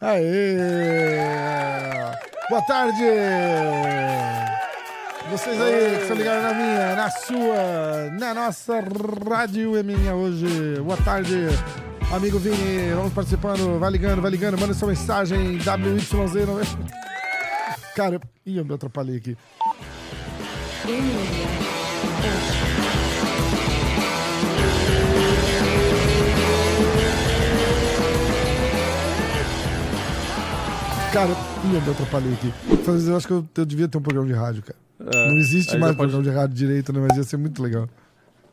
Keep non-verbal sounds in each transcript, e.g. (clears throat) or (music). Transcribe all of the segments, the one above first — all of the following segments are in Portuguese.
Aê! Boa tarde! Vocês aí que estão ligados na minha, na sua, na nossa rádio é minha hoje. Boa tarde, amigo Vini. Vamos participando. Vai ligando, vai ligando. Manda sua mensagem. WYZ. Cara. Ih, eu me atrapalhei aqui. Cara, eu me atrapalhei aqui. Eu acho que eu, eu devia ter um programa de rádio, cara. É, Não existe mais pode- programa de rádio direito, né? Mas ia ser muito legal.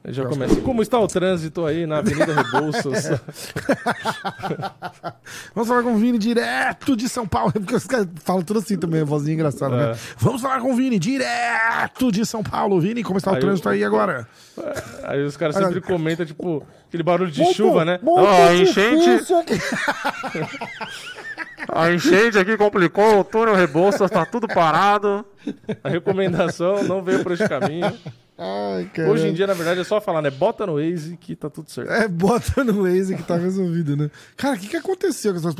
Já começa. Como está o trânsito aí na Avenida Rebouças? (laughs) Vamos falar com o Vini direto de São Paulo, (laughs) porque os caras falam tudo assim também, a vozinha engraçada, né? É. Vamos falar com o Vini direto de São Paulo. Vini, como está o Aí trânsito eu- aí agora? aí os caras sempre comentam, tipo, aquele barulho de Muito- chuva, né? muito Ó, a enchente, (laughs) a enchente aqui complicou, o túnel Rebouças tá tudo parado. A recomendação não veio por esse caminho. Ai, cara. Hoje em dia, na verdade, é só falar, né? Bota no Waze que tá tudo certo. É, bota no Waze que tá resolvido, né? Cara, o que, que aconteceu com essas...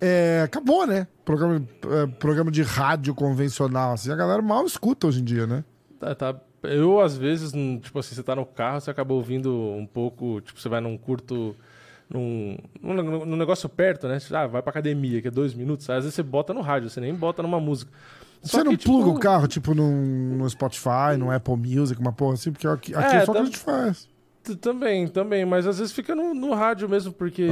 É, acabou, né? Programa, é, programa de rádio convencional, assim. A galera mal escuta hoje em dia, né? Tá, tá. Eu, às vezes, tipo assim, você tá no carro, você acaba ouvindo um pouco, tipo, você vai num curto. Num, num, num negócio perto, né? Ah, vai pra academia, que é dois minutos. Aí, às vezes você bota no rádio, você nem bota numa música. Só Você não que, tipo, pluga o carro, tipo, num, no Spotify, no Apple Music, uma porra assim, porque aqui, aqui é, É, só o que a gente faz. Também, também, mas às vezes fica no, no rádio mesmo, porque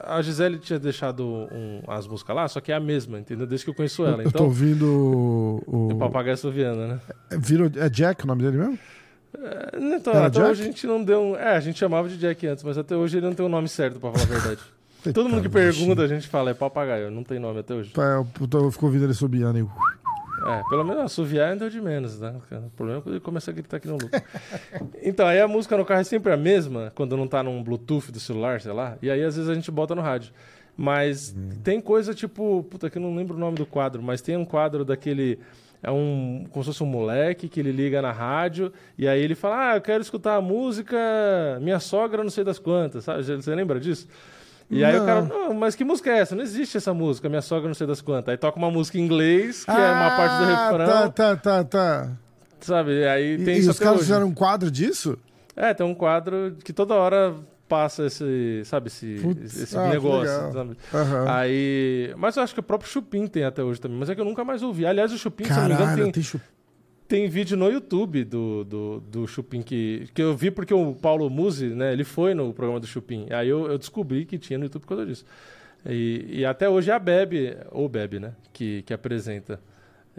a Gisele tinha deixado um- as músicas lá, só que é a mesma, entendeu? Desde que eu conheço ela. Eu tô Então, ouvindo o... o- papagaio soviano, né? é, virou, é Jack o nome dele mesmo? É, Então, Era até Jack? hoje a gente não deu um... É, a gente chamava de Jack antes, mas até hoje ele não tem o nome certo, pra falar a verdade. (laughs) Todo mundo que pergunta, a gente fala, é papagaio, não tem nome até hoje. É, eu, tô- eu fico ouvindo ele subiando e... É, pelo menos assoviar ainda é de menos, né? O problema é quando ele começa a gritar aqui no loop. então, aí a música no carro é sempre a mesma, quando não tá num Bluetooth do celular, sei lá, e aí às vezes a gente bota no rádio. Mas tem coisa tipo, puta, que eu não lembro o nome do quadro, mas tem um quadro daquele. É um. Como se fosse um moleque que ele liga na rádio e aí ele fala: Ah, eu quero escutar a música Minha Sogra, não sei das quantas, sabe? Você lembra disso? E aí Não. o cara, não, mas que música é essa? Não existe essa música, Minha Sogra, não sei das quantas. Aí toca uma música em inglês, que é uma parte do refrão, Tá, tá, tá, tá. sabe? E aí E, tem e isso os caras hoje. fizeram um quadro disso? É, tem um quadro que toda hora passa esse, sabe, esse, Putz, esse ah, negócio, sabe? Aham. Aí, mas eu acho que o próprio Chupim tem até hoje também, mas é que eu nunca mais ouvi. Aliás, o Chupim, se eu não me engano, Caralho, tem, tem. Tem vídeo no YouTube do, do, do Chupim que, que eu vi porque o Paulo Musi, né, ele foi no programa do Chupim. Aí eu, eu descobri que tinha no YouTube por causa disso. E, e até hoje é a Bebe, ou Bebe, né, que, que apresenta.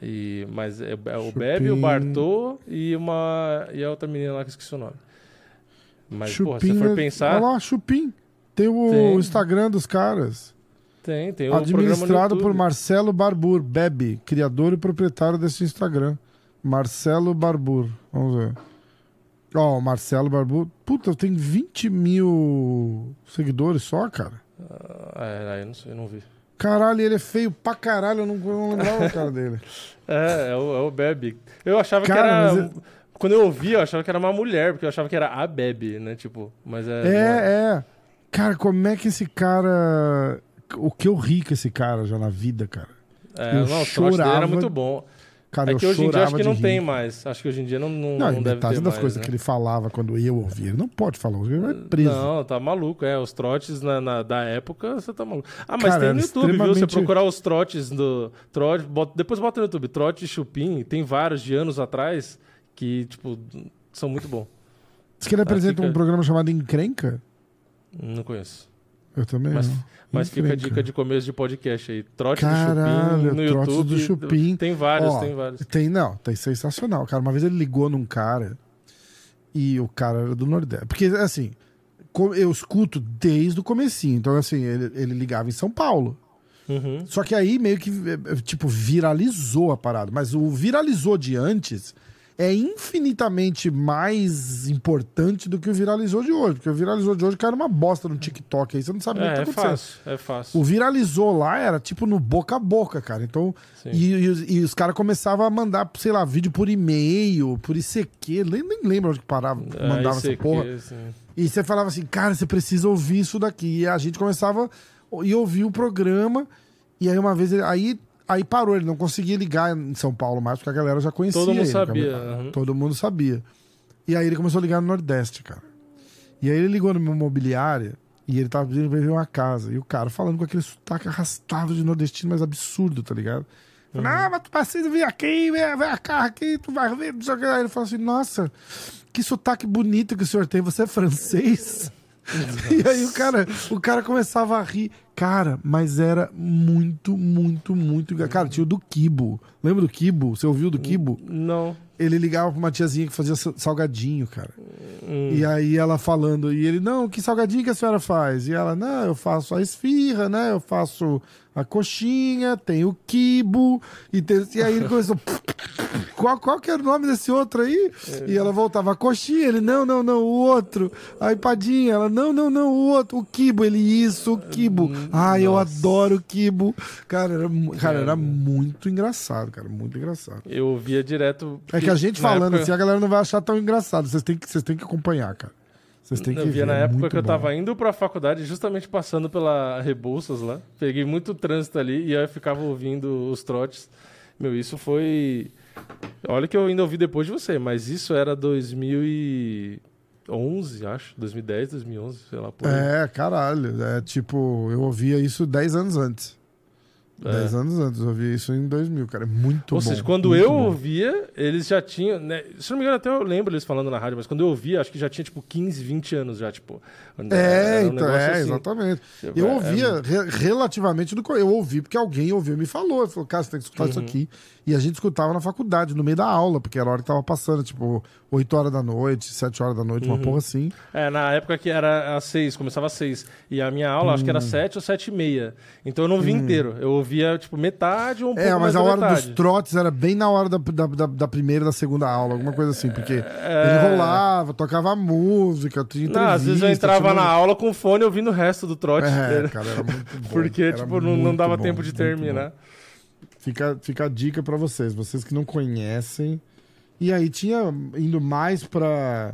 E, mas é, é o Bebe, o. Bartô e, uma, e a outra menina lá que eu esqueci o nome. Mas, porra, se for né? pensar, Olha lá, Chupim. Tem o Tem. Instagram dos caras. tem, tem o Administrado por. Marcelo Barbur, Bebe, criador e proprietário desse Instagram. Marcelo Barbur. Vamos ver. Ó, o Marcelo Barbur. Puta, tem 20 mil seguidores só, cara. Ah, é, eu não sei, eu não vi. Caralho, ele é feio pra caralho. Eu não, eu não lembrava a cara dele. (laughs) É, é o, é o Bebe. Eu achava Cara, que era. mas Quando eu ouvi, eu achava que era uma mulher, porque eu achava que era a Bebe, né? Tipo, mas é. não É, é. Cara, como é que esse cara. O que eu ri com esse cara já na vida, cara? É, eu não, o trote dele era chorava- muito bom. Cara, é eu que hoje em dia acho que não rir. tem mais. Acho que hoje em dia não, não, Não, não deve metade das mais, coisas né? que ele falava quando eu ouvia, ele não pode falar, ele vai preso. Não, tá maluco, é. Os trotes na, na- da época, você tá maluco. Ah, mas Cara, tem no YouTube, viu? Você extremamente- procurar os trotes do. Trote, bota- depois bota no YouTube, trote Chupim, tem vários de anos atrás que, tipo, são muito bons. Diz que ele apresenta fica- um programa chamado Encrenca. Não conheço. Eu também Mas, não. mas fica a dica de começo de podcast aí. Trote Caralho, do Chupim no YouTube. do Chupim. Tem vários, Ó, tem vários. Tem, não, tem sensacional. Cara, uma vez ele ligou num cara e o cara era do Nordeste. Porque, assim, eu escuto desde o comecinho. Então, assim, ele, ele ligava em São Paulo. Uhum. Só que aí meio que, eh, tipo, viralizou a parada. Mas o viralizou de antes é infinitamente mais importante do que o viralizou de hoje. Porque o viralizou de hoje cai numa bosta no TikTok aí, você não sabe nem o É, que é tá acontecendo. fácil, é fácil. O viralizou lá era tipo no boca a boca, cara. Então. Sim. E, e os- e os caras começavam a mandar, sei lá, vídeo por e-mail, por ICQ, nem, nem lembro onde que parava, É, mandava essa ICQ, porra. assim. E você falava assim, cara, você precisa ouvir isso daqui. E a gente começava e ouvir o programa. E aí uma vez aí, aí parou, ele não conseguia ligar em São Paulo mais, porque a galera já conhecia. Todo mundo ele, sabia, uhum. Todo mundo sabia. E aí ele começou a ligar no Nordeste, cara. E aí ele ligou numa imobiliária e ele tava pedindo pra ver uma casa. E o cara falando com aquele sotaque arrastado de nordestino, mas absurdo, tá ligado? Uhum. ah, mas tu precisa vir aqui, vem, vem cá aqui, tu vai ver. não sei o que. Aí ele falou assim, nossa, que sotaque bonito que o senhor tem, você é francês? (laughs) e aí o cara, o cara começava a rir. Cara, mas era muito, muito, muito. Cara, tinha o do Kibo. Lembra do Kibo? Você ouviu do Kibo? Não. Ele ligava pra uma tiazinha que fazia sa- salgadinho, cara. Hum. E aí ela falando, e ele, não, que salgadinho que a senhora faz? E ela, não, eu faço a esfirra, né? Eu faço a coxinha, tem o quibo, e, tem- e aí ele começou. (laughs) Qual, qual que era o nome desse outro aí? E ela voltava, a coxinha, ele, não, não, não, o outro. A empadinha, ela, não, não, não, o outro, o quibo, ele, isso, o quibo. Ai, eu adoro o quibo. Cara, era, cara, era muito engraçado, cara, muito engraçado. Eu ouvia direto. É que a gente falando época- assim, a galera não vai achar tão engraçado. Vocês têm que, vocês têm que acompanhar, cara. Vocês têm que Eu via ver, na é época que eu bom. tava indo pra faculdade, justamente passando pela Rebouças lá. Peguei muito trânsito ali e aí eu ficava ouvindo os trotes. Meu, isso foi. Olha que eu ainda ouvi depois de você, mas isso era 2011, acho. 2010, 2011, sei lá. Por aí. É, caralho. É tipo, eu ouvia isso 10 anos antes. É. 10 anos antes, eu ouvia isso em 2000, cara. É muito Ou bom. seja, quando eu bom. ouvia, eles já tinham. Né, se não me engano, até eu lembro eles falando na rádio, mas quando eu ouvia, acho que já tinha tipo 15, 20 anos já, tipo. É, um então, é, assim. exatamente. É, Eu é, ouvia re- relativamente do Eu ouvi porque alguém ouviu e me falou. Falou, cara, você tem que escutar isso Uhum. aqui. E a gente escutava na faculdade, no meio da aula, porque era a hora que tava passando, tipo, 8 horas da noite, 7 horas da noite, Uhum. uma porra assim. É, na época que era às seis, começava às seis. E a minha aula, acho que Hum. era sete ou sete e meia. Então eu não vi inteiro. Eu ouvia, tipo, metade ou um É, pouco mas mais a da hora metade. dos trotes era bem na hora da, da, da, da primeira e da segunda aula, alguma coisa assim, porque É. ele rolava, tocava música, tinha entrevista. Não, às vezes eu entrava tinha- na aula com fone ouvindo o resto do trote. É, cara, era muito (laughs) bom. Porque, era tipo, não, não muito dava bom, tempo de muito terminar. bom. Fica, fica a dica pra vocês, vocês que não conhecem. E aí tinha, indo mais pra,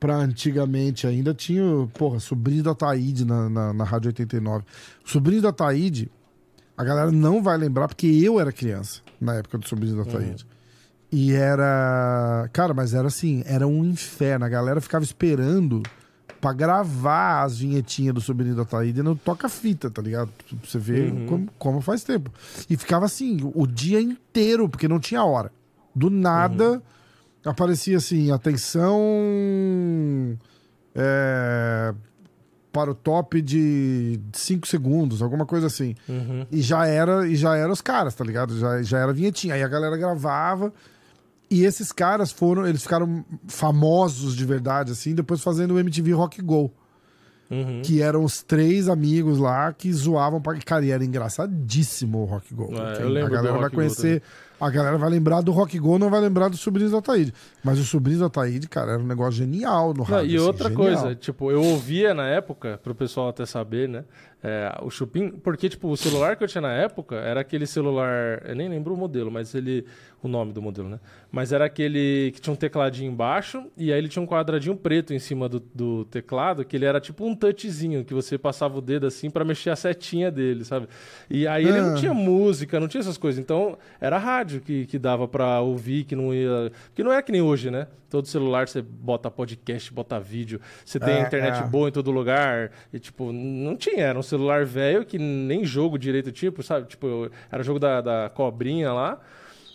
pra antigamente ainda, tinha, o, porra, Sobrinho do Ataíde na, na, na Rádio 89. O Sobrinho do Ataíde, a galera não vai lembrar, porque eu era criança na época do Sobrinho do Ataíde. E era. Cara, mas era assim, era um inferno. A galera ficava esperando pra gravar as vinhetinhas do Sobrinho da Taíde no toca-fita, tá ligado? Pra você ver Uhum. como, como faz tempo. E ficava assim, o dia inteiro, porque não tinha hora. Do nada, aparecia assim, atenção. é, para o top de 5 segundos, alguma coisa assim. Uhum. E já era, e já era os caras, tá ligado? Já, já era vinhetinha. Aí a galera gravava. E esses caras foram, eles ficaram famosos de verdade, assim, depois fazendo o MTV Rock Go. Uhum. Que eram os três amigos lá que zoavam pra. Cara, e era engraçadíssimo o Rock Go. É, eu lembro a galera vai Go conhecer. A galera vai lembrar do Rock Go, não vai lembrar do Sobrinhos do Ataíde. Mas o Sobrinhos do Ataíde, cara, era um negócio genial no Não, rádio. e assim, outra genial. coisa, tipo, eu ouvia na época, pro pessoal até saber, né? é, o Chupim, porque, tipo, o celular que eu tinha na época era aquele celular. Eu nem lembro o modelo, mas ele. O nome do modelo, né? Mas era aquele que tinha um tecladinho embaixo e aí ele tinha um quadradinho preto em cima do, do teclado, que ele era tipo um touchzinho, que você passava o dedo assim pra mexer a setinha dele, sabe? E aí ele não Ah. tinha música, não tinha essas coisas. Então era rádio que, que dava pra ouvir, que não ia. Que não é que nem hoje, né? Todo celular você bota podcast, bota vídeo, você tem É, internet é. boa em todo lugar. E, tipo, não tinha. Era um celular velho que nem jogo direito, tipo, sabe? Tipo, era jogo da, da cobrinha lá.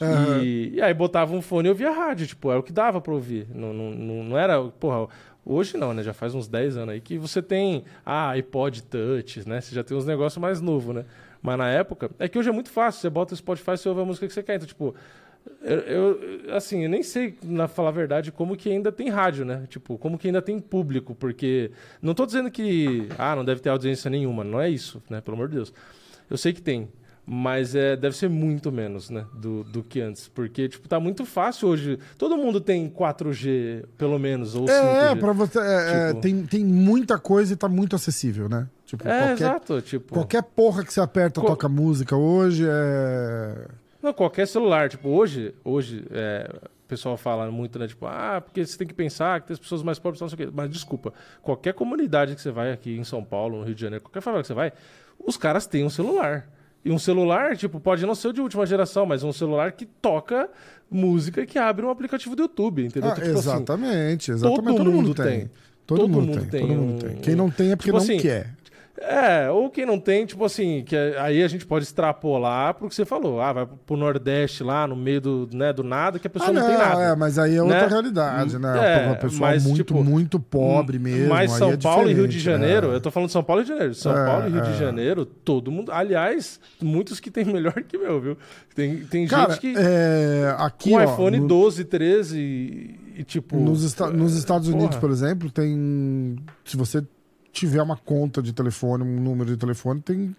Aham. E, e aí botava um fone e ouvia rádio, tipo, era o que dava pra ouvir. Não, não, não, não era, porra, hoje não, né? Já faz uns 10 anos aí que você tem, ah, iPod Touch, né? Você já tem uns negócios mais novos, né? Mas na época, é que hoje é muito fácil, você bota o Spotify e você ouve a música que você quer. Então, tipo, Eu, eu, assim, eu nem sei, na falar a verdade, como que ainda tem rádio, né? Tipo, como que ainda tem público, porque não tô dizendo que, ah, não deve ter audiência nenhuma, não é isso, né? Pelo amor de Deus. Eu sei que tem, mas é, deve ser muito menos, né, do, do que antes, porque, tipo, tá muito fácil hoje, todo mundo tem 4G, pelo menos, ou 5G. É, pra você, é, Tipo- é, tem, tem muita coisa e tá muito acessível, né? Tipo, É, qualquer, exato, tipo... qualquer porra que você aperta Co- toca música hoje é... Não, qualquer celular. Tipo, hoje, hoje é, o pessoal fala muito, né? Tipo, ah, porque você tem que pensar que tem as pessoas mais pobres, não sei o quê. Mas desculpa, qualquer comunidade que você vai aqui em São Paulo, no Rio de Janeiro, qualquer favela que você vai, os caras têm um celular. E um celular, tipo, pode não ser o de última geração, mas um celular que toca música e que abre um aplicativo do YouTube, entendeu? Ah, Então, tipo assim, exatamente, exatamente. todo mundo tem. Todo, Todo mundo, tem, tem todo mundo um- tem. Quem não tem é porque tipo não assim, quer. É, ou quem não tem, tipo assim, que é- aí a gente pode extrapolar pro que você falou. Ah, vai pro Nordeste lá, no meio do, né, do nada, que a pessoa Ah, não, tem nada. é, mas aí é outra né? realidade, né? É, a pessoa mas, muito, tipo, muito pobre mesmo. Mas São é Paulo e Rio de diferente, Janeiro, é. eu tô falando de São Paulo e Rio de Janeiro. São É, Paulo e Rio é. de Janeiro, todo mundo. Aliás, muitos que tem (laughs) melhor que meu, viu? Tem, tem Cara, gente que. é, aqui, com ó, iPhone no- 12, 13 e, e, tipo. Nos, esta- nos Estados porra. Unidos, por exemplo, tem. Se você tiver uma conta de telefone, um número de telefone, tem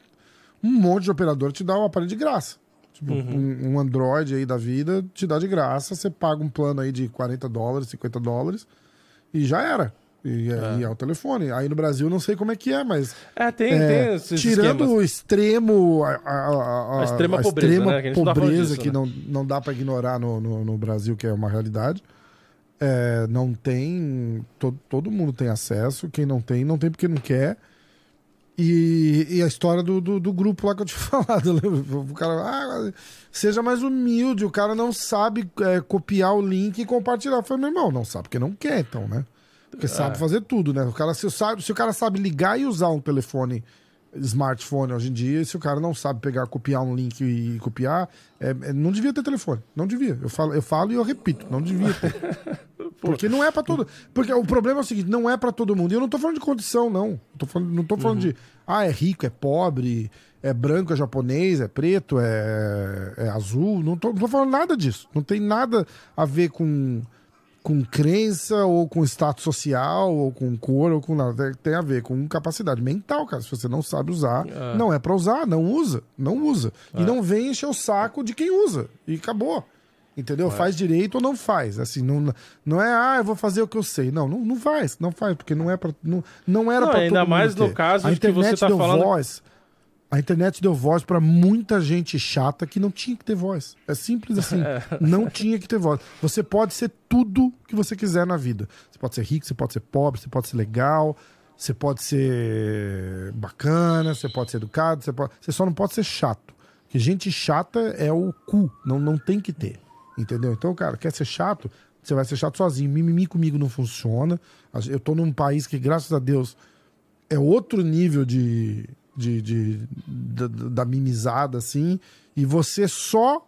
um monte de operador que te dá um aparelho de graça. Tipo, Uhum. um, um Android aí da vida te dá de graça, você paga um plano aí de 40 dólares, 50 dólares e já era. E é, e é o telefone. Aí no Brasil não sei como é que é, mas É, tem, é, tem tirando esquemas. o extremo, a, a- a- A extrema pobreza, extrema né? Que tá pobreza disso, que né? não, não dá para ignorar no, no, no Brasil, que é uma realidade. É, não tem. To, todo mundo tem acesso. Quem não tem, não tem porque não quer. E, e a história do, do, do grupo lá que eu tinha (laughs) falado. lembra? O cara, ah, seja mais humilde. O cara não sabe é, copiar o link e compartilhar. Eu falei, meu irmão, não sabe porque não quer, então, né? Porque sabe É. fazer tudo, né? O cara, se, sabe, se o cara sabe ligar e usar um telefone, smartphone hoje em dia, se o cara não sabe pegar, copiar um link e, copiar, é- é- não devia ter telefone. Não devia. Eu falo, eu falo e eu repito, não devia ter. (laughs) Porque não é pra todo. Porque o problema é o seguinte, não é pra todo mundo. E eu não tô falando de condição, não. Eu tô falando, não tô falando de ah, é rico, é pobre, é branco, é japonês, é preto, é, é azul. Não tô, não tô falando nada disso. Não tem nada a ver com, com crença, ou com status social, ou com cor, ou com nada. Tem a ver com capacidade mental, cara. Se você não sabe usar, É. não é pra usar, não usa. Não usa. E não vem encher o saco de quem usa. E acabou. Entendeu? Faz direito ou não faz. Assim, não, não é, ah, eu vou fazer o que eu sei. Não, não, não faz, não faz, porque não é para não, não era para ainda mais no caso a de que você internet tá deu falando- voz. A internet deu voz pra muita gente chata que não tinha que ter voz. É simples assim. (laughs) Não tinha que ter voz. Você pode ser tudo que você quiser na vida. Você pode ser rico, você pode ser pobre, você pode ser legal, você pode ser bacana, você pode ser educado, você, pode... você só não pode ser chato. Porque gente chata é o cu. Não, não tem que ter. Entendeu? Então, cara, quer ser chato? Você vai ser chato sozinho. Mimimi comigo não funciona. Eu tô num país que, graças a Deus, é outro nível de, de, de- da, da mimizada, assim, e você só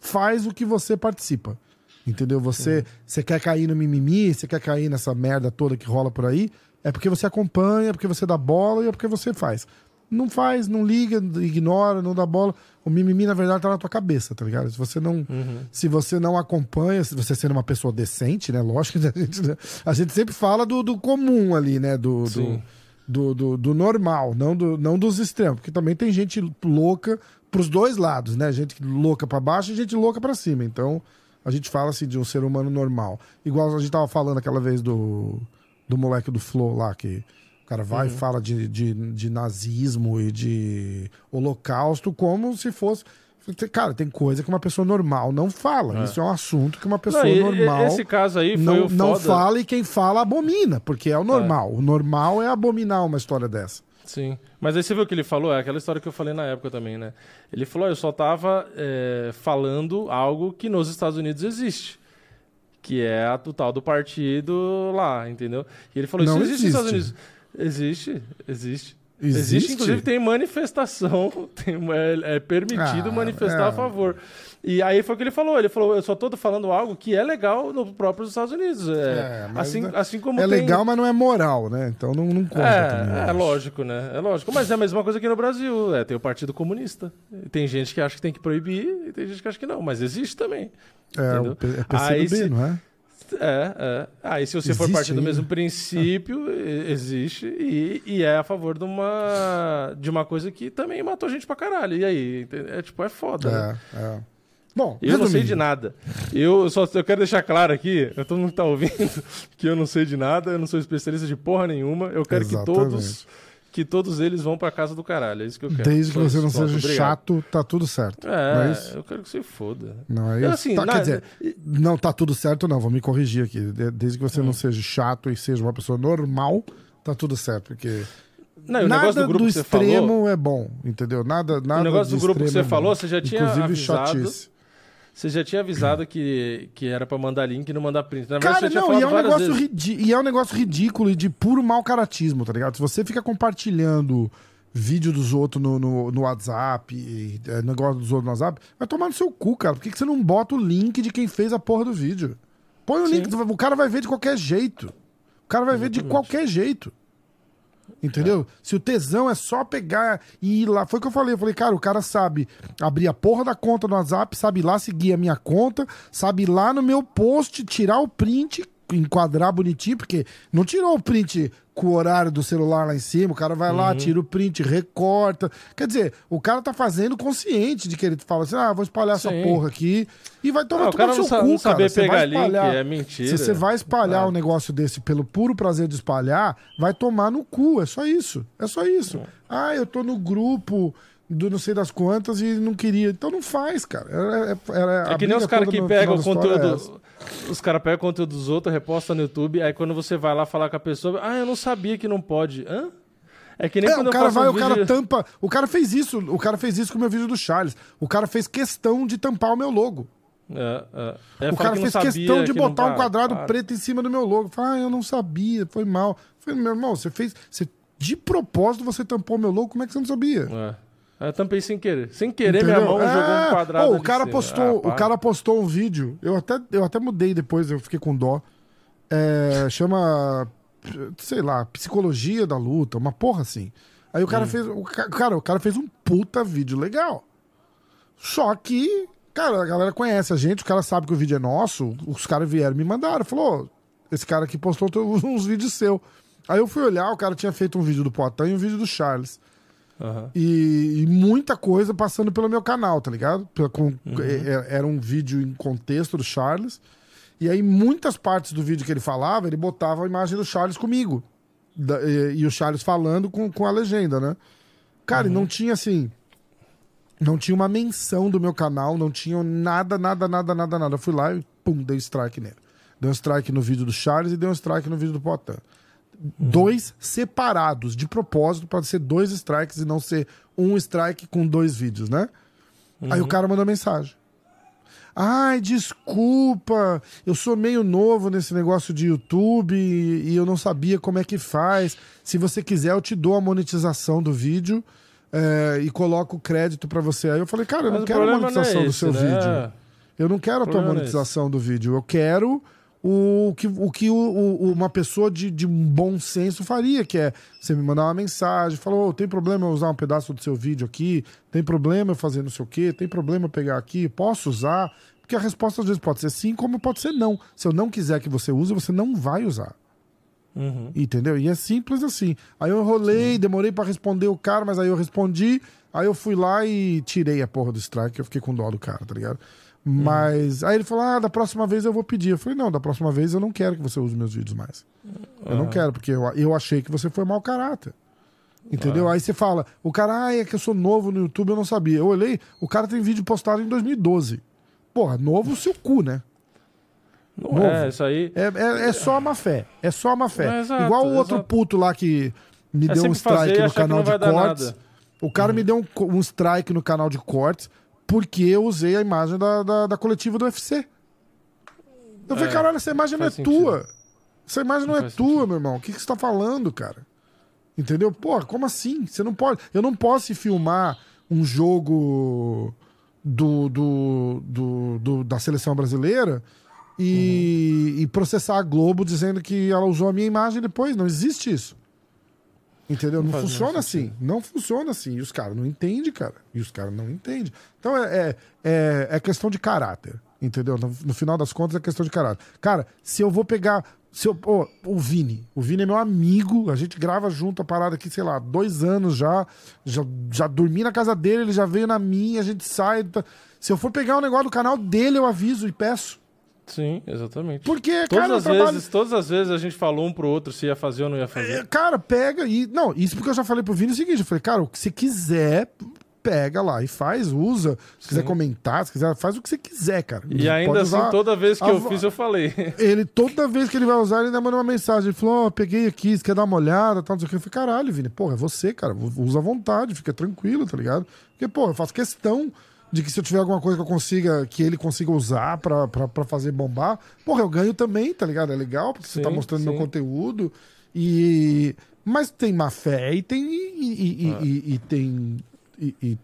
faz o que você participa. Entendeu? Você, você quer cair no mimimi, você quer cair nessa merda toda que rola por aí, é porque você acompanha, é porque você dá bola e é porque você faz. Não faz, não liga, ignora, não dá bola. O mimimi, na verdade, tá na tua cabeça, tá ligado? Se você não, se você não acompanha, se você sendo uma pessoa decente, né? Lógico que a gente, né? a gente sempre fala do, do comum ali, né? Do, do. Do, do, do normal, não, do, não dos extremos. Porque também tem gente louca pros dois lados, né? Gente louca pra baixo e gente louca pra cima. Então, a gente fala assim de um ser humano normal. Igual a gente tava falando aquela vez do, do moleque do Flow lá, que o cara vai e fala de, de, de nazismo e de holocausto como se fosse. Cara, tem coisa que uma pessoa normal não fala. Isso é um assunto que uma pessoa Não, e- normal Esse caso aí foi não, não fala e quem fala abomina, porque é o normal. O normal é abominar uma história dessa. Sim. Mas aí você viu o que ele falou? É aquela história que eu falei na época também, né? Ele falou, "Ah, eu só tava é, falando algo que nos Estados Unidos existe. Que é a, o tal do partido lá, entendeu? E ele falou, Não isso existe, nos Estados existe. Unidos. Existe, existe. Existe, Existe? inclusive tem manifestação, (laughs) tem, é, é permitido Ah, manifestar é. a favor. E aí foi o que ele falou, ele falou, eu só tô falando algo que é legal no próprio Estados Unidos. É, É, assim, é- assim como É tem- legal, mas não é moral, né? Então não, não conta também. É, é acho. lógico, né? É lógico. Mas é a mesma coisa aqui no Brasil. É, tem o Partido Comunista. Tem gente que acha que tem que proibir e tem gente que acha que não. Mas existe também. É, entendeu? o P- é Aí PCdoB, se- não é? É, é. Aí se você for Existe partir do ainda? mesmo princípio, e- existe. E, e é a favor de uma, de uma coisa que também matou gente pra caralho. E aí? É tipo, é foda, né? É, é. Bom, Eu não sei resumindo, de nada. Eu só eu quero deixar claro aqui, todo mundo que tá ouvindo, (laughs) que eu não sei de nada, eu não sou especialista de porra nenhuma. Eu quero que Exatamente. todos que todos eles vão pra casa do caralho. É isso que eu quero. Desde que você não seja obrigado. chato, tá tudo certo. É, é isso? eu quero que você foda. Não é isso? assim, Tá, na- Quer dizer, não tá tudo certo, não. Vou me corrigir aqui. De- Desde que você Hum. não seja chato e seja uma pessoa normal, tá tudo certo. Porque Não, o nada do grupo você extremo falou, é bom, entendeu? Nada, nada o negócio de do grupo que você é falou, você já tinha Inclusive avisado, chatice. Você já tinha avisado que, que era pra mandar link e não mandar print. Na verdade, Cara, você tinha não, falado e é, um negócio vezes. e é um negócio ridículo e de puro mau caratismo, tá ligado? Se você fica compartilhando vídeo dos outros no, no, no WhatsApp, e, é, negócio dos outros no WhatsApp, vai tomar no seu cu, cara. Por que, que você não bota o link de quem fez a porra do vídeo? Põe o Sim. link, o cara vai ver de qualquer jeito. O cara vai ver de qualquer jeito. Entendeu? Se o tesão é só pegar e ir lá. Foi o que eu falei. Eu falei, cara, o cara sabe abrir a porra da conta no WhatsApp, sabe lá seguir a minha conta, sabe lá no meu post, tirar o print, enquadrar bonitinho, porque não tirou o print com o horário do celular lá em cima. O cara vai lá, Uhum. tira o print, recorta. Quer dizer, o cara tá fazendo consciente de que ele fala assim: ah, vou espalhar essa Sim. porra aqui. E vai tomar Ah, tudo cara no seu sa- cu, não cara. saber Você vai pegar link espalhar- é mentira. se você vai espalhar Ah. um negócio desse pelo puro prazer de espalhar, vai tomar no cu. É só isso. É só isso. Ah, eu tô no grupo do não sei das quantas e não queria. Então não faz, cara. É, é, é- É a que nem os caras que pegam o é essa. conteúdo. Os caras pegam o conteúdo dos outros, repostam no YouTube, aí quando você vai lá falar com a pessoa, ah, eu não sabia que não pode. Hã? É que nem É, quando o cara vai, um o cara tampa. O cara fez isso. O cara fez isso com o meu vídeo do Charles. O cara fez questão de tampar o meu logo. É, é. É, o cara que não fez questão de que não- botar um Ah, quadrado para. preto em cima do meu logo. Fala, ah, eu não sabia, foi mal. Falei, meu irmão, você fez. Você, de propósito você tampou meu logo, como é que você não sabia? É. Eu tampei sem querer. Sem querer, minha Entendeu? mão jogou É. um quadrado. Ô, ali o cara postou, Ah, o cara postou um vídeo. Eu até, eu até mudei depois, eu fiquei com dó. É, chama, sei lá, psicologia da luta, uma porra assim. Aí o cara Hum. fez, o ca- cara, o cara fez um puta vídeo legal. Só que, cara, a galera conhece a gente, o cara sabe que o vídeo é nosso, os caras vieram e me mandaram, falou, "Ô, esse cara aqui postou (laughs) uns vídeos seu. Aí eu fui olhar, o cara tinha feito um vídeo do Potan e um vídeo do Charles. Aham. E, e muita coisa passando pelo meu canal, tá ligado? Com- é- é- era um vídeo em contexto do Charles. E aí, muitas partes do vídeo que ele falava, ele botava a imagem do Charles comigo. Da- e, e o Charles falando com, com a legenda, né? Cara, e não tinha assim. Não tinha uma menção do meu canal, não tinha nada, nada, nada, nada, nada. Eu fui lá e pum, dei strike nele. Dei um strike no vídeo do Charles e dei um strike no vídeo do Potan dois separados, de propósito, para ser dois strikes e não ser um strike com dois vídeos, né? Aí o cara mandou mensagem. Ai, desculpa, eu sou meio novo nesse negócio de YouTube e eu não sabia como é que faz. Se você quiser, eu te dou a monetização do vídeo é, e coloco o crédito para você. Aí eu falei, cara, eu Mas não o quero a é monetização do esse, seu né? vídeo. Eu não quero a tua é monetização do vídeo. Eu quero o que, o que o- o- uma pessoa de, de um bom senso faria, que é você me mandar uma mensagem, falou, "Ô, tem problema eu usar um pedaço do seu vídeo aqui? Tem problema eu fazer não sei o quê? Tem problema eu pegar aqui? Posso usar? Porque a resposta às vezes pode ser sim, como pode ser não. Se eu não quiser que você use, você não vai usar. Uhum. Entendeu? E é simples assim. Aí eu enrolei, demorei pra responder o cara, mas aí eu respondi. Aí eu fui lá e tirei a porra do strike. Eu fiquei com dó do cara, tá ligado? Mas. Aí ele falou: ah, da próxima vez eu vou pedir. Eu falei: não, da próxima vez eu não quero que você use meus vídeos mais. Eu não quero, porque eu, eu achei que você foi mau caráter. Entendeu? Aí você fala: o cara, ah, é que eu sou novo no YouTube, eu não sabia. Eu olhei, o cara tem vídeo postado em 2012. Porra, novo o seu cu, né? Não Novo. é, isso aí. É, é, é só a má fé. É só a má fé. É, exato, Igual o outro exato. puto lá que me É deu um fazer strike e no canal de cortes. O cara me deu um, um strike no canal de cortes porque eu usei a imagem da, da, da coletiva do UFC. Eu falei, É, caralho, essa imagem não é sentido. tua. Essa imagem não, Não é tua, meu irmão. O que, que você tá falando, cara? Entendeu? Pô, como assim? Você não pode. Eu não posso filmar um jogo do, do, do, do da seleção brasileira e, uhum. e, processar a Globo dizendo que ela usou a minha imagem depois. Não existe isso. Entendeu? Não, não funciona assim. Não funciona assim. E os caras não entendem, cara. E os caras não entendem. Então é, é, é, é questão de caráter. Entendeu? No, no, final das contas é questão de caráter. Cara, se eu vou pegar. Se eu, oh, o Vini. O Vini é meu amigo. A gente grava junto a parada aqui, sei lá, dois anos já. Já, já dormi na casa dele, ele já veio na minha, a gente sai. Tá... Se eu for pegar o um negócio do canal dele, eu aviso e peço. Sim, exatamente. Porque, todas cara, as trabalho... vezes, Todas as vezes a gente falou um pro outro se ia fazer ou não ia fazer. É, cara, pega e. Não, isso porque eu já falei pro Vini o seguinte: eu falei, cara, o que você quiser, pega lá e faz, usa. Se Sim. quiser comentar, se quiser, faz o que você quiser, cara. E ainda assim, toda vez que a... eu fiz, eu falei. Ele, toda vez que ele vai usar, ele ainda manda uma mensagem. Ele falou: Ó, oh, peguei aqui, você quer dar uma olhada, tal, não sei o que. Eu falei, caralho, Vini, porra, é você, cara. Usa à vontade, fica tranquilo, tá ligado? Porque, pô, eu faço questão de que se eu tiver alguma coisa que eu consiga, que ele consiga usar pra, pra, pra fazer bombar, porra, eu ganho também, tá ligado? É legal, porque sim, você tá mostrando sim. meu conteúdo. E. Mas tem má fé e tem. E, e, ah. e, e tem. E,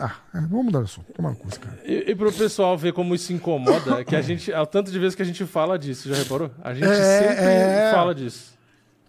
ah, é, vamos mudar de assunto. Toma uma coisa, cara. E, e pro pessoal ver como isso incomoda, é que a (coughs) gente. Há tanto de vezes que a gente fala disso, já reparou? A gente é, sempre é... fala disso.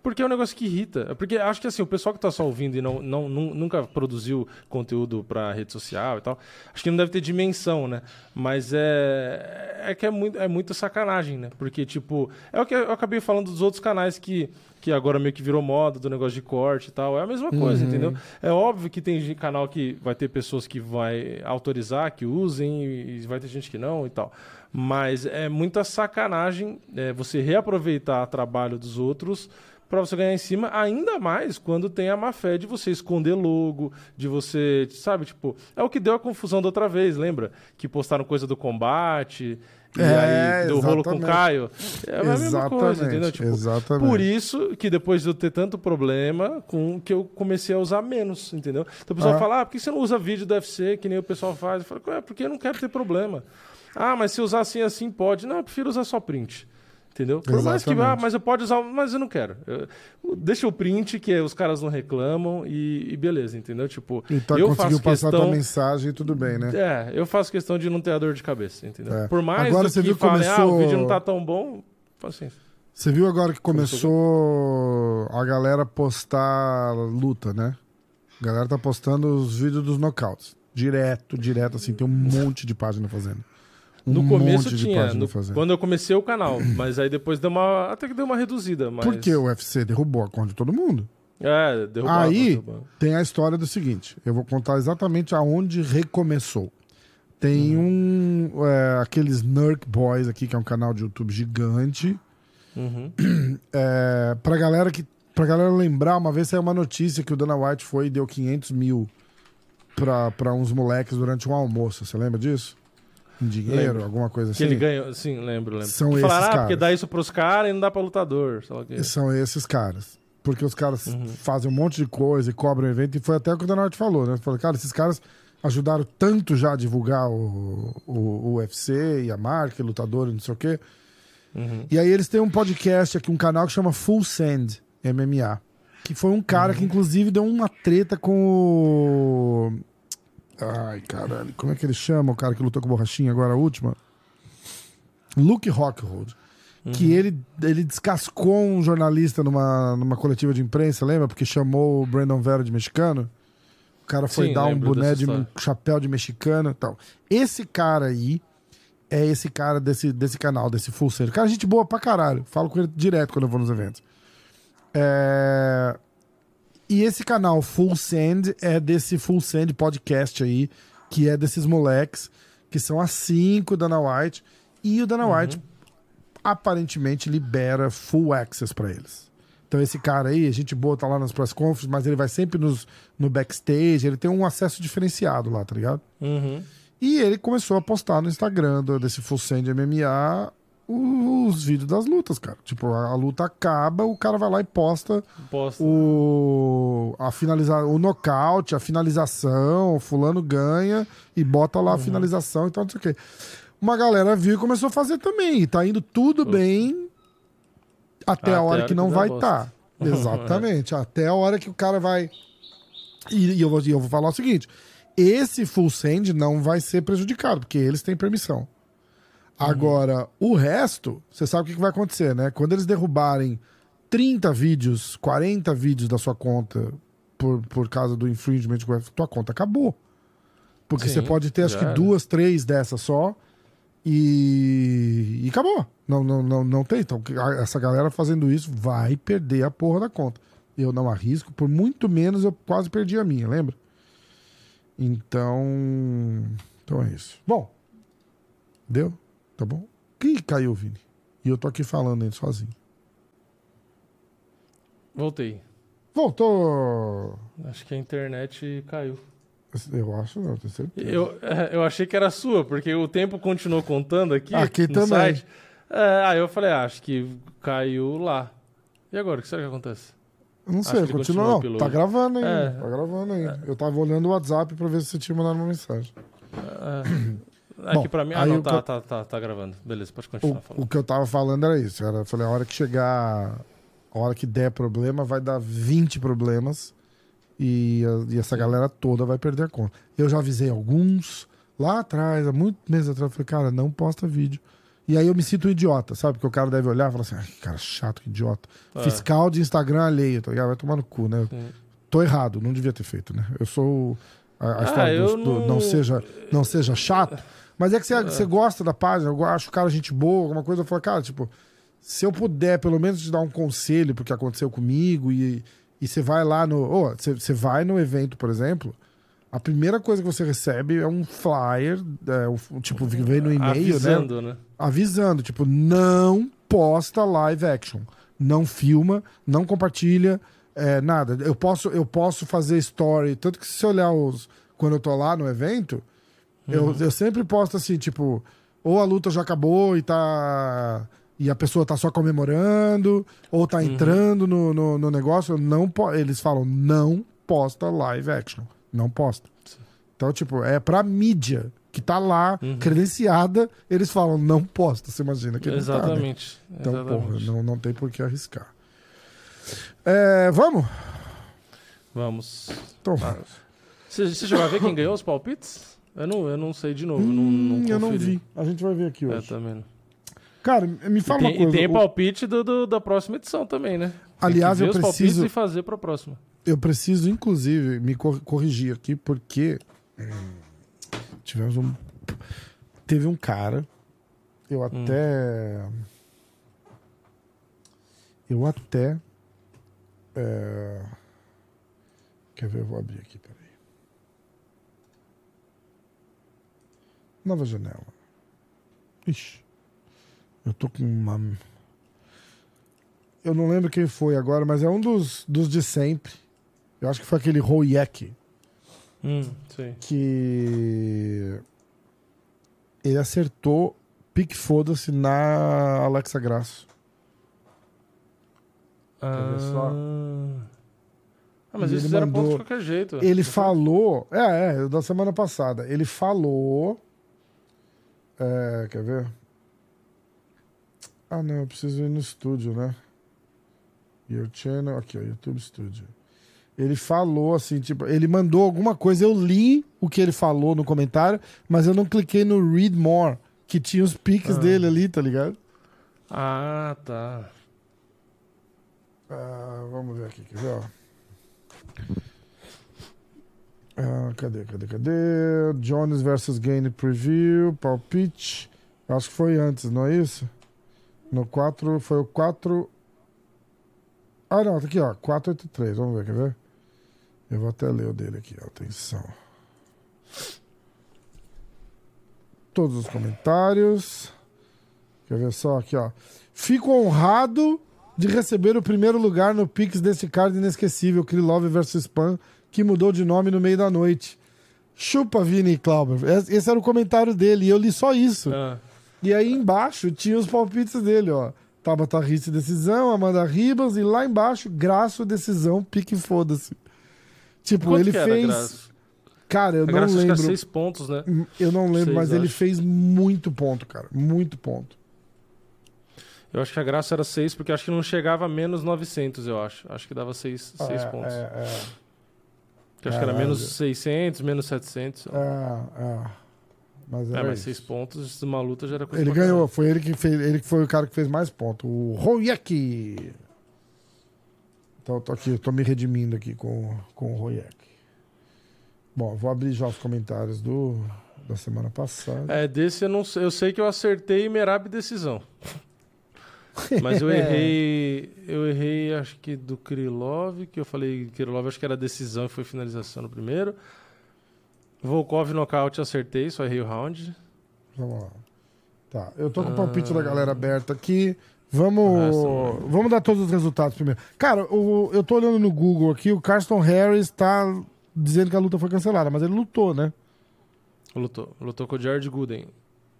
Porque é um negócio que irrita. Porque acho que assim, o pessoal que tá só ouvindo e não, não, nunca produziu conteúdo pra rede social e tal, acho que não deve ter dimensão, né? Mas é. É que é muito, é muita sacanagem, né? Porque, tipo, é o que eu acabei falando dos outros canais que, que agora meio que virou moda do negócio de corte e tal. É a mesma coisa, uhum. entendeu? É óbvio que tem canal que vai ter pessoas que vai autorizar, que usem, e vai ter gente que não e tal. Mas é muita sacanagem é, você reaproveitar trabalho dos outros para você ganhar em cima, ainda mais quando tem a má fé de você esconder logo, de você, sabe, tipo, é o que deu a confusão da outra vez, lembra? Que postaram coisa do combate, e é, aí deu rolo com o Caio. É a mesma coisa, entendeu? Tipo, exatamente. Por isso que depois de eu ter tanto problema, com que eu comecei a usar menos, entendeu? Então o pessoal ah. fala, ah, por que você não usa vídeo do UFC, que nem o pessoal faz? Eu falo, é, porque eu não quero ter problema. Ah, mas se usar assim, assim, pode. Não, eu prefiro usar só print. Entendeu? Por mais que, ah, mas eu pode usar, mas eu não quero. Eu, deixa o print que os caras não reclamam e, e beleza, entendeu? Tipo, então, eu conseguiu faço passar questão, tua mensagem e tudo bem, né? É, eu faço questão de não ter a dor de cabeça, entendeu? É. Por mais agora, você que viu falem, começou... ah, o vídeo não tá tão bom, paciência. Você viu agora que começou a galera postar luta, né? A galera tá postando os vídeos dos knockouts. Direto, direto, assim, tem um (laughs) monte de página fazendo. No um começo tinha, no, quando eu comecei o canal, (clears throat) mas aí depois deu uma, até que deu uma reduzida. Mas... Porque o UFC derrubou a conta de todo mundo. É, derrubou. Aí tem a história do seguinte, eu vou contar exatamente aonde recomeçou. Tem uhum. um, é, aqueles Nurk Boys aqui, que é um canal de YouTube gigante. Uhum. (clears throat) É, pra galera que pra galera lembrar, uma vez saiu uma notícia que o Dana White foi e deu 500 mil pra, pra uns moleques durante um almoço. Você lembra disso? Em dinheiro, lembro. alguma coisa assim? Que ele ganhou, sim, lembro, lembro. São que esses falaram, ah, porque dá isso pros caras e não dá pra lutador. São esses caras. Porque os caras uhum. fazem um monte de coisa e cobram evento. E foi até o que o Donald falou, né? Falou, cara, esses caras ajudaram tanto já a divulgar o, o, o UFC e a marca, e lutador e não sei o quê. Uhum. E aí eles têm um podcast aqui, um canal que chama Full Send MMA. Que foi um cara uhum. que, inclusive, deu uma treta com o Ai, caralho. Como é que ele chama o cara que lutou com Borrachinha agora, a última? Luke Rockhold. Uhum. Que ele, ele descascou um jornalista numa, numa coletiva de imprensa, lembra? Porque chamou o Brandon Vera de mexicano. O cara foi Sim, dar um boné de um chapéu de mexicano e tal. Esse cara aí é esse cara desse, desse canal, desse Full Sail. Cara, gente boa pra caralho. Falo com ele direto quando eu vou nos eventos. É... E esse canal Full Send é desse Full Send podcast aí, que é desses moleques, que são as cinco Dana White. E o Dana uhum. White aparentemente libera full access para eles. Então esse cara aí, a gente boa, tá lá nas press conferences, mas ele vai sempre nos, no backstage, ele tem um acesso diferenciado lá, tá ligado? Uhum. E ele começou a postar no Instagram desse Full Send MMA os vídeos das lutas, cara. Tipo, a, a, luta acaba, o cara vai lá e posta, posta. o a finalizar o nocaute, a finalização, o fulano ganha e bota lá uhum. a finalização e tal, não sei o quê. Uma galera viu e começou a fazer também. E tá indo tudo bem até, até a hora que não vai estar. Tá. (laughs) Exatamente. Até a hora que o cara vai. E, e eu, vou, e eu vou falar o seguinte: esse full send não vai ser prejudicado, porque eles têm permissão. Agora, o resto, você sabe o que vai acontecer, né? Quando eles derrubarem 30 vídeos, 40 vídeos da sua conta por, por causa do infringement, tua conta acabou. Porque Sim, você pode ter, acho que, duas, três dessas só. E, e acabou. Não, não, não, não tem. Então, essa galera fazendo isso vai perder a porra da conta. Eu não arrisco, por muito menos eu quase perdi a minha, lembra? Então. Então é isso. Bom. Deu? Tá bom? Ih, caiu, Vini. E eu tô aqui falando ainda sozinho. Voltei. Voltou. Acho que a internet caiu. Eu acho, não, tenho certeza. Eu, é, eu achei que era sua, porque o tempo continuou contando aqui. Aqui no também. Site. É, aí eu falei, ah, acho que caiu lá. E agora, o que será que acontece? Não sei, ele continua continua não. Tá gravando ainda. É. Tá gravando ainda. Eu tava olhando o WhatsApp pra ver se você tinha mandado uma mensagem. É, Bom, aqui pra mim. Ah, não, tá, eu- tá, tá, tá gravando. Beleza, pode continuar O, falando. o que eu tava falando era isso. Era, eu falei, a hora que chegar, a hora que der problema, vai dar 20 problemas e, a- e essa galera toda vai perder a conta. Eu já avisei alguns lá atrás, há muitos meses atrás, eu falei, cara, não posta vídeo. E aí eu me sinto um idiota, sabe? Porque o cara deve olhar e falar assim, ai, que cara chato, que idiota. É. Fiscal de Instagram alheio, tá ligado? Vai tomar no cu, né? Sim. Tô errado, não devia ter feito, né? Eu sou a, a história Ah, eu do, do não- não... seja não seja chato, mas é que você, você gosta da página, eu acho o cara gente boa, alguma coisa, eu falo, cara, tipo, se eu puder pelo menos te dar um conselho porque aconteceu comigo e, e você vai lá no, ô, você, você vai no evento, por exemplo, a primeira coisa que você recebe é um flyer, é, um- tipo, vem no e-mail, né? Avisando, né? avisando, tipo, não posta live action, não filma, não compartilha, é, nada. Eu posso, eu posso fazer story, tanto que se você olhar os quando eu tô lá no evento, eu, eu sempre posto assim, tipo, ou a luta já acabou e tá e a pessoa tá só comemorando, ou tá entrando no, no, no negócio, não po- eles falam não posta live action, não posta. Então, tipo, é pra mídia que tá lá, credenciada, eles falam, não posta. Você imagina que não tá, né? Exatamente. Então, porra, Exatamente. não, não tem por que arriscar. É, vamos? Vamos. Então, Você, você chegou a ver quem ganhou os palpites? Eu não, eu não sei de novo. eu não, não hum, eu não vi. A gente vai ver aqui É, hoje. também não. Cara, me fala tem, uma coisa. e tem o- palpite do, do- da próxima edição também, né? Aliás, eu preciso- e fazer pra próxima. Eu preciso, inclusive, me cor- corrigir aqui, porque hum, tivemos um. Teve um cara. Eu até. Eu até. é, Quer ver? Eu vou abrir aqui, peraí. Nova janela. Ixi. Eu tô com uma. Eu não lembro quem foi agora, mas é um dos, dos de sempre. Eu acho que foi aquele Royek Hum, sim. que ele acertou pique foda-se na Alexa Grasso. ver só? Ah, mas eles ele fizeram ponto mandou- de qualquer jeito. Ele falou. É, é, da semana passada. Ele falou. É, quer ver? Ah, não, eu preciso ir no estúdio, né? Your channel. Aqui, ó, YouTube Studio. Ele falou assim, tipo, ele mandou alguma coisa, eu li o que ele falou no comentário, mas eu não cliquei no Read More, que tinha os piques Ah. dele ali, tá ligado? Ah, tá. Ah, vamos ver aqui, quer ver? ó? Ah, cadê, cadê, cadê? Jones versus Gain Preview, palpite. Acho que foi antes, não é isso? No 4, foi o 4. Ah, não, tá aqui, ó. 483, vamos ver, quer ver? Eu vou até ler o dele aqui. Atenção. Todos os comentários. Quer ver só aqui, ó. Fico honrado de receber o primeiro lugar no Pix desse card inesquecível, Krylov vs Spam, que mudou de nome no meio da noite. Chupa, Vini Klauber. Esse era o comentário dele, e eu li só isso. Ah, E aí embaixo tinha os palpites dele, ó. Tabata Risse, decisão, Amanda Ribas, e lá embaixo, Graço, decisão, pique foda-se. Tipo, quanto ele fez. Cara, eu A não Graça acho que lembro. seis pontos, né? Eu não lembro, Seis, mas ele fez muito ponto, cara. Muito ponto. Eu acho que a graça era 6, porque acho que não chegava a menos 900, eu acho. Acho que dava 6 É, pontos. É, é, Que acho que era menos 600, menos 700. É, é, é. Mas era mas isso. 6 pontos numa luta já era coisa Ele ganhou, foi ele que fez, ele que foi o cara que fez mais pontos. O Royek. Então, eu tô aqui, eu tô me redimindo aqui com, com o Royek. Bom, vou abrir já os comentários do, da semana passada. É, desse eu não sei. Eu sei que eu acertei Merab decisão. (laughs) Mas eu errei. Eu errei, acho que do Krylov, que eu falei Krylov, acho que era decisão e foi finalização no primeiro. Volkov nocaute, acertei, só errei o round. Vamos lá. Tá, eu tô com o palpite Ah. da galera aberto aqui. Vamos, Nossa, vamos dar todos os resultados primeiro. Cara, o, eu tô olhando no Google aqui, o Carston Harris tá dizendo que a luta foi cancelada, mas ele lutou, né? Lutou. Lutou com o Jared Gooden.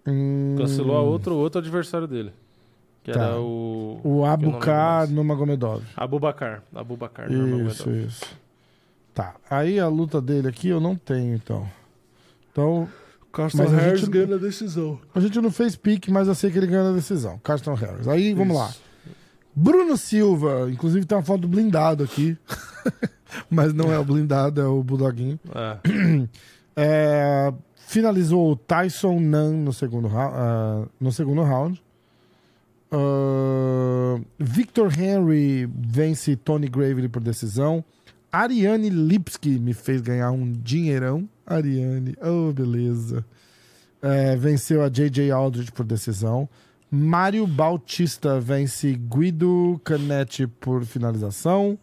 Hum, Cancelou a outro, outro adversário dele. Que Tá. era o. O Abukar Magomedov. Abubakar. Abubakar. Isso, isso. Tá, aí a luta dele aqui eu não tenho, então. Então, Carson Mas a Harris gente- ganha a decisão. a gente não fez pique, mas eu sei que ele ganhou a decisão. Carston Harris. Aí, vamos lá. Bruno Silva, inclusive tem uma foto do blindado aqui. (laughs) mas não é o blindado, é o Bulldoguinho. É. (clears throat) É, finalizou o Tyson Nan no segundo, ah, no segundo round. Ah, Victor Henry vence Tony Gravely por decisão. Ariane Lipski me fez ganhar um dinheirão. Ariane, oh, beleza. É, venceu a JJ Aldrich por decisão. Mário Bautista vence Guido Canetti por finalização.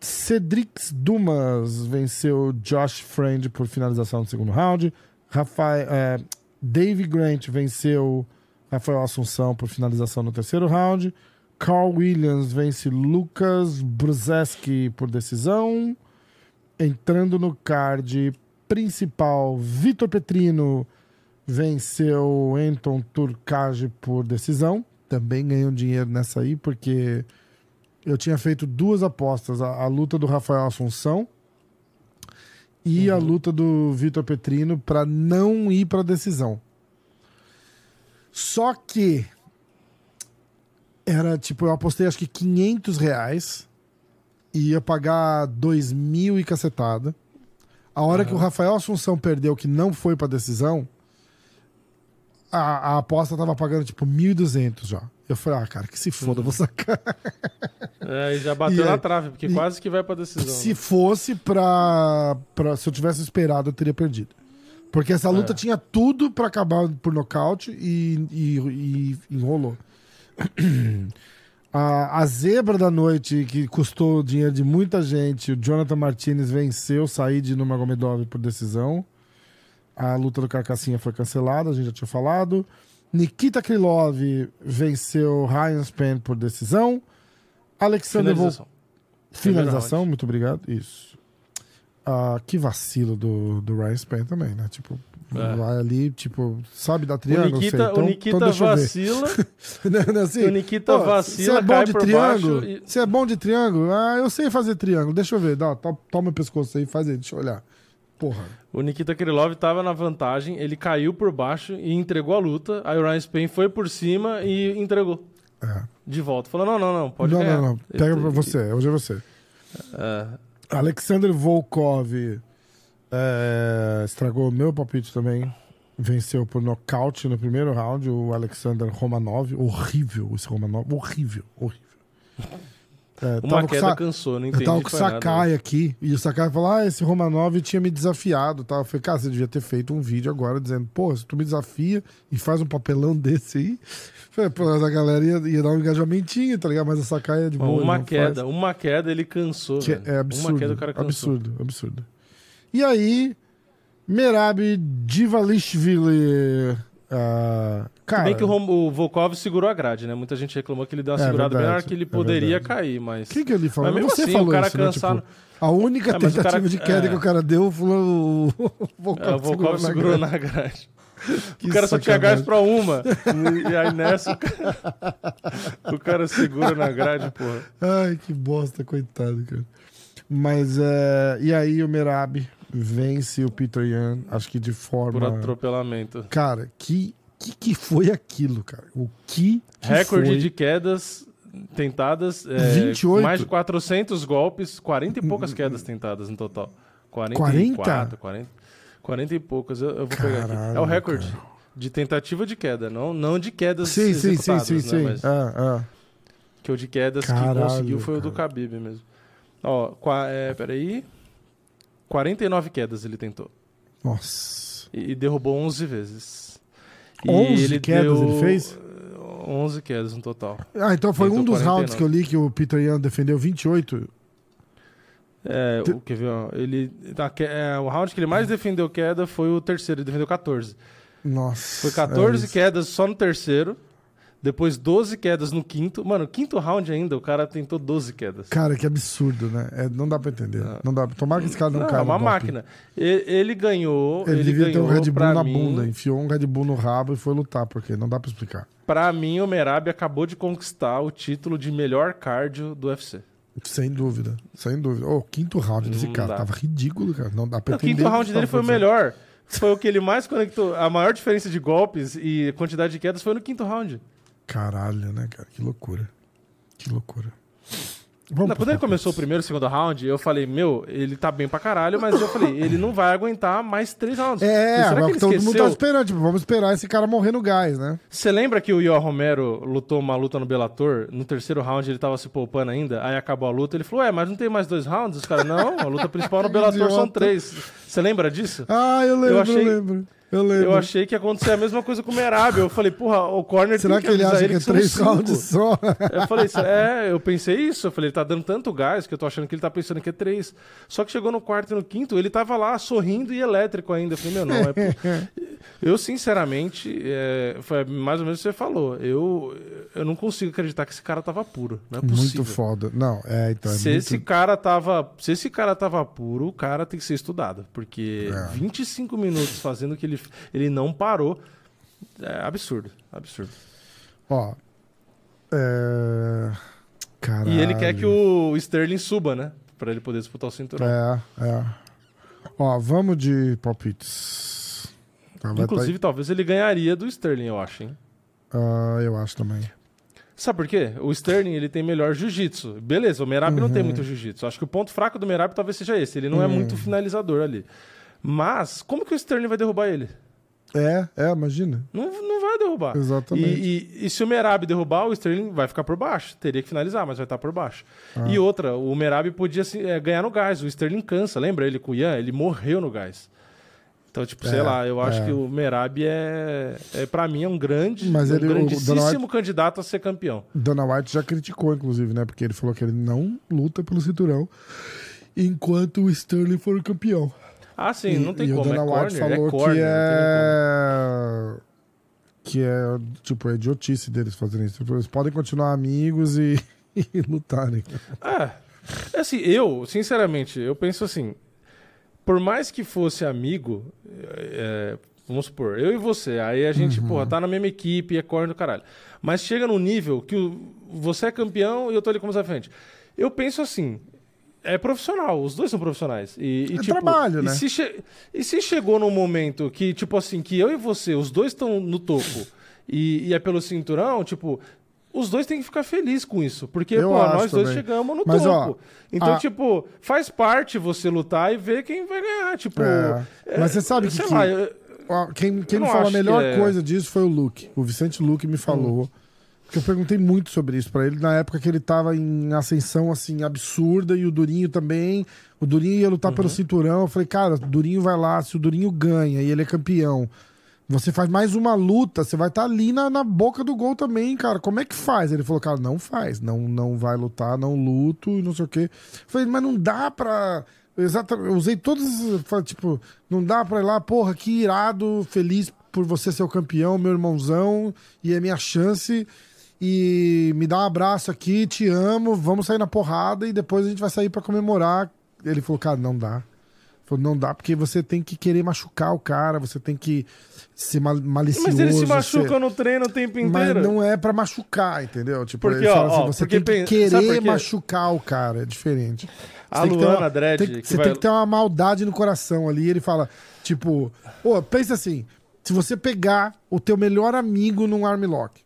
Cedrix Dumas venceu Josh Friend por finalização no segundo round. Rafael, é, Dave Grant venceu Rafael Assunção por finalização no terceiro round. Carl Williams vence Lucas Brzeski por decisão. Entrando no card principal, Vitor Petrino venceu Anton Turcage por decisão. Também ganhou dinheiro nessa aí, porque eu tinha feito duas apostas: a, a luta do Rafael Assunção e a luta do Vitor Petrino para não ir para decisão. Só que era tipo, eu apostei acho que 500 reais e ia pagar 2 mil e cacetada. A hora que o Rafael Assunção perdeu, que não foi pra decisão, a, a aposta tava pagando tipo 1.200 já. Eu falei, ah, cara, que se foda, eu vou sacar. (laughs) É, e já bateu E na é- trave, porque e- quase que vai pra decisão. Se né? fosse pra, pra. Se eu tivesse esperado, eu teria perdido. Porque essa luta É. tinha tudo pra acabar por nocaute e, e- e enrolou. A, a zebra da noite, que custou dinheiro de muita gente, o Jonathan Martinez venceu Said no Magomedov por decisão. A luta do Carcassinha foi cancelada, a gente já tinha falado. Nikita Krylov venceu Ryan Span por decisão. Alexander Vol Finalização. Finalização, round. muito obrigado. Isso. Ah, que vacilo do, do Ryan Span também, né? Tipo, É. vai ali, tipo, sabe dar O triângulo? Nikita. Então, o Nikita então vacila. (laughs) Não, assim, o Nikita pô, vacila, Você é bom de triângulo? E... Você é bom de triângulo? Ah, eu sei fazer triângulo. Deixa eu ver. Dá, to- toma o pescoço aí, faz aí, deixa eu olhar. Porra. O Nikita Krylov tava na vantagem, ele caiu por baixo e entregou a luta. Aí o Ryan Spain foi por cima e entregou. É. De volta. Falou: não, não, não, pode não, ganhar. não, não. Pega pra você. Hoje é você. É, Alexander Volkov é, estragou o meu palpite também. Venceu por nocaute no primeiro round o Alexander Romanov. Horrível esse Romanov. Horrível, horrível. É, uma queda Sa- cansou, não Eu entendi. tava com o nada. Sakai aqui. E o Sakai falou: Ah, esse Romanov tinha me desafiado. Tá? Eu falei, cara, você devia ter feito um vídeo agora dizendo, pô, se tu me desafia e faz um papelão (laughs) desse aí. Eu pô, a galera ia, ia dar um engajamentinho, tá ligado? Mas o Sakai é de boa. Uma queda, faz. uma queda ele cansou. Que é absurdo. Uma queda o cara cansou. absurdo, absurdo. E aí, Merab Divalishvili. Ah, cara, bem que o, o Volkov segurou a grade, né? Muita gente reclamou que ele deu uma É segurada na verdade, que ele é poderia verdade. cair, mas. quem que ele falou? Mas mesmo Você assim, falou o cara isso, né? cansar. Tipo, a única É, o tentativa cara- de queda é. que o cara deu foi o, o (laughs) Volkov, É, o Volkov segurou grade. na grade. Que o cara só tinha gás pra uma. E, aí nessa o cara, o cara segura na grade, porra. Ai, que bosta, coitado, cara. Mas, é, e aí o Merab vence o Peter Yan, acho que de Por forma... atropelamento. Cara, que que, que foi aquilo, cara? O que, que Recorde foi? de quedas tentadas. É, 28? Mais de 400 golpes, 40 e poucas quedas tentadas no total. 40? 44, 40, 40 e poucas. Eu, eu vou pegar aqui. É Caralho, o recorde cara. de tentativa de queda, não, não de quedas Sim, sim, sim, sim, né? sim. Mas Ah, ah. que o de quedas Caralho, que conseguiu foi o do cara. Khabib mesmo. Ó, qua, é, peraí. 49 quedas ele tentou. Nossa. E, e derrubou 11 vezes. 11 quedas ele fez? 11 quedas no total. Ah, então foi um dos rounds 49. que eu li que o Peter Yan defendeu 28. É, Te- o que viu? Ele tá, é, o round que ele mais defendeu queda foi o terceiro, ele defendeu 14. Nossa. Foi 14 é quedas só no terceiro, depois 12 quedas no quinto. Mano, quinto round ainda, o cara tentou 12 quedas. Cara, que absurdo, né? É, não dá pra entender. Não dá. Tomara que esse cara não, Não, caia é uma máquina. Ele, ele ganhou, Ele, ele, devia ter ganhou um Red Bull pra na mim, bunda, enfiou um Red Bull no rabo e foi lutar, porque não dá pra explicar. Pra mim, o Merab acabou de conquistar o título de melhor cardio do UFC. Sem dúvida, sem dúvida. O quinto round desse Não cara dá. tava ridículo, cara. Não dá pra entender. quinto o que round você dele foi o melhor. Foi o que ele mais conectou. A maior diferença de golpes e quantidade de quedas foi no quinto round. Caralho, né, cara? Que loucura. Que loucura. Vamos Não, quando ele começou o primeiro e o segundo round, eu falei, meu, ele tá bem pra caralho, mas eu falei, ele não vai aguentar mais três rounds. É, Será que ele todo mundo tá esperando. Tipo, vamos esperar esse cara morrer no gás, né? Você lembra que o Ior Romero lutou uma luta no Bellator? No terceiro round ele tava se poupando ainda, aí acabou a luta, ele falou, ué, mas não tem mais dois rounds? Os caras, não, a luta principal no (laughs) Bellator são três. Você lembra disso? Ah, eu lembro, eu, achei- lembro. Eu lembro. Eu achei que ia acontecer a mesma coisa com o Merab. Eu falei, porra, o corner Será tem que ele avisar acha que é três rounds só? (laughs) Eu falei, é, eu pensei isso. Eu falei, ele tá dando tanto gás que eu tô achando que ele tá pensando que é três. Só que chegou no quarto e no quinto, ele tava lá sorrindo e elétrico ainda. Eu falei, meu, não, é. (laughs) Eu, sinceramente, é, foi mais ou menos o que você falou. Eu, eu não consigo acreditar que esse cara tava puro. Não é possível. muito foda. Não, é, então. É Se muito... esse cara tava, se esse cara tava puro, o cara tem que ser estudado, porque É. 25 minutos fazendo que ele ele não parou, é absurdo, absurdo. Ó. É. Caralho. E ele quer que o Sterling suba, né, Pra ele poder disputar o cinturão. É, é. Ó, vamos de palpites. Tá, Inclusive, talvez ele ganharia do Sterling, eu acho, hein? tá- Ah, eu acho também. Sabe por quê? O Sterling ele tem melhor jiu-jitsu. Beleza, o Merab não Uhum. tem muito jiu-jitsu. Acho que o ponto fraco do Merab talvez seja esse. Ele não é Uhum. muito finalizador ali. Mas, como que o Sterling vai derrubar ele? É, é, imagina. Não, não vai derrubar. Exatamente. E, e- e se o Merab derrubar, o Sterling vai ficar por baixo. Teria que finalizar, mas vai estar por baixo. E outra, o Merab podia assim, é, ganhar no gás. O Sterling cansa. Lembra ele com o Ian? Ele morreu no gás. Então, tipo, sei É, lá, eu acho é. que o Merab é, é para mim, é um grande, Mas um ele- Dana grandíssimo White- candidato a ser campeão. Dana White já criticou, inclusive, né? Porque ele falou que ele não luta pelo cinturão enquanto o Sterling for o campeão. Ah, sim, não tem e como. o Dana é White corner, falou é corner, que é. Que é, tipo, é idiotice deles fazerem isso. Eles podem continuar amigos e, (laughs) e lutarem. é assim, eu, sinceramente, eu penso assim, por mais que fosse amigo, é, vamos supor, eu e você, aí a gente, porra, tá na mesma equipe, é corno do caralho. Mas chega num nível que o- você é campeão e eu tô ali como à frente. Eu penso assim, é profissional, os dois são profissionais. E, e, É tipo, trabalho, e né? Se che- E se chegou num momento que, tipo assim, que eu e você, os dois estão no topo e, e é pelo cinturão, tipo, os dois têm que ficar felizes com isso. Porque, Eu pô, nós dois também. chegamos no Mas, ó, topo. então, a- tipo, faz parte você lutar e ver quem vai ganhar. Tipo, É. Mas você sabe que- que- lá, Ó, Quem, quem me falou a melhor é- coisa disso foi o Luke. O Vicente Luke me falou. Hum. Porque eu perguntei muito sobre isso pra ele na época que ele tava em ascensão assim absurda e o Durinho também. O Durinho ia lutar Uhum. pelo cinturão. Eu falei, cara, o Durinho vai lá, se o Durinho ganha e ele é campeão. Você faz mais uma luta, você vai estar ali na, na boca do gol também, cara. Como é que faz? Ele falou, cara, não faz. Não, não vai lutar, não luto e não sei o quê. Eu falei, mas não dá pra. Exatamente. Usei todos. Tipo, não dá pra ir lá, porra, que irado, feliz por você ser o campeão, meu irmãozão, e é minha chance. E me dá um abraço aqui, te amo, vamos sair na porrada e depois a gente vai sair pra comemorar. Ele falou, cara, não dá. Falou, não dá, porque você tem que querer machucar o cara, você tem que ser mal malicioso. mas ele se ser- machuca no treino o tempo Mas inteiro. não é pra machucar, entendeu? Tipo, Porque, ele ó, assim, ó, você porque tem que querer machucar o cara, é diferente. A Você tem que ter Luana uma- Dredd, tem você vai- tem que ter uma maldade no coração ali. Ele fala, tipo, pô, pensa assim, Se você pegar o teu melhor amigo num armlock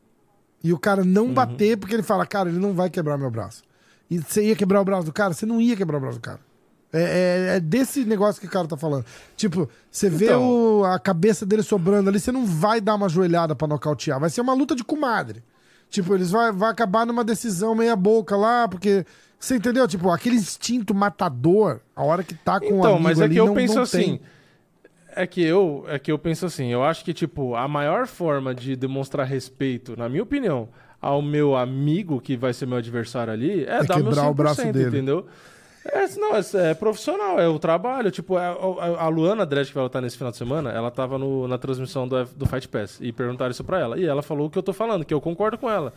e o cara não Uhum. bater porque ele fala, cara, ele não vai quebrar meu braço. E você ia quebrar o braço do cara? Você não ia quebrar o braço do cara. É, é- é desse negócio que o cara tá falando. Tipo, você vê Então. o- a cabeça dele sobrando ali, você não vai dar uma joelhada pra nocautear. Vai ser uma luta de comadre. Tipo, eles vai, vai acabar numa decisão meia boca lá, porque. Você entendeu? Tipo, aquele instinto matador, a hora que tá com o Então, amigo mas é ali, que eu não- penso não assim. tem. É que eu, é que eu penso assim, eu acho que tipo, a maior forma de demonstrar respeito, na minha opinião, ao meu amigo que vai ser meu adversário ali é, É dar o meu 100%, quebrar o braço dele. entendeu? É, não, é, é profissional, é o trabalho. Tipo, é- a, a Luana Dredd, que vai lutar nesse final de semana, ela tava no- na transmissão do, do Fight Pass e perguntaram isso pra ela. E ela falou o que eu tô falando, que eu concordo com ela.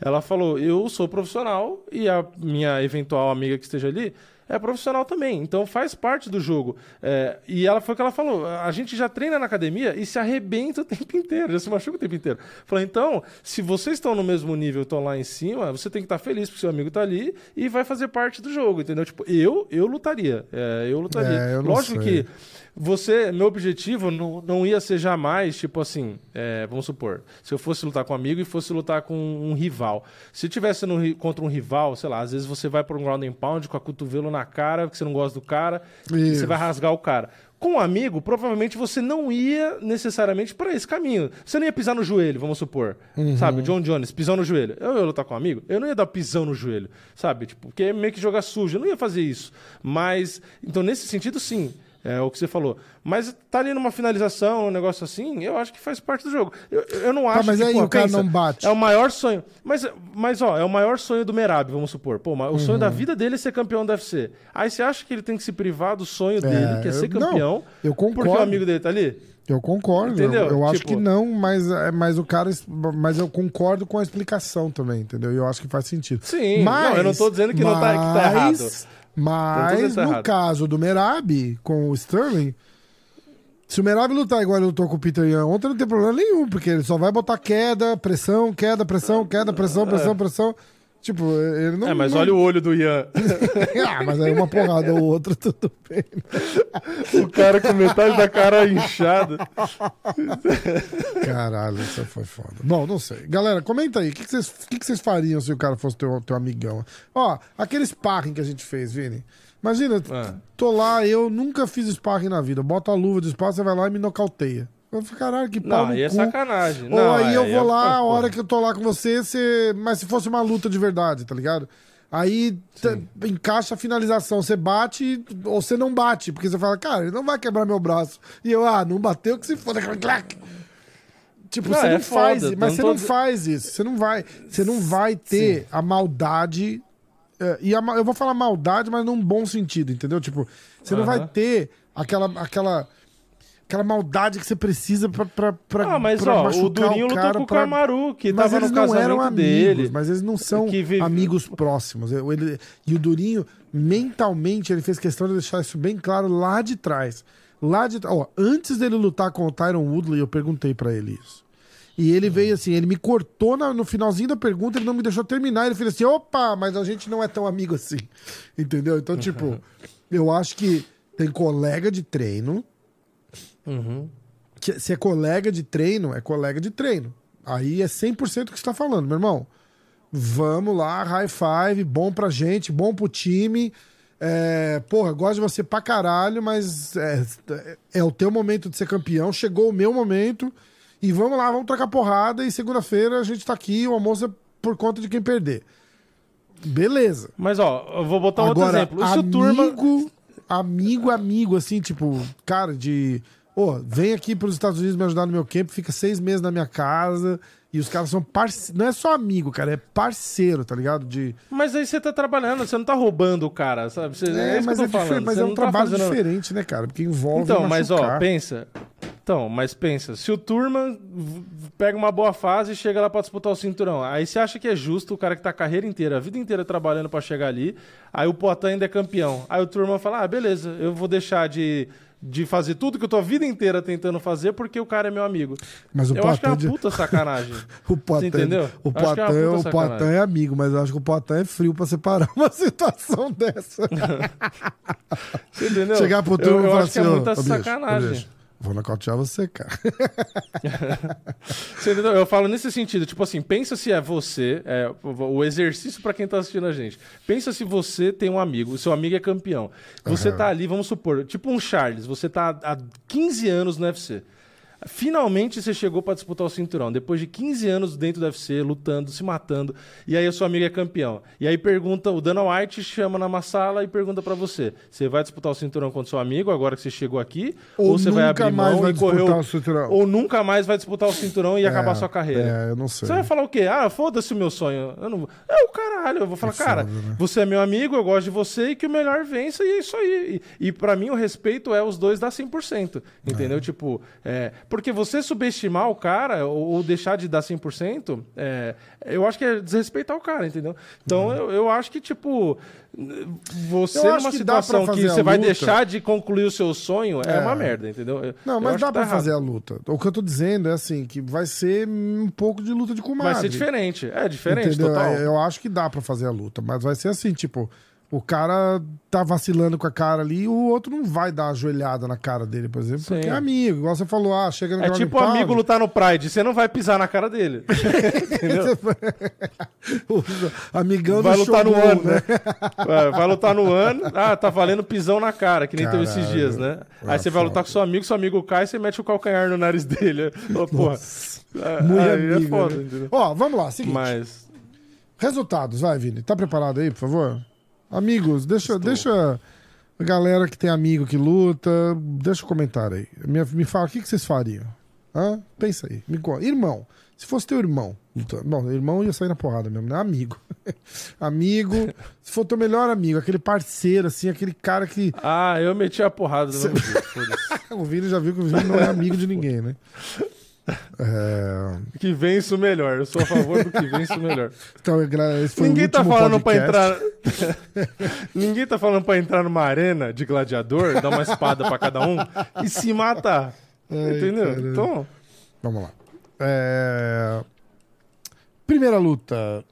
Ela falou: eu sou profissional e a minha eventual amiga que esteja ali é profissional também. Então faz parte do jogo. É, e ela foi o que ela falou: a gente já treina na academia e se arrebenta o (laughs) tempo inteiro, já se machuca o tempo inteiro. Falou: então, se vocês estão no mesmo nível, estão lá em cima, você tem que estar feliz porque seu amigo tá ali e vai fazer parte do jogo, entendeu? Tipo, eu, eu lutaria. É, eu lutaria. É, eu Lógico sei. que você, meu objetivo não, não ia ser jamais, tipo assim, é, vamos supor, se eu fosse lutar com um amigo e fosse lutar com um rival. Se tivesse no contra um rival, sei lá, às vezes você vai por um ground and pound com a cotovelo na cara, porque você não gosta do cara, e você vai rasgar o cara. Com um amigo, provavelmente você não ia necessariamente para esse caminho. Você não ia pisar no joelho, vamos supor. Uhum. Sabe, John Jones, pisão no joelho. Eu ia lutar com um amigo, eu não ia dar pisão no joelho, sabe? Tipo, porque é meio que jogar sujo. Eu não ia fazer isso. Mas, então, nesse sentido, sim. É o que você falou. Mas tá ali numa finalização, um negócio assim, eu acho que faz parte do jogo. Eu, eu não acho Tá, mas que, aí pô, o cara pensa, não bate. É o maior sonho. Mas, mas, ó, é o maior sonho do Merab, vamos supor. Pô, mas o sonho Uhum. da vida dele é ser campeão do UFC. Aí você acha que ele tem que se privar do sonho dele, que é ser não, campeão, eu porque o concordo. amigo dele tá ali? Eu concordo. Entendeu? Eu, eu acho Tipo- que não, mas, é, mas o cara. Mas eu concordo com a explicação também, entendeu? E eu acho que faz sentido. Sim, mas, não, eu não tô dizendo que não tá- que tá errado. Mas- tá no caso do Merab com o Sterling, se o Merab lutar igual ele lutou com o Peter Yan ontem, não tem problema nenhum, porque ele só vai botar queda, pressão, queda, pressão, queda, pressão, pressão, pressão. Tipo, ele não. É, mas não- olha o olho do Ian. (laughs) ah, mas aí uma porrada ou outra, tudo bem. o cara com metade da cara inchada. Caralho, isso foi foda. Bom, não sei. Galera, comenta aí. O que, vocês, que, fariam se o cara fosse teu, teu amigão? Ó, aquele sparring que a gente fez, Vini. Imagina, Ah. tô lá, eu nunca fiz sparring na vida. Eu boto a luva de sparring, você vai lá e me nocauteia. Eu falo, caralho, que pau Não, no aí é sacanagem. Ou Não, aí eu é- vou é- lá, a hora que eu tô lá com você, você... mas se fosse uma luta de verdade, tá ligado? Aí encaixa a finalização, você bate ou você não bate, porque você fala, cara, ele não vai quebrar meu braço. E eu, ah, não bateu que se foda. Tipo, Não, você é não faz, foda, mas não você tô não faz isso. Você não vai, você não vai ter a maldade é, e a eu vou falar maldade, mas num bom sentido, entendeu? Tipo, você não vai ter aquela aquela aquela maldade que você precisa pra, pra, pra Ah, mas pra ó, o Durinho lutou cara, com o pra- Kamaru, que mas tava eles no não casamento eram amigos, dele. mas eles não são vive- amigos próximos. Ele- e o Durinho, mentalmente, ele fez questão de deixar isso bem claro lá de trás. Lá de ó, antes dele lutar com o Tyron Woodley, eu perguntei pra ele isso. E ele veio assim, ele me cortou na- no finalzinho da pergunta, ele não me deixou terminar. Ele fez assim: opa, mas a gente não é tão amigo assim. (laughs) Entendeu? Então, tipo, (laughs) eu acho que tem colega de treino. Uhum. que se é colega de treino, é colega de treino. Aí é 100% o que você tá falando, meu irmão. Vamos lá, high five, bom pra gente, bom pro time. É, porra, gosto de você pra caralho, mas é, é o teu momento de ser campeão. Chegou o meu momento. E vamos lá, vamos trocar porrada. E segunda-feira a gente tá aqui, o almoço é por conta de quem perder. Beleza. Mas ó, eu vou botar outro Agora, exemplo. Se o Turma. amigo, amigo, amigo, assim, tipo, cara, de. Ô, vem aqui pros Estados Unidos me ajudar no meu camp, fica seis meses na minha casa. E os caras são parceiros. Não é só amigo, cara, é parceiro, tá ligado? De. Mas aí você tá trabalhando, você não tá roubando o cara, sabe? Você, é, isso mas é, falando. mas é um tá trabalho fazendo- diferente, né, cara? Porque envolve. Então, mas ó, pensa. Então, mas pensa, se o Turma v- pega uma boa fase e chega lá pra disputar o cinturão, aí você acha que é justo o cara que tá a carreira inteira, a vida inteira trabalhando pra chegar ali, aí o Poitin ainda é campeão. Aí o Turma fala: "Ah, beleza, eu vou deixar de de fazer tudo que eu tô a vida inteira tentando fazer porque o cara é meu amigo. Mas o eu acho que é uma Poitin puta sacanagem. (laughs) O Poitin, entendeu? O é Poitin, puta o. Poitin é amigo, mas eu acho que o Poitin é frio pra separar (laughs) uma situação dessa. (laughs) Você entendeu? Chegar pro turma e falar acho que assim, é ó, muita bicho, sacanagem. bicho, Vou nocautear você, cara. Você entendeu? Eu falo nesse sentido, tipo assim, pensa se é você, é, o exercício pra quem tá assistindo a gente. Pensa se você tem um amigo, o seu amigo é campeão. Você Aham. tá ali, vamos supor, tipo um Charles, você tá há 15 anos no UFC. Finalmente você chegou pra disputar o cinturão, depois de 15 anos dentro do UFC, lutando, se matando, e aí o seu amigo é campeão. E aí pergunta, o Dana White chama numa sala e pergunta pra você: você vai disputar o cinturão contra seu amigo agora que você chegou aqui? Ou você vai nunca abrir mais mão vai e correu. disputar o cinturão. Ou nunca mais vai disputar o cinturão e acabar sua carreira. É, eu não sei. Você vai falar o quê? Ah, foda-se o meu sonho. Eu não... É o caralho. Eu vou falar, É cara, foda, né? você é meu amigo, eu gosto de você e que o melhor vença e é isso aí. E, e para mim o respeito é os dois dar 100%. Entendeu? Tipo, é... porque você subestimar o cara ou, deixar de dar 100%, é... eu acho que é desrespeitar o cara, entendeu? Então eu, eu acho que, tipo, você Uhum. Numa que situação que a você vai deixar de concluir o seu sonho é, É. uma merda, entendeu? Eu- Não, mas dá que pra tá errado. fazer a luta. O que eu tô dizendo é assim, que vai ser um pouco de luta de comadre. Vai ser diferente. É diferente, Entendeu? total. É, Eu acho que dá pra fazer a luta, mas vai ser assim, tipo, o cara tá vacilando com a cara ali, o outro não vai dar a joelhada na cara dele, por exemplo, Sim. porque é amigo. Igual você falou, ah, chega no É tipo o amigo lutar no Pride, você não vai pisar na cara dele. (laughs) Entendeu? (laughs) Amigão Vai do lutar no ano, né? Vai, vai lutar no ano. Ah, tá valendo pisão na cara, que nem teve esses Caralho. dias, né? Aí Ah, você vai lutar com seu amigo, seu amigo cai, você mete o calcanhar no nariz dele. (laughs) Ô, porra. É, Muito aí amigo, é foda, né? Ó, vamos lá, seguinte. Mas. Resultados, vai, Vini. Tá preparado aí, por favor? Amigos, deixa, deixa a galera que tem amigo que luta, deixa o comentário aí. Me, me fala, o que, que vocês fariam? Hã? Pensa aí. Me conta. Irmão, se fosse teu irmão, lutando- bom, irmão ia sair na porrada mesmo, né? Amigo. (laughs) amigo, se for teu melhor amigo, aquele parceiro, assim, aquele cara que. Ah, eu meti a porrada jeito, foda-se. (laughs) O Vini já viu que o Vini não é amigo de ninguém, né? (laughs) É... Que vença o melhor. Eu sou a favor do que vença o melhor. (laughs) Então, foi Ninguém tá falando pra podcast. entrar. (laughs) Ninguém tá falando pra entrar numa arena de gladiador, dar uma espada pra cada um e se matar. Ai, Entendeu? caralho. Então, Vamos lá. É, Primeira luta.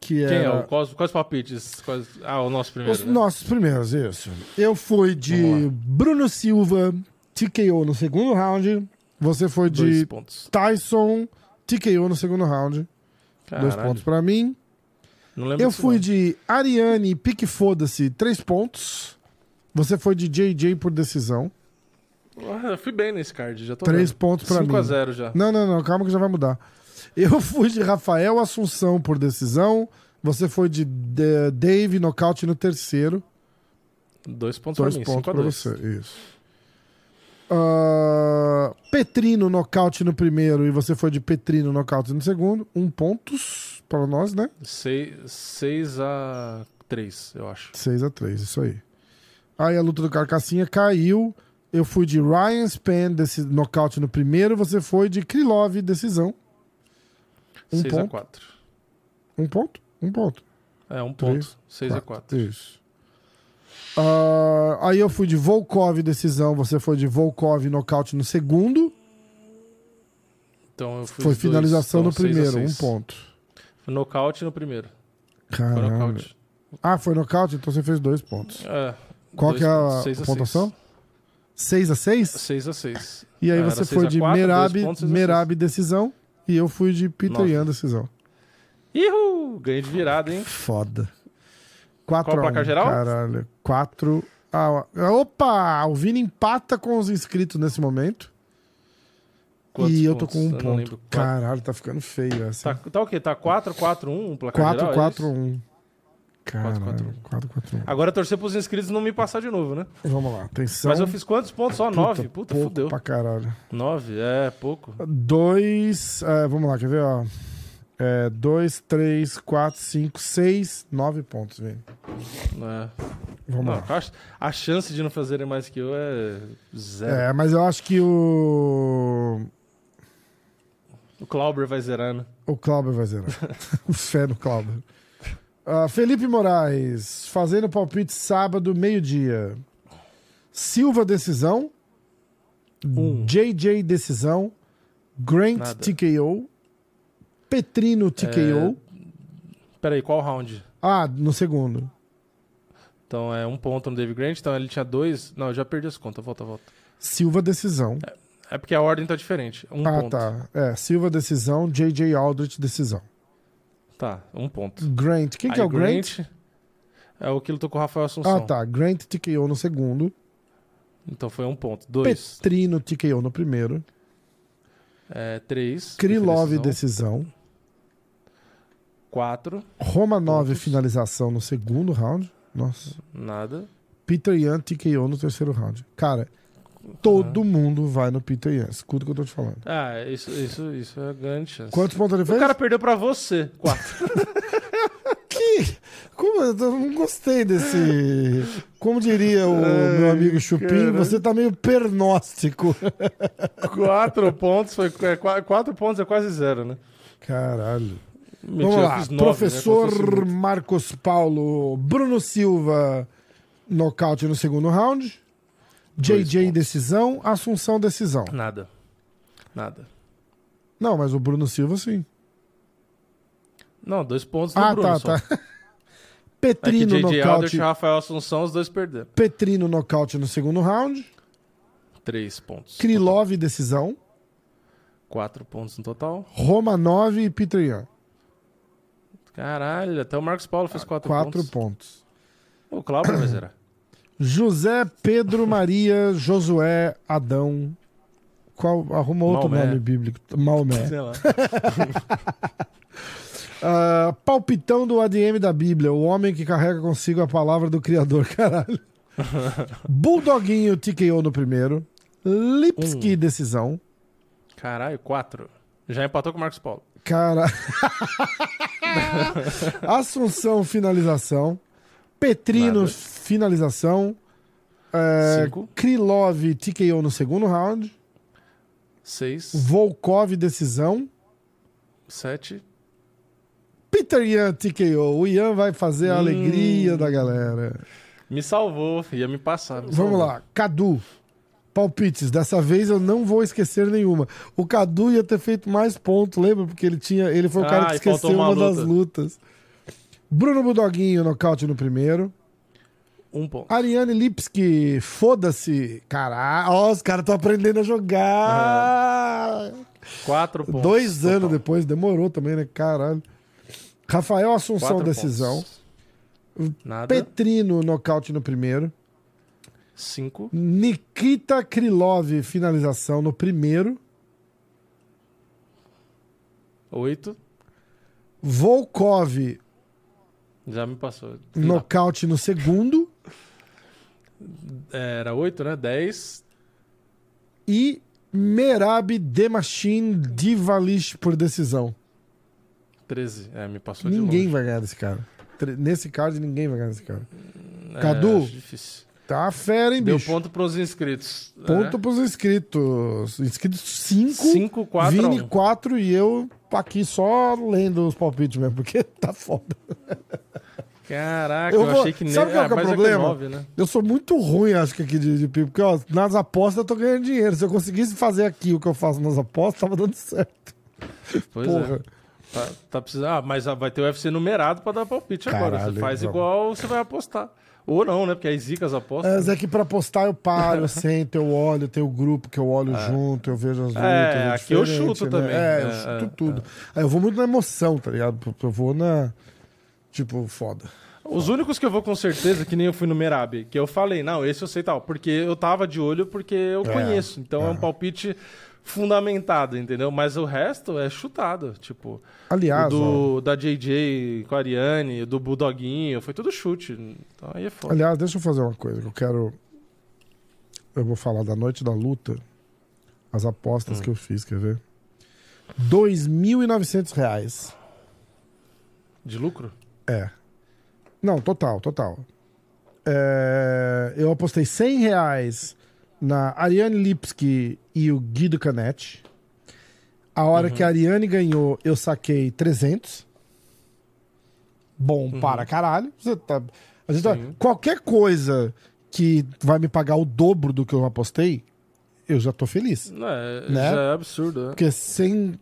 Que quem é? O, quais, quais palpites? Quais- Ah, o nosso primeiro. Os né? nossos primeiros, isso. Eu fui de. Bruno Silva, TKO no segundo round. Você foi Dois de. Tyson, TKO no segundo round. Dois Caralho, pontos pra mim. Eu fui não. de Ariane, pique foda-se, três pontos. Você foi de JJ por decisão. Ah, eu fui bem nesse card, já tô Três vendo. pontos pra 5 mim. a 0 já. Não, não, não, calma que já vai mudar. Eu (laughs) fui de Rafael Assunção por decisão. Você foi de Dave nocaute no terceiro. Dois pontos Dois pra mim, pontos 5 pra 2. você. Isso. Ah, Petrino nocaute no primeiro e você foi de Petrino nocaute no segundo. Um pontos para nós, né? 6 a 3, eu acho. 6 a 3 isso aí. Aí a luta do Carcassinha caiu. Eu fui de Ryan Span desse nocaute no primeiro. Você foi de Krylov decisão. Um 6 a ponto. 4. Um ponto? Um ponto. É, um ponto. 6 a 4. Isso. Ah, aí eu fui de Volkov decisão, você foi de Volkov nocaute no segundo. Então eu fui foi os dois, finalização então no primeiro, um ponto. Foi Nocaute no primeiro. Foi Caralho. nocaute. Ah, foi nocaute, então você fez dois pontos. É. Qual dois que é a, seis a pontuação? 6 a 6 6 a 6 E aí Era você foi de quatro, dois Merab, pontos, Merab decisão. E eu fui de Peter. Yan decisão. Ihu! Ganhei de virada, hein? Foda. 4 Qual a 1, placar geral? Caralho. 4 a... Opa! O Vini empata com os inscritos nesse momento. Quantos e eu tô com um ponto. Caralho, tá ficando feio essa. Tá, tá o quê? Tá 4, 4, 1 o placar 4, geral? é 4, isso? 1. Caralho, 4, 4, 4, 1. Agora torcer pros inscritos não me passar de novo, né? Vamos lá, atenção. Mas eu fiz quantos pontos? Só 9? Puta, pouco fudeu. pra caralho. 9, é pouco. 2, vamos lá, quer ver, ó. 2, 3, 4, 5, 6, 9 pontos, velho. É. Vamos Não, lá. a ch- a chance de não fazerem mais que eu é zero. É, mas eu acho que o. O Clauber vai zerar, né? O Clauber vai zerar. (laughs) Fé no Clauber. Ah, Felipe Moraes, fazendo palpite sábado, meio-dia. Silva, decisão. Um. JJ, decisão. Grant, Nada. TKO. Petrino, TKO. Peraí, qual round? Ah, no segundo. Então é um ponto no Dave Grant, então ele tinha dois. Não, eu já perdi as contas, volta, volta. Silva, decisão. É porque a ordem tá diferente. Um ah, ponto. tá. É, Silva, decisão. J.J. Aldrich, decisão. Tá, um ponto. Grant. Quem que é Aí o Grant? É o que lutou com o Rafael Assunção. Ah, tá. Grant TKO no segundo. Então foi um ponto. Dois. Petrino TKO no primeiro. É, três. Krylov, decisão. decisão. Quatro. Romanov, Pontos. finalização no segundo round. Nossa. Nada. Peter Yan, TKO no terceiro round. Cara, todo mundo vai no Peter Yan. Escuta o que eu tô te falando. Ah, isso, isso, isso é grande chance. Quantos pontos ele O fez? cara perdeu pra você. Quatro. (laughs) Que? Como eu não gostei desse. Como diria o meu amigo Chupim, cara. você tá meio pernóstico. quatro pontos. Foi, é, qua- quatro pontos é quase zero, né? Caralho. Vamos lá. nove, Professor né? Se fosse Marcos Paulo, Bruno Silva, nocaute no segundo round. Dois JJ, pontos. decisão. Assunção, decisão. Nada. Nada. Não, mas o Bruno Silva, sim. Não, dois pontos no Ah, Bruno tá, só. tá. É (laughs) Petrino, J.J. Aldrich nocaute. e Rafael Assunção, os dois perderam. Petrino, nocaute no segundo round. Três pontos. Krylov, decisão. Quatro pontos no total. Romanov e Peter Yan. Caralho, até o Marcos Paulo fez quatro, Quatro pontos. pontos. O Cláudio vai zerar. (coughs) José Pedro Maria Josué Adão. Qual, arruma outro Maomé. nome bíblico. Maomé. (laughs) Sei lá. (laughs) Ah, palpitão do ADM da Bíblia. O homem que carrega consigo a palavra do Criador. (laughs) Caralho. Bulldoguinho TKO no primeiro. Lipski, Um. decisão. Caralho, quatro. Já empatou com o Marcos Paulo. Cara. (laughs) Assunção, finalização. Petrino, Nada. finalização. É, Cinco. Krylov, TKO no segundo round. Seis. Volkov, decisão. Sete. Peter Yan, TKO. O Ian vai fazer a Hum. alegria da galera. Me salvou. Ia me passar. me Vamos salvou. lá. Cadu. Palpites. Dessa vez eu não vou esquecer nenhuma. O Cadu ia ter feito mais pontos, lembra? Porque ele tinha. Ele foi o cara Ah, que esqueceu uma, uma das luta. lutas. Bruno Budoguinho, nocaute no primeiro. Um ponto. Ariane Lipski, foda-se. Caralho, ó, os caras estão aprendendo a jogar. Quatro pontos. Dois total. anos depois, demorou também, né? Caralho. Rafael Assunção, Quatro decisão. pontos. Nada. Petrino, nocaute no primeiro. Cinco. Nikita Krylov, finalização no primeiro. Oito. Volkov, Já me passou. nocaute no segundo. É, Era oito, né? Dez. E Merab Demachin Divalish por decisão. Treze. É, me passou de Ninguém vai ganhar desse cara. Nesse card, ninguém vai ganhar desse cara. É, Cadu? Tá fera, hein, Deu bicho? ponto pros inscritos. Ponto né? pros inscritos. Inscritos 5, Cinco, quatro. a Vini um. 4 e eu aqui só lendo os palpites mesmo, porque (laughs) tá foda. Caraca, Eu eu, vou- achei que nem. sabe qual que é o mas problema? nove, né? Eu sou muito ruim, acho que aqui de, de pipo, porque ó, nas apostas eu tô ganhando dinheiro. Se eu conseguisse fazer aqui o que eu faço nas apostas, tava dando certo. Pois Porra. é. Tá, tá precisando. Ah, mas vai ter o UFC numerado pra dar palpite agora. Caralho, Você faz vamos. igual você vai apostar. Ou não, né? Porque aí zica as apostas. É, mas é que pra postar eu paro, eu (laughs) sento, eu olho, tem o grupo que eu olho junto, eu vejo as lutas. É, aqui eu chuto né? também. É, eu É, chuto é, tudo. Aí eu vou muito na emoção, tá ligado? Eu vou na. Tipo, foda. Os únicos que eu vou com certeza, que nem eu fui no Merab, que eu falei, não, esse eu sei tal, porque eu tava de olho porque eu É, conheço. Então é. um palpite fundamentado, entendeu? Mas o resto é chutado. Tipo, Aliás, do, da JJ com a Ariane, do Bulldoguinho, foi tudo chute. Então aí é ó, foda. aliás, deixa eu fazer uma coisa que eu quero. Eu vou falar da noite da luta, as apostas Hum. que eu fiz, quer ver? 2.900 reais. De lucro? É. Não, total, total. É, eu apostei 100 reais na Ariane Lipski e o Guido Canetti. A hora Uhum. que a Ariane ganhou, eu saquei 300. Bom Uhum. para caralho. Você tá- a gente tá- qualquer coisa que vai me pagar o dobro do que eu apostei, eu já tô feliz. Não, é, Né? Já é absurdo, né? Porque sem.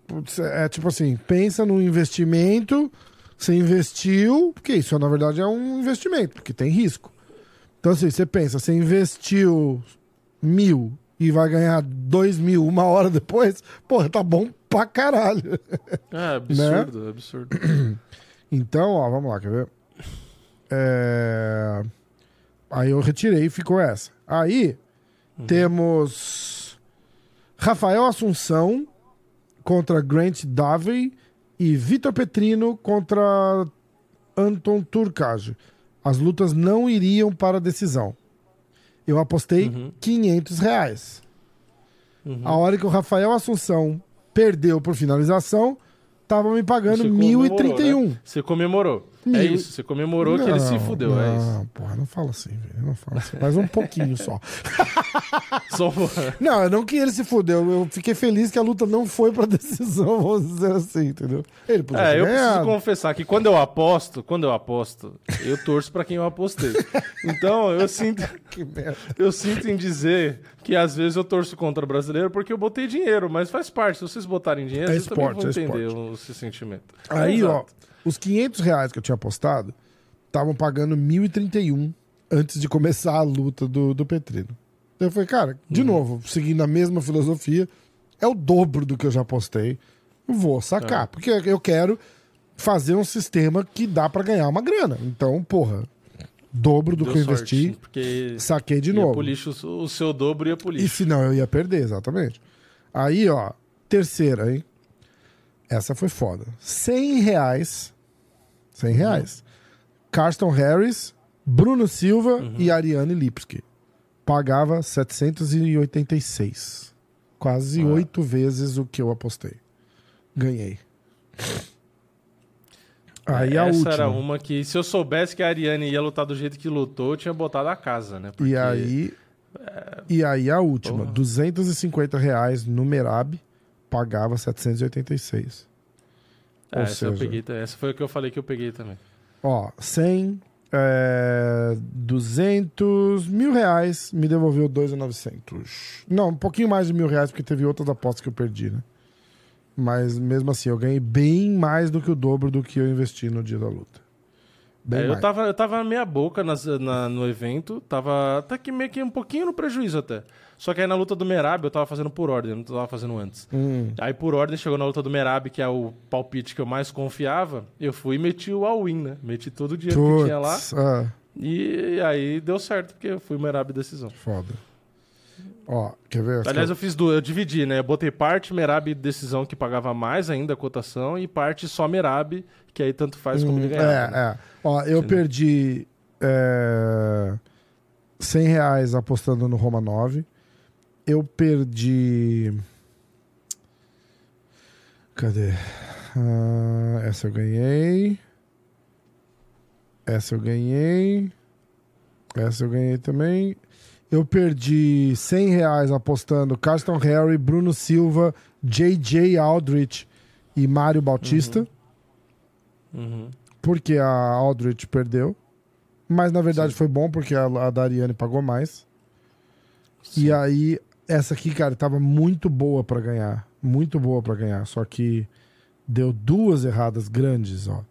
É tipo assim, pensa no investimento, você investiu, porque isso na verdade é um investimento, porque tem risco. Então, assim, você pensa, você investiu mil e vai ganhar 2 mil uma hora depois, porra, tá bom pra caralho. É (laughs) absurdo, é absurdo. (clears throat) Então, ó, vamos lá, quer ver? É, Aí eu retirei e ficou essa. Aí temos Rafael Assunção contra Grant Davey e Vitor Petrino contra Anton Turcage. As lutas não iriam para a decisão. Eu apostei Uhum. 500 reais. Uhum. A hora que o Rafael Assunção perdeu por finalização, tava me pagando Você comemorou, 1.031. né? Você comemorou. É isso, você comemorou que ele se Não, fudeu, não, é isso. porra, não fala assim, velho. Não fala assim. Mas um pouquinho só. (laughs) Só... Não, não que ele se fudeu. Eu fiquei feliz que a luta não foi pra (laughs) decisão, vamos dizer assim, entendeu? Ele podia É, eu preciso ganhado. confessar que quando eu aposto, quando eu aposto, eu torço pra quem eu apostei. Então, eu sinto, (laughs) Que merda. eu sinto em dizer que às vezes eu torço contra o brasileiro porque eu botei dinheiro, mas faz parte. Se vocês botarem dinheiro, É vocês também esporte, vão é entender esporte. o- esse sentimento. Aí, É, ó, exato. Os 500 reais que eu tinha apostado estavam pagando 1.031 antes de começar a luta do, do Petrino. Então eu falei, cara, de Uhum. novo, seguindo a mesma filosofia, é o dobro do que eu já apostei. Vou sacar, É. porque eu quero fazer um sistema que dá pra ganhar uma grana. Então, porra, dobro do Deu que eu sorte, investi, Porque saquei de novo. lixo, o seu dobro ia pro E lixo. senão eu ia perder, exatamente. Aí, ó, terceira, hein? Essa foi foda. 100 reais. 100 reais. Carston Harris, Bruno Silva e Ariane Lipski. Pagava 786. Quase Ah. oito vezes o que eu apostei. Ganhei. Aí a Essa última. era uma que, se eu soubesse que a Ariane ia lutar do jeito que lutou, eu tinha botado a casa, né? Porque- E aí. E aí a última, Porra. 250 reais no Merab, pagava 786. É, essa, eu seja- peguei, também. essa foi a que eu falei que eu peguei também. Ó, 100, é, 200, mil reais, me devolveu 2,900. Não, um pouquinho mais de mil reais, porque teve outras apostas que eu perdi, né? Mas mesmo assim, eu ganhei bem mais do que o dobro do que eu investi no dia da luta. Bem É, eu, tava, eu tava meia boca nas- na- no evento, tava até que meio que um pouquinho no prejuízo até. Só que aí na luta do Merab eu tava fazendo por ordem, eu não tava fazendo antes. Hum, Aí por ordem chegou na luta do Merab, que é o palpite que eu mais confiava, eu fui e meti o all-in, né? Meti todo o dinheiro que tinha lá. ah, E aí deu certo, porque eu fui Merab decisão. foda. Ó, quer ver? Aliás, eu fiz duas, eu dividi, né? Eu botei parte Merab decisão que pagava mais ainda a cotação e parte só Merab, que aí tanto faz como Hum, ele ganhava. É, né? é. Ó, eu Entendeu? perdi é, 100 reais apostando no Roma 9. Eu perdi. Cadê? Ah, essa eu ganhei. Essa eu ganhei. Essa eu ganhei também. Eu perdi 100 reais apostando Carston Harry, Bruno Silva, JJ Aldrich e Mário Bautista Uhum. Porque a Aldrich perdeu. Mas na verdade foi bom porque a, a Dariane pagou mais. E aí, essa aqui, cara, tava muito boa pra ganhar. Muito boa pra ganhar. Só que deu duas erradas grandes, ó.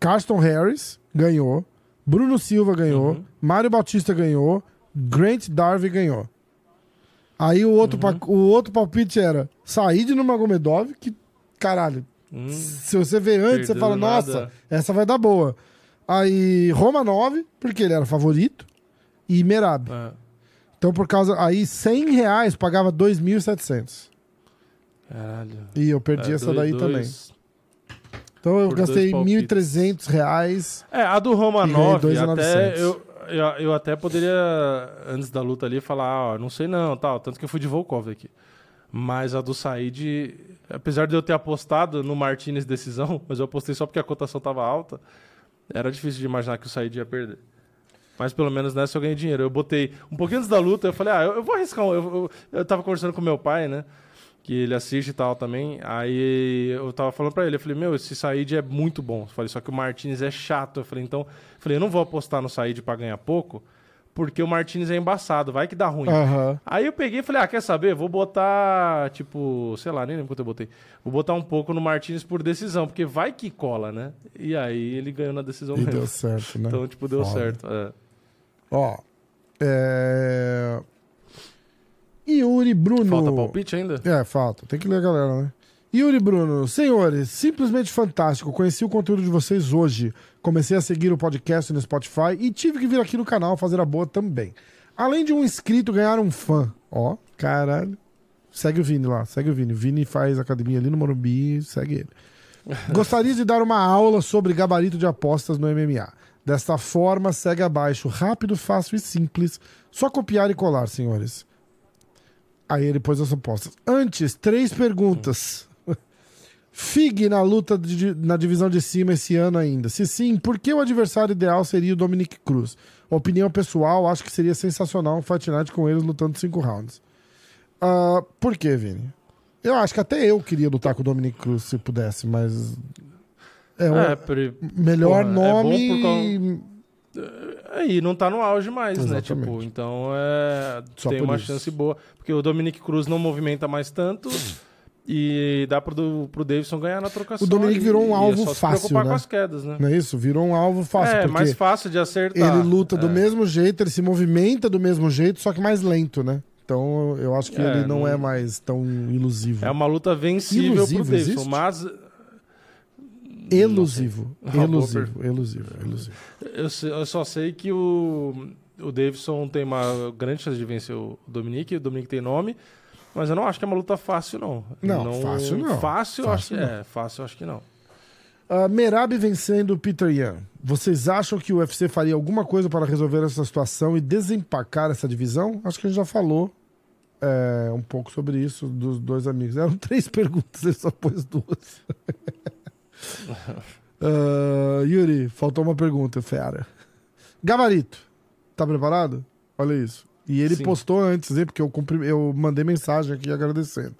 Carston Harris ganhou. Bruno Silva ganhou. Uhum. Mário Bautista ganhou. Grant Darby ganhou. Aí o outro, Uhum. o outro palpite era Said no Magomedov, que, caralho, Hum, se você vê antes, você fala, nada. nossa, essa vai dar boa. Aí Roma 9, porque ele era favorito, e Merab. é. Então, por causa. Aí 100 reais pagava 2.700. Caralho. E eu perdi É, essa dois- daí dois- também. Então eu por gastei dois palpites. 1.300 reais. É, a do Roma ganhei 9, 2.900. até eu, eu, eu até poderia, antes da luta ali, falar, ó, não sei não, tal. Tanto que eu fui de Volkov aqui. Mas a do Said, apesar de eu ter apostado no Martinez decisão, (laughs) mas eu apostei só porque a cotação tava alta, era difícil de imaginar que o Said ia perder. Mas pelo menos nessa eu ganhei dinheiro. Eu botei um pouquinho antes da luta, eu falei, ah, eu, eu vou arriscar. um- Eu, eu, eu tava conversando com meu pai, né? Que ele assiste e tal também. Aí eu tava falando pra ele, eu falei, meu, esse Said é muito bom. Eu falei, só que o Martinez é chato. Eu falei, então, eu falei, eu não vou apostar no Said pra ganhar pouco, porque o Martinez é embaçado, vai que dá ruim. Aham. Aí eu peguei e falei, ah, quer saber? Vou botar, tipo, sei lá, nem lembro quanto eu botei. Vou botar um pouco no Martinez por decisão, porque vai que cola, né? E aí ele ganhou na decisão E mesmo. deu certo, né? (laughs) Então, tipo, deu Foda. certo. é. Ó, é... Yuri Bruno. Falta palpite ainda? É, falta. Tem que ler a galera, né? Yuri Bruno, senhores, simplesmente fantástico. Conheci o conteúdo de vocês hoje. Comecei a seguir o podcast no Spotify e tive que vir aqui no canal fazer a boa também. Além de um inscrito ganhar um fã. Ó, caralho. Segue o Vini lá, segue o Vini. O Vini faz academia ali no Morumbi, segue ele. (laughs) Gostaria de dar uma aula sobre gabarito de apostas no MMA. Desta forma, segue abaixo. Rápido, fácil e simples. Só copiar e colar, senhores. Aí ele pôs as apostas. Antes, três perguntas. Fig na luta de- na divisão de cima esse ano ainda? Se sim, por que o adversário ideal seria o Dominic Cruz? Opinião pessoal, acho que seria sensacional um Fight Night com eles lutando cinco rounds. Ah, por que, Vini? Eu acho que até eu queria lutar com o Dominic Cruz se pudesse, mas. É o É, pre- melhor porra, é nome. causa- Aí não tá no auge mais, né? Exatamente. Tipo, então é, Só tem uma isso. chance boa. Porque o Dominic Cruz não movimenta mais tanto. E dá pro, pro Davidson ganhar na trocação. O Dominic ali. virou um é alvo se fácil, preocupar né? com as quedas, né? Não é isso? Virou um alvo fácil. é, mais fácil de acertar. ele luta do É. mesmo jeito, ele se movimenta do mesmo jeito, só que mais lento, né? Então eu acho que É, ele não, não- é mais tão ilusivo. É uma luta vencível Ilusivo pro Davidson, existe? mas Elusivo. Elusivo, elusivo, eu, se- eu só sei que o, o Davidson tem uma grande chance de vencer o Dominic, o Dominic tem nome, mas eu não acho que é uma luta fácil, não. Não, fácil não. Fácil, eu acho que Fácil é, fácil eu acho que não. Ah, Merab vencendo Peter Yan. Vocês acham que o UFC faria alguma coisa para resolver essa situação e desempacar essa divisão? Acho que a gente já falou é, um pouco sobre isso dos dois amigos. Eram (laughs) três perguntas, ele só pôs duas. (laughs) Ah, Yuri, faltou uma pergunta, fera. Gabarito, tá preparado? Olha isso. E ele Sim. postou antes, hein, porque eu, cumpri- eu mandei mensagem aqui agradecendo.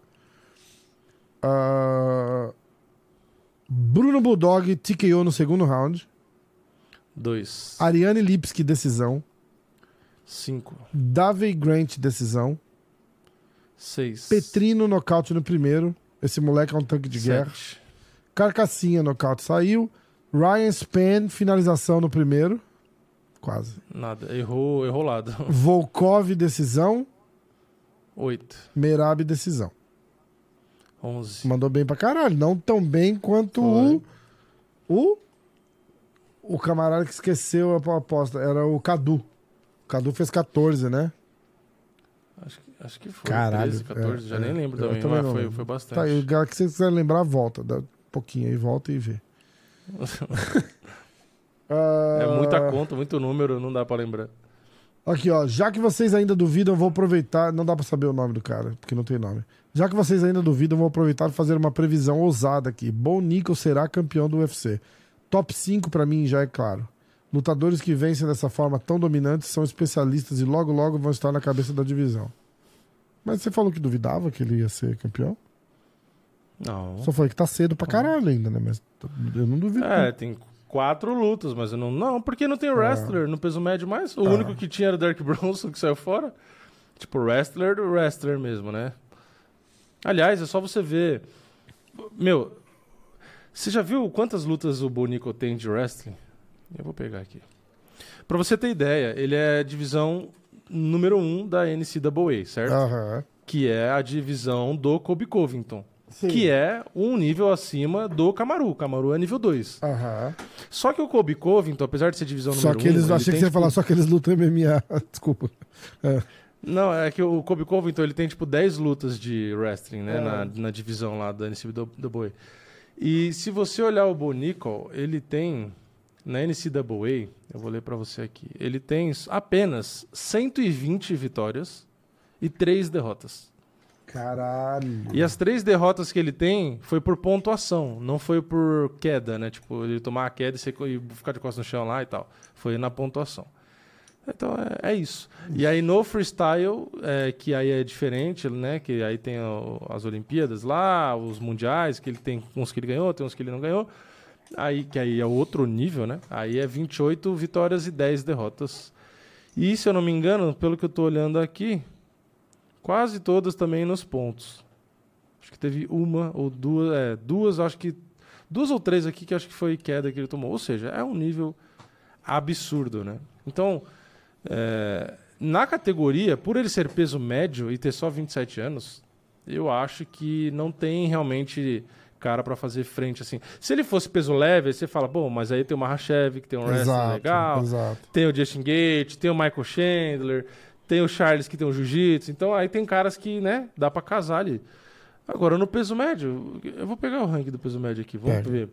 Ah, Bruno Bulldog TKO no segundo round. Dois. Ariane Lipski, decisão. Cinco. Davey Grant, decisão. Seis. Petrino, nocaute no primeiro. Esse moleque é um tanque de guerra. Sete. Carcassinha, nocaute, saiu. Ryan Span, finalização no primeiro. Quase. Nada. Errou, errou lado. (laughs) Volkov, decisão. Oito. Merab, decisão. Onze. Mandou bem pra caralho. Não tão bem quanto o. O. O camarada que esqueceu a aposta. Era o Cadu. O Cadu fez 14, né? Acho, que- acho que foi. Caralho, 13, 14, é, já é. nem lembro também, também mas não foi, foi bastante. Tá, e o que você quiser lembrar, volta. Dá um pouquinho aí, volta e vê. (laughs) É Ah, muita conta, muito número, não dá pra lembrar. Aqui, ó. Já que vocês ainda duvidam, eu vou aproveitar. Não dá pra saber o nome do cara, porque não tem nome. Já que vocês ainda duvidam, eu vou aproveitar e fazer uma previsão ousada aqui. Bom Nico será campeão do UFC. Top 5 pra mim já é claro. Lutadores que vencem dessa forma tão dominante são especialistas e logo logo vão estar na cabeça da divisão. Mas você falou que duvidava que ele ia ser campeão? Não. Só falei que tá cedo pra caralho ainda, né? Mas eu não duvido. É, tem quatro lutas, mas eu não. Não, porque não tem wrestler no peso médio mais. O único que tinha era o Derek Bronson, que saiu fora. Tipo, wrestler do wrestler mesmo, né? Aliás, é só você ver. Meu, você já viu quantas lutas o Bonico tem de wrestling? Eu vou pegar aqui. Pra você ter ideia, ele é divisão número um da NCAA, certo? Aham. Que é a divisão do Kobe Covington. Sim. Que é um nível acima do Camaru. O Camaru é nível 2. Aham. Só que o Kobe Covington, apesar de ser divisão Só número que eles. 1, ele achei que você ia tipo- falar só que eles lutam MMA. (laughs) Desculpa. É. Não, é que o Kobe Covington ele tem tipo 10 lutas de wrestling, né? É. Na, na divisão lá da NCAA. E se você olhar o Bo Nickel, ele tem na NCAA, eu vou ler pra você aqui, ele tem apenas 120 vitórias e 3 derrotas. Caralho. E as três derrotas que ele tem foi por pontuação, não foi por queda, né? Tipo, ele tomar a queda e, ficar de costas no chão lá e tal. Foi na pontuação. Então é, é isso. E aí no freestyle, é, que aí é diferente, né? Que aí tem o- as Olimpíadas lá, os mundiais, que ele tem uns que ele ganhou, tem uns que ele não ganhou. Aí, que aí é outro nível, né? Aí é 28 vitórias e 10 derrotas. E se eu não me engano, pelo que eu tô olhando aqui, quase todas também nos pontos. Acho que teve uma ou duas, é, duas, acho que duas ou três aqui que acho que foi queda que ele tomou. Ou seja, é um nível absurdo, né? Então, é, na categoria, por ele ser peso médio e ter só 27 anos, eu acho que não tem realmente cara pra fazer frente assim. Se ele fosse peso leve, você fala, bom, mas aí tem o Mahashev, que tem um wrestling legal, exato. tem o Justin Gate, tem o Michael Chandler, tem o Charles que tem o jiu-jitsu. Então aí tem caras que, né, dá pra casar ali. Agora no peso médio, eu vou pegar o ranking do peso médio aqui, vamos ver.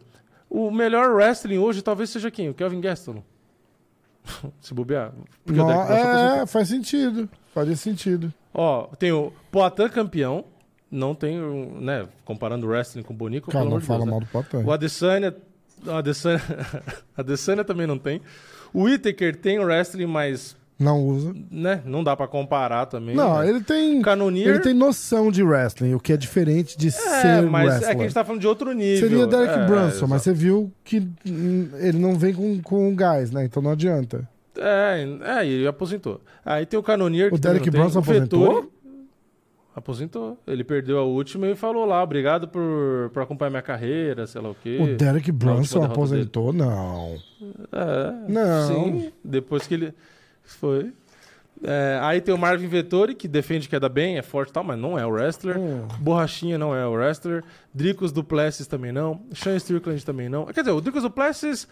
O melhor wrestling hoje talvez seja quem? O Kelvin Gastelum. (laughs) Se bobear. Não, aposentou. é, faz sentido. Faria sentido. Ó, tem o Poitin campeão. Não tem, né, comparando o wrestling com o Bonico, Cara, não fala Deus, né? mal do Potan. O Adesanya, Adesanya, (laughs) Adesanya também não tem. O Whittaker tem o wrestling, mas, Não usa. né, não dá pra comparar também. Não, né? ele tem. Canonier, Ele tem noção de wrestling, o que é diferente de é, ser mas wrestler. é que a gente tá falando de outro nível. Seria Derek é, Brunson, mas exato. você viu que ele não vem com, com gás, né? Então não adianta. É, é, e ele aposentou. Aí tem o Canonier que O Derek. Brunson Vettori aposentou? Aposentou. Ele perdeu a última e falou lá, obrigado por, por acompanhar minha carreira, sei lá o quê. O Derek Brunson aposentou? Não. É, Não. Sim, depois que ele foi. É, aí tem o Marvin Vettori, que defende queda bem, é forte e tal, mas não é o wrestler. Hum. Borrachinha não é o wrestler. Dricos Duplessis também não. Sean Strickland também não. Quer dizer, o Dricos Duplessis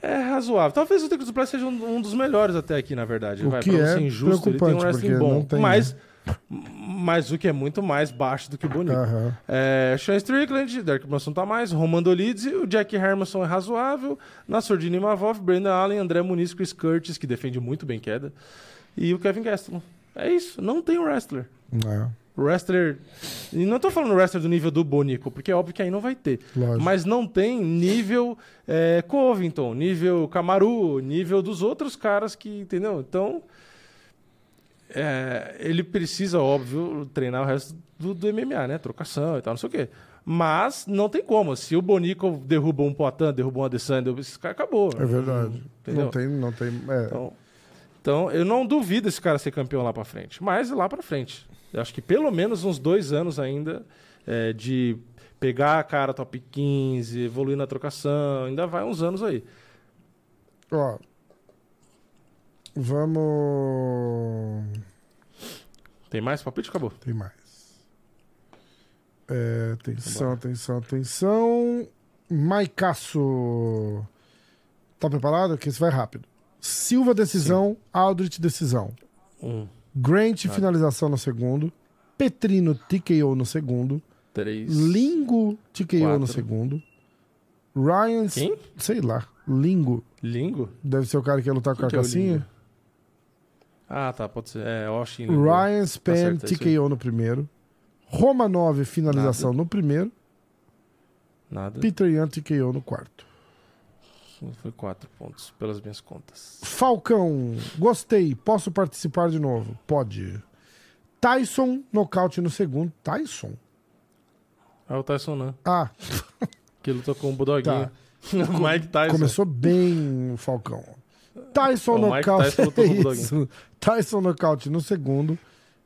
é razoável. Talvez o Dricos Duplessis seja um, um dos melhores até aqui, na verdade. O Vai, que pra não é ser injusto, ele tem um wrestling bom. tem, né? Mas, o que é muito mais baixo do que o Bonito. Aham. É, Sean Strickland, Derek Brunson tá mais, Roman Dolidze, o Jack Hermanson é razoável, Nassordini Mavov, Brandon Allen, André Muniz, Chris Curtis, que defende muito bem queda, e o Kevin Gastelum. É isso, não tem um wrestler. É, Wrestler. E não tô falando wrestler do nível do Bonico, porque é óbvio que aí não vai ter. lógico. Mas não tem nível é, Covington, nível Camaru, nível dos outros caras que, entendeu? Então, é, ele precisa, óbvio, treinar o resto do, do MMA, né? Trocação e tal, não sei o quê. Mas não tem como. Se o Bonico derruba um Poitin, derruba um Adesanya, esse cara, acabou. É verdade. Entendeu? Não tem, não tem. É. Então, então, eu não duvido esse cara ser campeão lá pra frente. Mas lá pra frente. Eu acho que pelo menos uns dois anos ainda é, de pegar a cara top 15, evoluir na trocação. Ainda vai uns anos aí. Ó. Vamos. Tem mais palpite? Acabou. Tem mais. É, atenção, atenção, atenção. Maicaço. Tá preparado? Que isso vai rápido. Silva, decisão. Aldrich, decisão. Um, Grant, finalização no segundo. Petrino, TKO no segundo. três. Lingo, TKO no Quatro. segundo. Ryan, Quem? sei lá. Lingo. Lingo? Deve ser o cara que ia lutar com a que é o Carcassinha. Lingo? Ah, tá. Pode ser. É, Oshin. Ryan Span, certo, é. TKO no primeiro. Roma 9, finalização no primeiro. Nada. Peter Yan, TKO no quarto. Foi quatro pontos, pelas minhas contas. Falcão, gostei. Posso participar de novo? Pode. Tyson, nocaute no segundo. Tyson? Ah, o Tyson não. Ah, (laughs) Que lutou com o Bulldoguinho. Tá. (laughs) Mike Tyson. começou bem o Falcão. Tyson, O Mike nocaute. Tyson lutou com o (laughs) é Bulldoguinho. isso. Tyson, nocaute no segundo.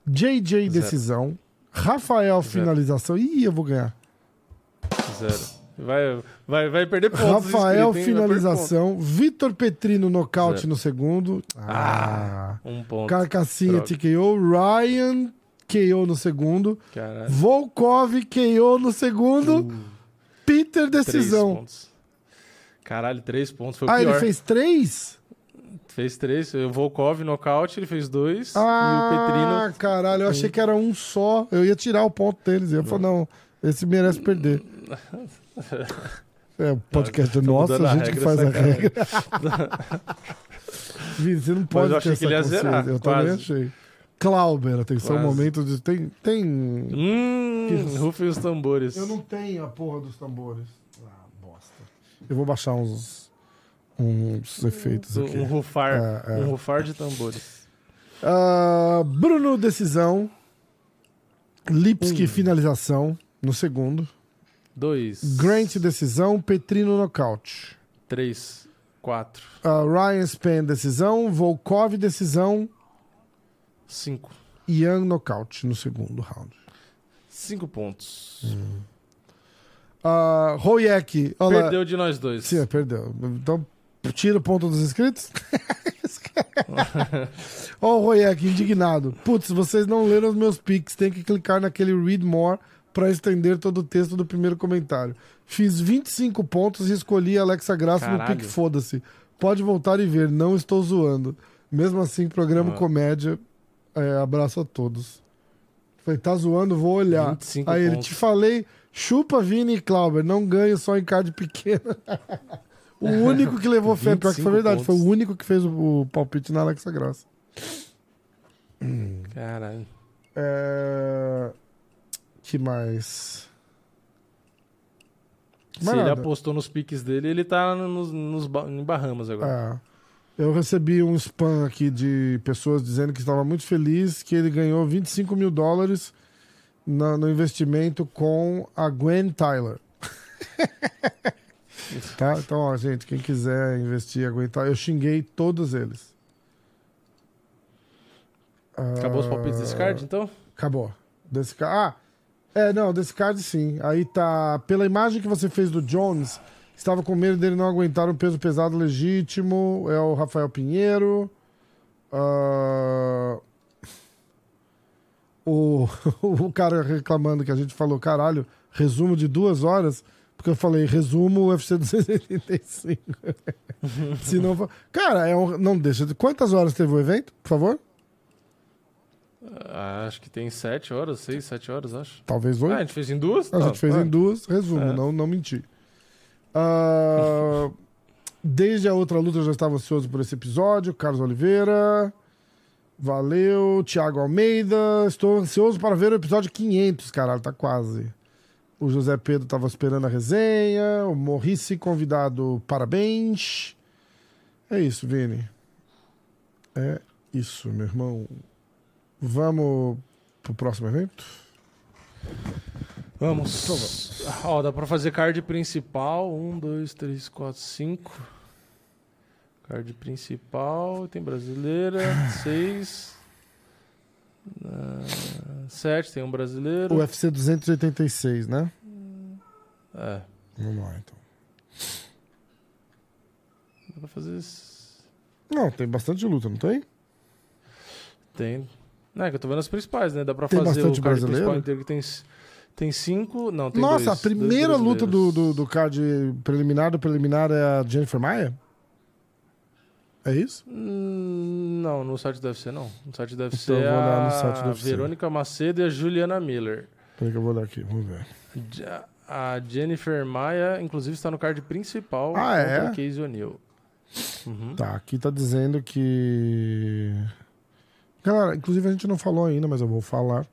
JJ, decisão. Rafael, finalização. Ih, eu vou ganhar. Zero. Vai, vai, vai perder pontos. Rafael, finalização. Vitor Petrino, nocaute Zero. no segundo. Ah. pontos. Um ponto. Carcassinha. TKO. Ryan, KO no segundo. Caralho. Volkov, KO no segundo. Peter, Três decisão. pontos. Caralho, três pontos. Foi o Ah, pior. ele fez três? Fez três. O Volkov nocaute, ele fez dois. Ah, e o Petrino. caralho, eu achei que era um só. Eu ia tirar o ponto deles. Eu falei, não, esse merece perder. É, o (laughs) podcast é Tá nosso, a a gente que faz a regra. (laughs) Vini, você não pode eu ter achei que ele ia zerar, Eu quase. também achei. Clauber, atenção, Quase. momento de... Tem, tem... Hum, rufem os tambores. Eu não tenho a porra dos tambores. Ah, bosta. Eu vou baixar uns, uns efeitos aqui. Um rufar. É, é. Um rufar de tambores. Ah, Bruno, decisão. Lipski, Um. finalização no segundo. Dois. Grant, decisão. Petrino, nocaute. Três. Quatro. Ah, Ryan Span, decisão. Volkov, decisão. Cinco. Ian, nocaute no segundo round. Cinco pontos. Uh, Royek. Perdeu de nós dois. Sim, perdeu. Então, tira o ponto dos inscritos. (laughs) Ó, o Royek, indignado. Putz, vocês não leram os meus pics, tem que clicar naquele read more pra estender todo o texto do primeiro comentário. Fiz 25 pontos e escolhi Alexa Graça no Caralho. pique foda-se. Pode voltar e ver, não estou zoando. Mesmo assim, programa Ah. comédia. É, abraço a todos. Falei, tá zoando, vou olhar. 25 Aí ele, pontos. te falei, chupa Vini e Clauber, não ganho só em card pequena. (laughs) o único que levou fé, pior que foi 25 verdade, foi o pontos. único que fez o, o palpite na Alexa Graça. Caralho. É... Que mais? Se Mais ele nada. apostou nos piques dele, ele tá nos, nos em Bahamas agora. É. Eu recebi um spam aqui de pessoas dizendo que estava muito feliz que ele ganhou 25 mil dólares na- no investimento com a Gwen Tyler. (laughs) tá? Então, ó, gente, quem quiser investir a Gwen Tyler, eu xinguei todos eles. Acabou os palpites desse card, então? Acabou. Desse ca- Ah, é, não, desse card sim. Aí tá. Pela imagem que você fez do Jones, estava com medo dele não aguentar um peso pesado legítimo. É o Rafael Pinheiro. Ah, O, (laughs) o cara reclamando que a gente falou, caralho, resumo de duas horas. Porque eu falei, resumo UFC 285. (laughs) Se não for... Cara, é um... não deixa. de- Quantas horas teve o evento, por favor? Ah, acho que tem sete horas, seis, sete horas, acho. Talvez Ah, oito. a gente fez em duas? A Tá, gente fez tá. em duas, resumo, É. não, não menti. Ah, (laughs) desde a outra luta eu já estava ansioso por esse episódio. Carlos Oliveira. Valeu. Thiago Almeida. Estou ansioso para ver o episódio 500, caralho, tá quase. O José Pedro estava esperando a resenha. O Morrice convidado, parabéns. É isso, Vini. É isso, meu irmão. Vamos pro próximo evento? Vamos. Ó, dá pra fazer card principal. Um, dois, três, quatro, cinco. Card principal. Tem brasileira. Seis. Ah, sete, tem um brasileiro. UFC 286, né? É. Vamos lá, então. Dá pra fazer. esse- Não, tem bastante luta, não tem? Tem. Não, é que eu tô vendo as principais, né? Dá pra Tem fazer o card brasileiro? principal inteiro que tem. Tem cinco. Não, tem Nossa, dois, a primeira luta do, do, do card preliminar do preliminar é a Jennifer Maia? É isso? Hum, Não, no site deve ser não. No site deve Então ser eu vou olhar a no site do UFC. Verônica Macedo e a Juliana Miller. Peraí que eu vou dar aqui, vamos ver. A Jennifer Maia, inclusive, está no card principal Ah, é? a Casey O'Neill. Uhum. Tá, aqui tá dizendo que. Galera, inclusive a gente não falou ainda, mas eu vou falar.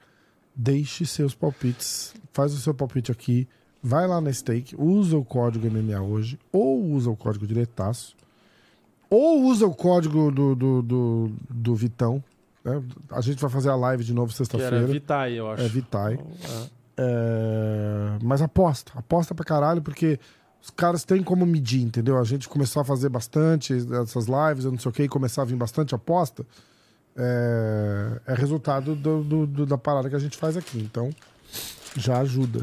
Deixe seus palpites. Faz o seu palpite aqui. Vai lá na stake, usa o código MMA hoje, ou usa o código diretaço, ou usa o código do, do, do, do Vitão. né? A gente vai fazer a live de novo sexta-feira. Vitae, eu acho. É Vitae. É. É, Mas aposta, aposta pra caralho, porque os caras têm como medir, entendeu? A gente começou a fazer bastante essas lives, eu não sei o que, e começar a vir bastante aposta. É, é resultado do- do- do- da parada que a gente faz aqui. Então, já ajuda.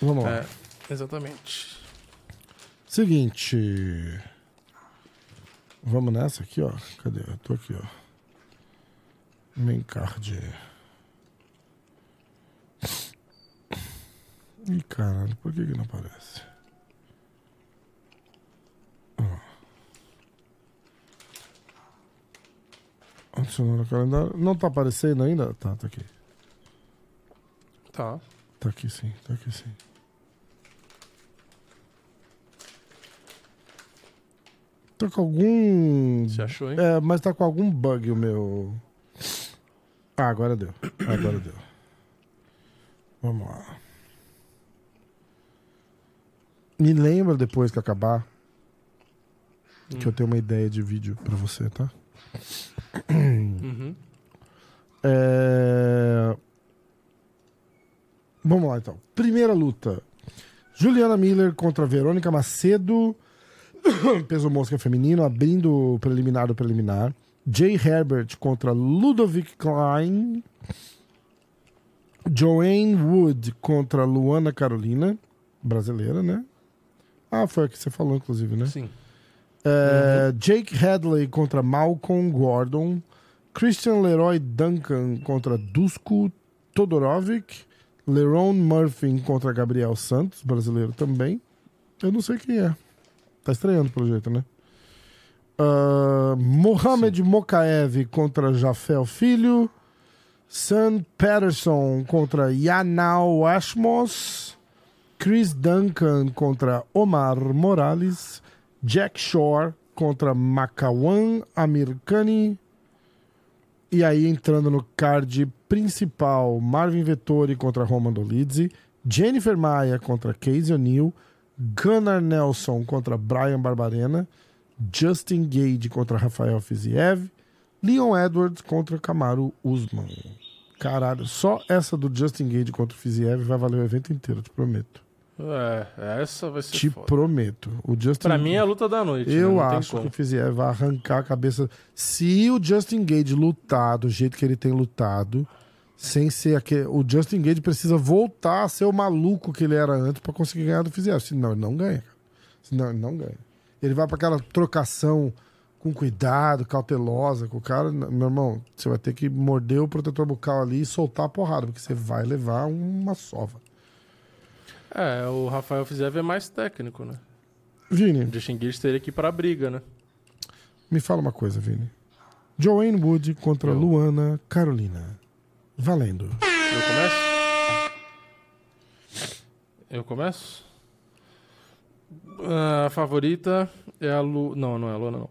Vamos lá. É, exatamente. Seguinte. Vamos nessa aqui, ó. Cadê? Eu tô aqui, ó. Main card. Ih, caralho, por que que não aparece? Ó. Adicionar no calendário. Não tá aparecendo ainda? Tá, tá aqui. Tá. Tá aqui sim, tá aqui sim. Tô com algum. Você achou, hein? É, mas tá com algum bug o meu. Ah, agora deu. Agora deu. Vamos lá. Me lembra depois que acabar que eu tenho uma ideia de vídeo pra você, tá? Uhum. É... Vamos lá então. Primeira luta: Juliana Miller contra Verônica Macedo. (coughs) Peso mosca feminino, abrindo o preliminar do preliminar. Jay Herbert contra Ludovic Klein. Joanne Wood contra Luana Carolina. Brasileira, né? Ah, foi a que você falou, inclusive, né? Sim. É, Jake Hadley contra Malcolm Gordon. Christian Leroy Duncan contra Dusko Todorovic. Leron Murphy contra Gabriel Santos, brasileiro também. Eu não sei quem é. Tá estreando pelo jeito, né? Uh, Mohamed Mokaev contra Jafel Filho. Sam Patterson contra Yanal Ashmos. Chris Duncan contra Omar Morales. Jack Shore contra Makawan Amirkani. E aí, entrando no card principal, Marvin Vettori contra Roman Dolidze, Jennifer Maia contra Casey O'Neill, Gunnar Nelson contra Brian Barbarena, Justin Gage contra Rafael Fiziev, Leon Edwards contra Kamaru Usman. Caralho, só essa do Justin Gage contra o Fiziev vai valer o evento inteiro, te prometo. É, essa vai ser Te foda. prometo. O Justin Pra mim é a luta da noite. né? eu tem acho que o Fiziev vai arrancar a cabeça. Se o Justin Gage lutar do jeito que ele tem lutado, sem ser aquele. O Justin Gage precisa voltar a ser o maluco que ele era antes pra conseguir ganhar do Fiziev. Senão ele não ganha. cara. Senão ele não ganha. Ele vai pra aquela trocação com cuidado, cautelosa com o cara. Meu irmão, você vai ter que morder o protetor bucal ali e soltar a porrada, porque você vai levar uma sova. É, o Rafael Fiziev é mais técnico, né? Vini, O Justin Gage teria que ir pra briga, né? Me fala uma coisa, Vini. Joanne Wood contra Eu. Luana Carolina. Valendo. Eu começo? Eu começo? A favorita é a Lu... Não, não é a Luana, não.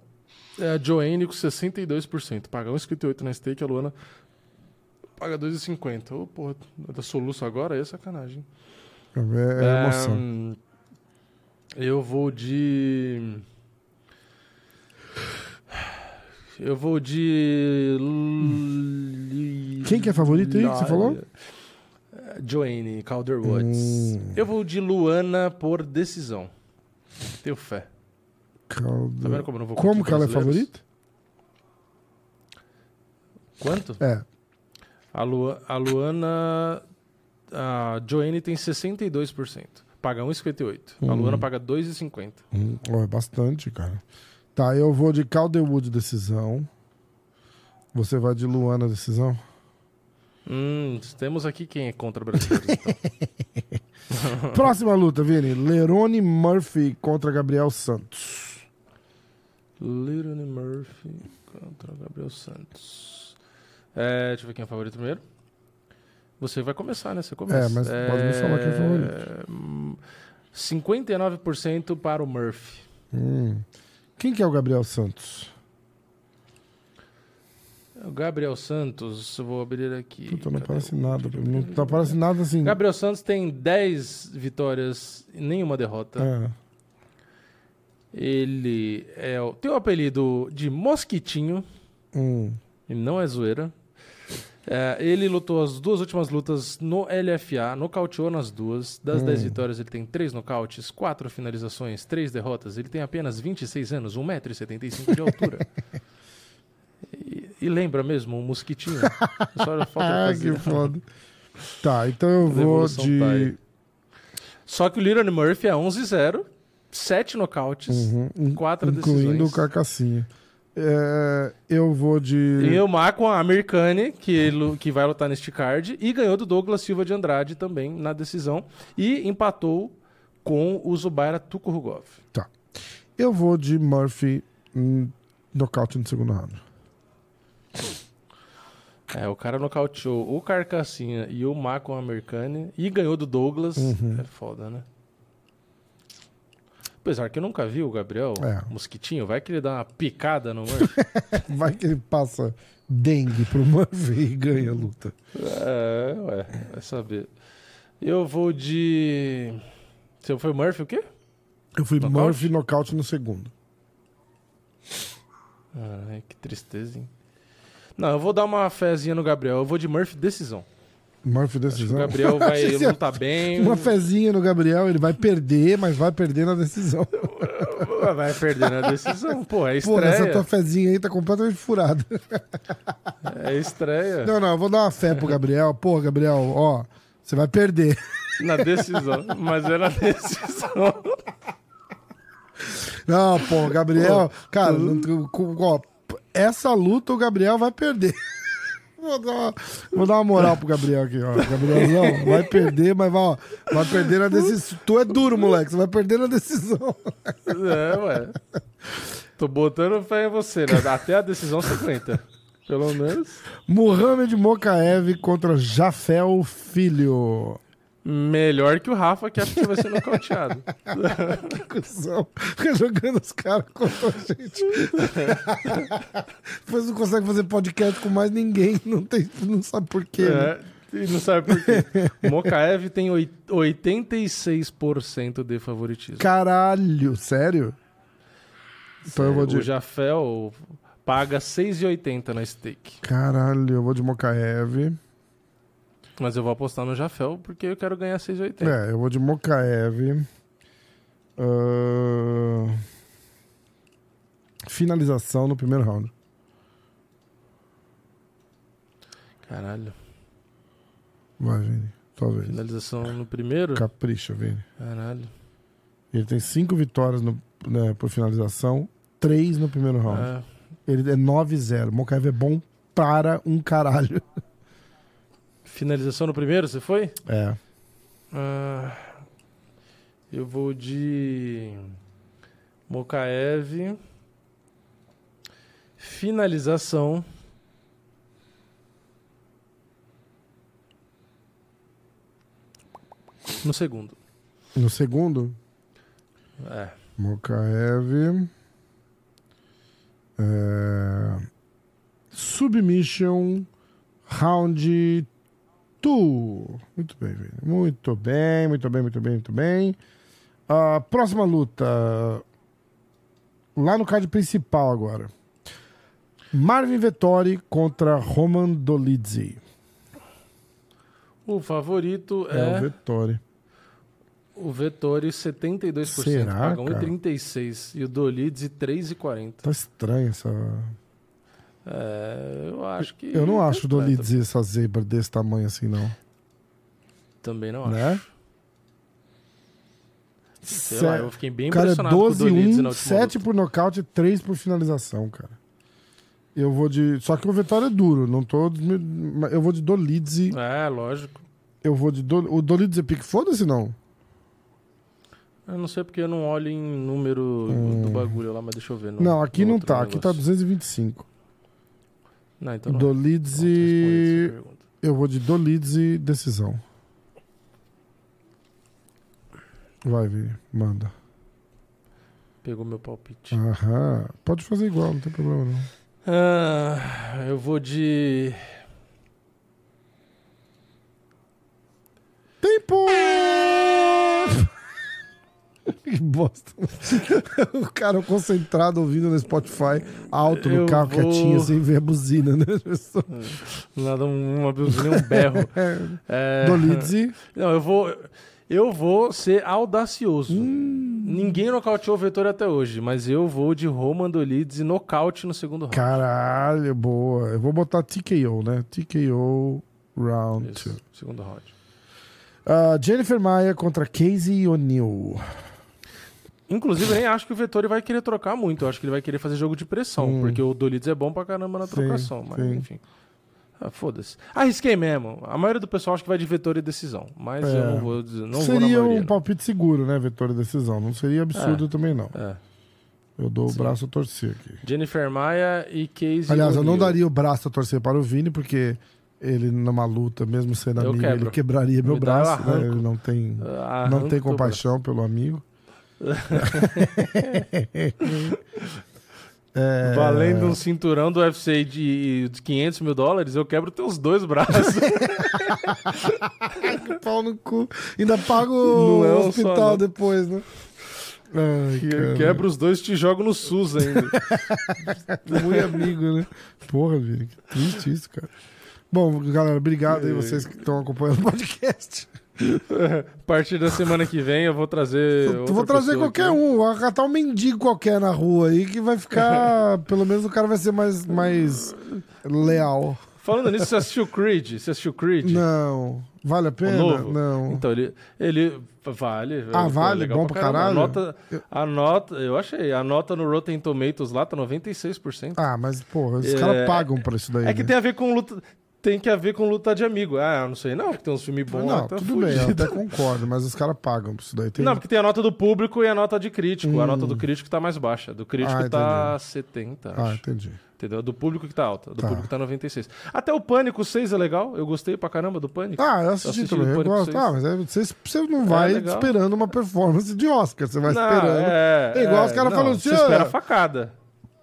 É a Joanne com 62%. Paga 1,58 na stake, a Luana paga 2,50. Ô, porra, da soluço agora? Aí é sacanagem. É, é emoção. Ahn, eu vou de. Eu vou de. Quem que é favorito aí que você falou? Eh, Joanne Calder Woods. Hum. Eu vou de Luana por decisão. Tenho fé. Calda- Tá vendo como eu não vou Como que ela é favorita? Quanto? É. A, Lu... a Luana. A Joanne tem 62%. Paga 1,58. A Hum. Luana paga 2,50. Hum, ó, é bastante, cara. Tá, eu vou de Calderwood decisão. Você vai de Luana decisão? Hum, temos aqui quem é contra brasileiros. então. (laughs) Próxima luta, Vini. Lerone Murphy contra Gabriel Santos. Lirone Murphy contra Gabriel Santos. É, deixa eu ver quem é o favorito primeiro. Você vai começar, né? Você começa. É, mas pode me falar quem é o favorito. hum, 59% para o Murphy. Hum. Quem que é o Gabriel Santos? O Gabriel Santos, eu vou abrir aqui. Puta, não Cadê aparece o- nada. Não tá aparece nada assim. Gabriel Santos tem 10 vitórias e nenhuma derrota. É. Ele é, o- tem o apelido de Mosquitinho. Hum. E não é zoeira. É, ele lutou as duas últimas lutas no LFA, nocauteou nas duas. Das Hum. 10 vitórias, ele tem 3 nocautes, 4 finalizações, 3 derrotas. Ele tem apenas 26 anos, 1,75m de altura. e, e lembra mesmo, um mosquitinho. (laughs) Só falta Ah, fazer. que foda. Tá, então eu vou de. tá. Só que o Liron Murphy é 11-0, 7 nocautes, Uhum, 4 incluindo decisões. o Carcassinha. É, eu vou de. E o Marco Americani, que, que vai lutar neste card, e ganhou do Douglas Silva de Andrade também na decisão. E empatou com o Zubaira Tukurugov. Tá. Eu vou de Murphy hum, nocaute no segundo round. É, o cara nocauteou o Carcassinha e o Marco Americani e ganhou do Douglas. Uhum. É foda, né? Apesar que eu nunca vi o Gabriel É. Mosquitinho, vai que ele dá uma picada no Murphy. (laughs) Vai que ele passa dengue pro Murphy e ganha a luta. é, ué, vai saber. Eu vou de. Se foi Murphy o quê? Eu fui Nocaute? Murphy nocaute no segundo. Ai, que tristeza, hein? Não, eu vou dar uma fezinha no Gabriel. Eu vou de Murphy decisão. Murphy que o decisão. Gabriel vai (laughs) lutar bem. Uma fezinha no Gabriel, ele vai perder, mas vai perder na decisão. Vai perder na decisão. Pô, é (laughs) Pô, essa estreia. tua fezinha aí tá completamente furada. É estreia. Não, não, eu vou dar uma fé pro Gabriel. Pô, Gabriel, ó, você vai perder. Na decisão. Mas é na decisão. Não, pô, Gabriel, cara, não- com- ó, essa luta o Gabriel vai perder. Vou dar, uma, vou dar uma moral pro Gabriel aqui, ó. Gabrielzão, vai perder, mas vai, ó, vai perder na decisão. Tu é duro, moleque, você vai perder na decisão. É, ué. Tô botando fé em você, né? Até a decisão 50. Pelo menos. Mohamed Mokaev contra Jafel Filho. Melhor que o Rafa, que acha que vai ser nocauteado. (laughs) Que cuzão. Fica jogando os caras contra a gente. (laughs) Depois não consegue fazer podcast com mais ninguém. Não, tem, não sabe por quê. né? É, e não sabe por quê. Mokaev tem oit- 86% de favoritismo. Caralho, sério? Então eu vou de. O Jafel paga 6,80 na stake. Caralho, eu vou de Mokaev. Mas eu vou apostar no Jafel porque eu quero ganhar 6,80. É, eu vou de Mokaev. Ahn, Finalização no primeiro round. Caralho. Vai, Vini. Talvez. Finalização no primeiro? Capricha, Vini. Caralho. Ele tem cinco vitórias no, né, por finalização, três no primeiro round. É. Ele é 9-0. Mokaev é bom para um caralho. (laughs) Finalização no primeiro, você foi? É. Ah, eu vou de Mokaev. Finalização. No segundo. No segundo, É. Mokaev. É, Submission Round 2. Muito bem, Vini. Muito bem, muito bem, muito bem, muito bem. A próxima luta. Lá no card principal agora. Marvin Vettori contra Roman Dolidze. O favorito É, o é Vettori. o Vettori, 72%. Será, paga cara? 1,36. E o Dolidze, 3,40. Tá estranho essa. É, eu acho que. Eu não acho o. Dolidze essa zebra desse tamanho assim, não. Também não acho. Né? Sei Sé- lá, eu fiquei bem cara impressionado com o 12 Dolidze 1, na última 7 luta. por nocaute, 3 por finalização, cara. Eu vou de. Só que o Vitória é duro, não tô. Eu vou de Dolidze. É, lógico. Eu vou de. Do... O Dolidze é pique? Foda-se, não. Eu não sei porque eu não olho em número do bagulho lá, mas deixa eu ver. no- Hum. não, aqui não outro tá. Aqui tá negócio. 225. Não, então não. Essa pergunta. Eu vou de Dolidze decisão. Vai, Vini. Manda. Pegou meu palpite. Aham. Pode fazer igual, não tem problema não. Ah, eu vou de. Tempo! (laughs) que bosta. (laughs) o cara concentrado ouvindo no Spotify, alto no Eu carro, vou- quietinho, sem ver a buzina, né? Nada, um- uma buzina, um berro. (laughs) É, Dolidze. Não, eu vou. Eu vou ser audacioso. Hum. Ninguém nocauteou o Vettori até hoje, mas eu vou de Roman Dolidze nocaute no segundo round. Caralho, boa. Eu vou botar TKO, né? TKO round 2. Isso, segundo round. Ah, Jennifer Maia contra Casey O'Neill. Inclusive, eu nem acho que o Vettori vai querer trocar muito. Eu acho que ele vai querer fazer jogo de pressão, Hum. porque o Dolidze é bom pra caramba na Sim, trocação. Mas, sim. enfim. Ah, Foda-se. Arrisquei mesmo. A maioria do pessoal acha que vai de Vettori decisão. Mas É. eu não vou dizer. Não vou seria maioria, um não. palpite seguro, né? Vitória e decisão. Não seria absurdo também, não. É. Eu dou Sim. o braço a torcer aqui. Jennifer Maia e Casey Aliás, eu não daria o braço a torcer para o Vini, porque ele, numa luta, mesmo sendo Eu amigo, quebro. ele quebraria meu Me braço. Né? Ele não tem, não tem compaixão pelo amigo. É, (laughs) Valendo um cinturão do UFC de, de 500 mil dólares, eu quebro teus dois braços. (laughs) Pau no cu. Ainda pago Não é o só, hospital não. depois, né? Ai, Que-. Quebra os dois e te jogo no SUS ainda. (laughs) Muito amigo, né? Porra, Vini, que triste isso, cara. Bom, galera, obrigado aí vocês que estão acompanhando o podcast. A (laughs) partir da semana que vem eu vou trazer. Eu vou trazer qualquer aqui. um, vou catar um mendigo qualquer na rua aí que vai ficar. (laughs) pelo menos o cara vai ser mais, mais leal. Falando nisso, você assistiu Creed? Você assistiu Creed? Não. Vale a pena? novo? Não. Então, ele, ele vale. Ah, é vale? legal Bom pra caralho? A nota, a nota, eu achei, a nota no Rotten Tomatoes lá tá 96%. Ah, mas, porra, os É, caras pagam pra isso daí. é que né? tem a ver com luta, tem que a ver com luta de amigo. Ah, não sei não, porque tem uns filmes bons Não, tá tudo bem, eu até concordo, mas os caras pagam pra isso daí. Tem... Não, porque tem a nota do público e a nota de crítico. A nota do crítico tá mais baixa. Do crítico Ah, tá 70, Ah, acho. entendi. Entendeu? Do público que tá alta. Do Tá. público tá 96. Até o Pânico 6 é legal. Eu gostei pra caramba do Pânico. Ah, eu assisti, assisti também. Eu gosto. 6. Ah, mas aí você, você não vai legal. esperando uma performance de Oscar. Você vai Não, esperando. É, É igual os é, caras não, falam assim, Você "Ah, espera facada.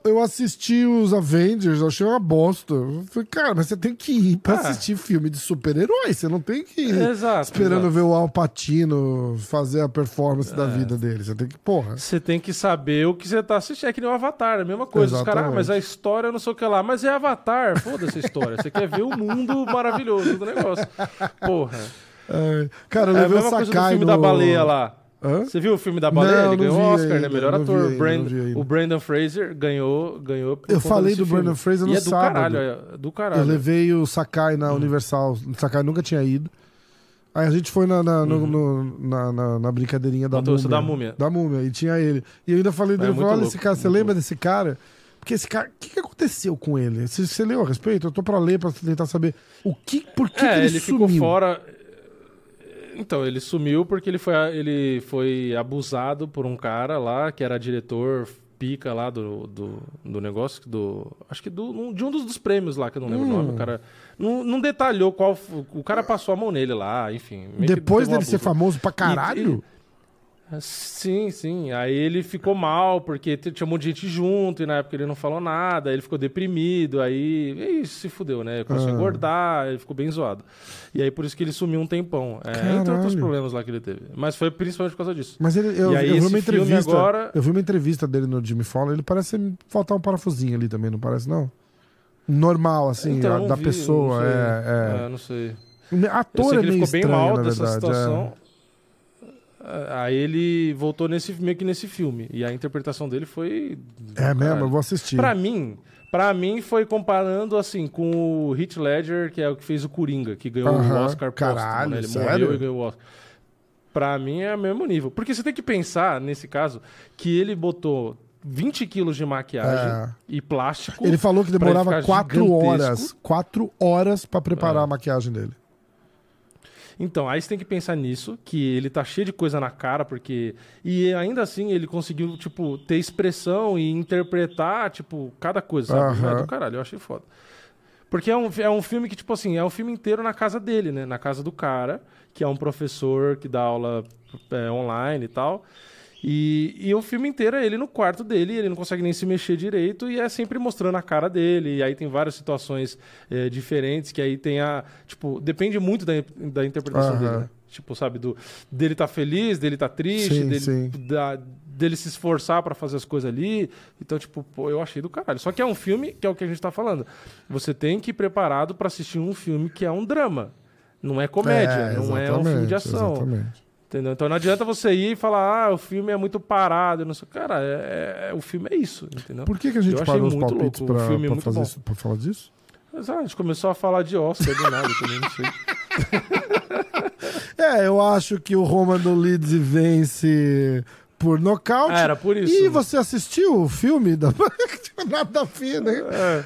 Eu assisti os Avengers, eu achei uma bosta. Eu falei, cara, mas você tem que ir pra Ah. assistir filme de super-heróis. Você não tem que ir Exato. esperando exato. ver o Al Pacino fazer a performance É. da vida dele. Você tem que, porra. Você tem que saber o que você tá assistindo. É que nem o Avatar, a mesma coisa. Os caras, ah, Exatamente. mas a história não sei o que lá. Mas é Avatar, foda-se a história. Você quer ver o mundo maravilhoso do negócio. Porra. É, cara, eu É a levei o mesma coisa do Sakai filme no... da baleia lá. Hã? Você viu o filme da baleia? Não, Ele ganhou o Oscar, né? ainda, Melhor não vi ator. ainda, Brand- o Brandon Fraser ganhou, ganhou Eu falei do. Brandon Fraser no e é do sábado. caralho, é do caralho. Eu levei o Sakai Hum. na Universal. O Sakai nunca tinha ido. Aí a gente foi na, na, no- no- na, na- na brincadeirinha da múmia. Uhum. da múmia. Da múmia. E tinha ele. E eu ainda falei É dele, falei, olha louco, esse cara, você muito lembra louco. desse cara? Porque esse cara, o que, que aconteceu com ele? Você, você leu a respeito? Eu tô pra ler, pra tentar saber o que, por que, é, que ele, ele, ficou sumiu. fora. Então, ele sumiu porque ele foi, ele foi abusado por um cara lá que era diretor pica lá do, do, do negócio, do. Acho que do, de um dos, dos prêmios lá, que eu não lembro o Hum. nome. O cara não, não detalhou qual. O cara passou a mão nele lá, enfim. Depois um dele ser famoso pra caralho? Sim, sim. Aí ele ficou mal, porque tinha um monte de gente junto, e na época ele não falou nada, aí ele ficou deprimido, aí. E se fudeu, né? Começou a Ah. engordar, ele ficou bem zoado. E aí por isso que ele sumiu um tempão. É, entre outros problemas lá que ele teve. Mas foi principalmente por causa disso. Mas ele, eu, aí eu vi uma entrevista. agora- Eu vi uma entrevista dele no Jimmy Fallon. Ele parece faltar um parafusinho ali também, não parece, não? Normal, assim, Então, a- da vi, pessoa. não sei. é, É, não sei. é. Eu Ator sei é que ele ficou bem estranho, mal na dessa verdade. é. Ah, Aí ele voltou nesse, meio que nesse filme. E a interpretação dele foi. É, mesmo, eu vou assistir. Pra mim, pra mim foi comparando assim com o Heath Ledger, que é o que fez o Coringa, que ganhou Aham, o Oscar póstumo, caralho, né? Ele sério? morreu e ganhou o Oscar. Pra mim é o mesmo nível. Porque você tem que pensar, nesse caso, que ele botou 20 quilos de maquiagem É. e plástico. Ele falou que demorava ficar quatro gigantesco. horas. Quatro horas pra preparar É. a maquiagem dele. Então, aí você tem que pensar nisso, que ele tá cheio de coisa na cara, porque. E ainda assim ele conseguiu, tipo, ter expressão e interpretar, tipo, cada coisa, sabe? Aham. É do caralho, eu achei foda. Porque é um, é um filme que, tipo assim, é um filme inteiro na casa dele, né? Na casa do cara, que é um professor que dá aula é, online e tal. E, e o filme inteiro é ele no quarto dele, ele não consegue nem se mexer direito e é sempre mostrando a cara dele. E aí tem várias situações é, diferentes que aí tem a. Tipo, depende muito da, da interpretação Aham. dele, né? Tipo, sabe, do, dele tá feliz, dele tá triste, Sim, dele, sim. da- dele se esforçar pra fazer as coisas ali. Então, tipo, pô, eu achei do caralho. Só que é um filme que é o que a gente tá falando. Você tem que ir preparado pra assistir um filme que é um drama. Não é comédia, não é um filme de ação. Exatamente. Entendeu? Então não adianta você ir e falar, ah, o filme é muito parado. Não sei. Cara, é, é- o filme é isso, entendeu? Por que, que a gente parou os palpites louco, pra, filme é pra fazer isso, pra falar disso? Mas, ah, a gente começou a falar de Oscar do nada também, não sei. (laughs) É, eu acho que o Roman do Leeds vence por nocaute. Ah, era por isso. E você assistiu o filme da. (laughs) Nada a ver, né? É,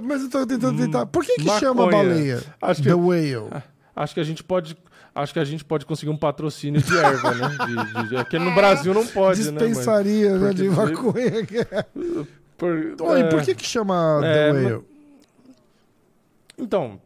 Mas eu tô tentando tentar. Por que, que chama maconha. baleia? Acho que- The Whale. acho que a gente pode. Acho que a gente pode conseguir um patrocínio de erva, né? De, de, de, aqui no Brasil não pode, né? Dispensaria né, de porque- maconha. por- Oi, é, por que, que chama É, The Whale? Então,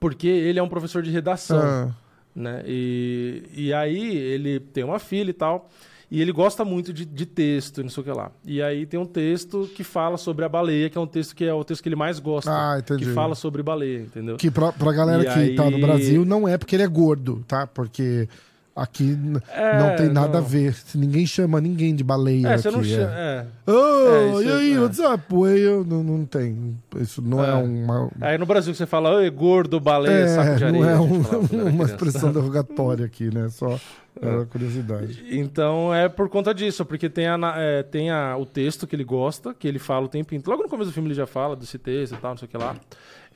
porque ele é um professor de redação. Ah, né? E, e aí ele tem uma filha e tal. E ele gosta muito de, de texto não sei o que lá. E aí tem um texto que fala sobre a baleia, que é um texto que é o texto que ele mais gosta. Ah, entendi. que fala sobre baleia, entendeu? que pra, pra galera E que tá no aí- Brasil, não é porque ele é gordo, tá? Porque aqui É, não tem nada não. a ver. Ninguém chama ninguém de baleia É, aqui. você não é. chama. É. Oh, É, isso e é- aí, é. what's up? Whale? Não, não tem. Isso não é, É. uma. Aí no Brasil você fala, oi, gordo, baleia, saco de É, areia. não é um- (laughs) uma expressão derrogatória aqui, né? Só era curiosidade. Então é por conta disso, porque tem, a, é, tem a, o texto que ele gosta, que ele fala o tempo inteiro. Logo no começo do filme ele já fala desse texto e tal, não sei o que lá.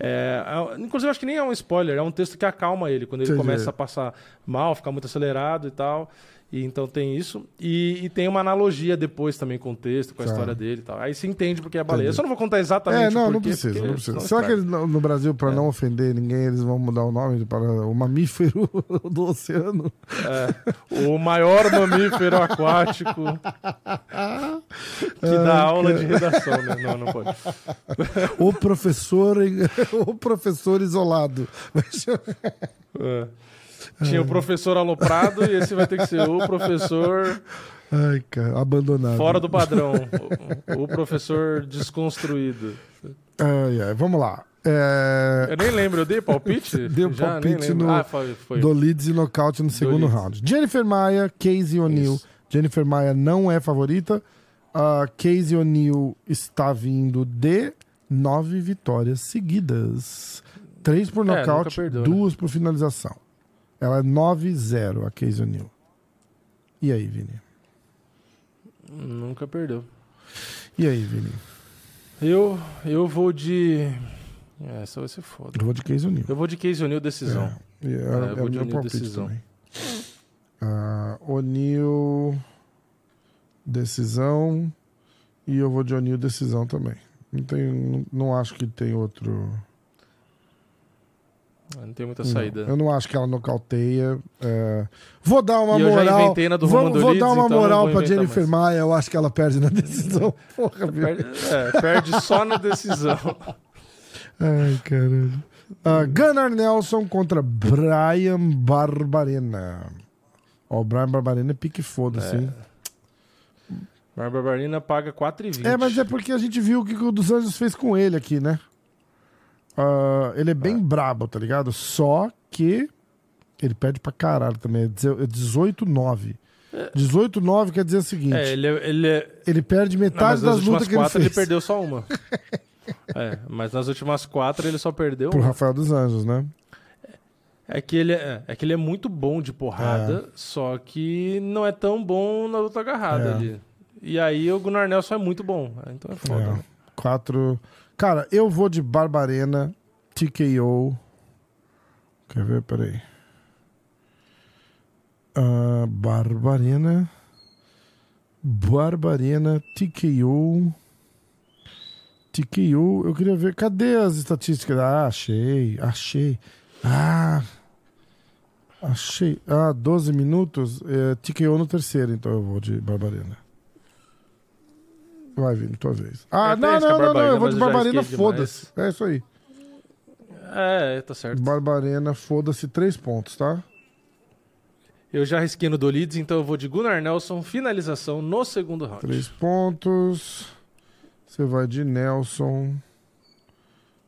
É, é, inclusive, acho que nem é um spoiler, é um texto que acalma ele quando ele Entendi. começa a passar mal, ficar muito acelerado e tal. E então tem isso. E, e tem uma analogia depois também com o texto, com a Tá. história dele e tal. Aí se entende porque é baleia. Entendi. Eu só não vou contar exatamente É, não, o não porquê, precisa, não precisa. Será que eles, no Brasil, para É. não ofender ninguém, eles vão mudar o nome para o mamífero (laughs) do oceano? É, o maior mamífero aquático que dá aula de redação, né? Não, não pode. O professor, (laughs) o professor isolado. É. Tinha o professor aloprado e esse vai ter que ser o professor Ai, cara, abandonado. fora do padrão. O, professor desconstruído. Ai, ai, vamos lá. É, Eu nem lembro, eu dei palpite? (laughs) Deu Já, palpite no- Ah, foi. foi. do Leeds e nocaute no segundo Leeds. round. Jennifer Maia, Casey O'Neill. Jennifer Maia não é favorita. A Casey O'Neill está vindo de nove vitórias seguidas. Três por É, nocaute, né? duas por finalização. Ela é 9-0, a Casey O'Neill. E aí, Vini? Nunca perdeu. E aí, Vini? Eu, eu vou de. É, Essa vai ser foda. Eu vou de Casey O'Neill. Eu vou de Case O'Neill decisão. É, é, eu é vou de O'Neill decisão. também. Ah, O'Neill, decisão. E eu vou de O'Neill, decisão também. Não, tem, não acho que tem outro. Não tem muita não. saída. Eu não acho que ela nocauteia. é. Vou dar uma E eu já moral. inventei na do vou, vou dar uma então não moral pra Jennifer mais. Maia. Eu acho que ela perde na (laughs) decisão. Porra, meu. Perde, é, perde só na decisão. (laughs) Ai, caralho. Ah, Gunnar Nelson contra Brian Barbarena. Ó, o Brian Barbarena é pique foda-se, hein? Barbarina paga 4,20. É, mas é porque a gente viu o que o dos Anjos fez com ele aqui, né? Ah, ele é bem brabo, tá ligado? Só que ele perde pra caralho também. É deze- é 18-9. 18-9 quer dizer o seguinte: É, ele, é- ele é. ele perde Não, metade mas das lutas que ele quatro fez. ele, perdeu só uma. (laughs) é, mas nas últimas quatro ele só perdeu Pro uma. Rafael dos Anjos, né? É que, ele é, é que ele é muito bom de porrada, só que não é tão bom na luta agarrada É. ali. E aí o Gunnar Nelson é muito bom. Então é foda. É. né? Quatro. Cara, eu vou de Barbarena, TKO. Quer ver? Peraí. Ah, Barbarena. Barbarena, TKO. TKO, eu queria ver. Cadê as estatísticas? Ah, achei, achei. Ah. Achei. Ah, 12 minutos. É, TKO no terceiro, então eu vou de Barbarena. Vai, Vini, tua vez. Ah, Eu não, não, não, não, eu vou de Barbarena, foda-se. É isso aí. É, tá certo. Barbarena, foda-se, três pontos, tá? Eu já risquei no Dolides, então eu vou de Gunnar Nelson, finalização no segundo round. Três pontos. Você vai de Nelson.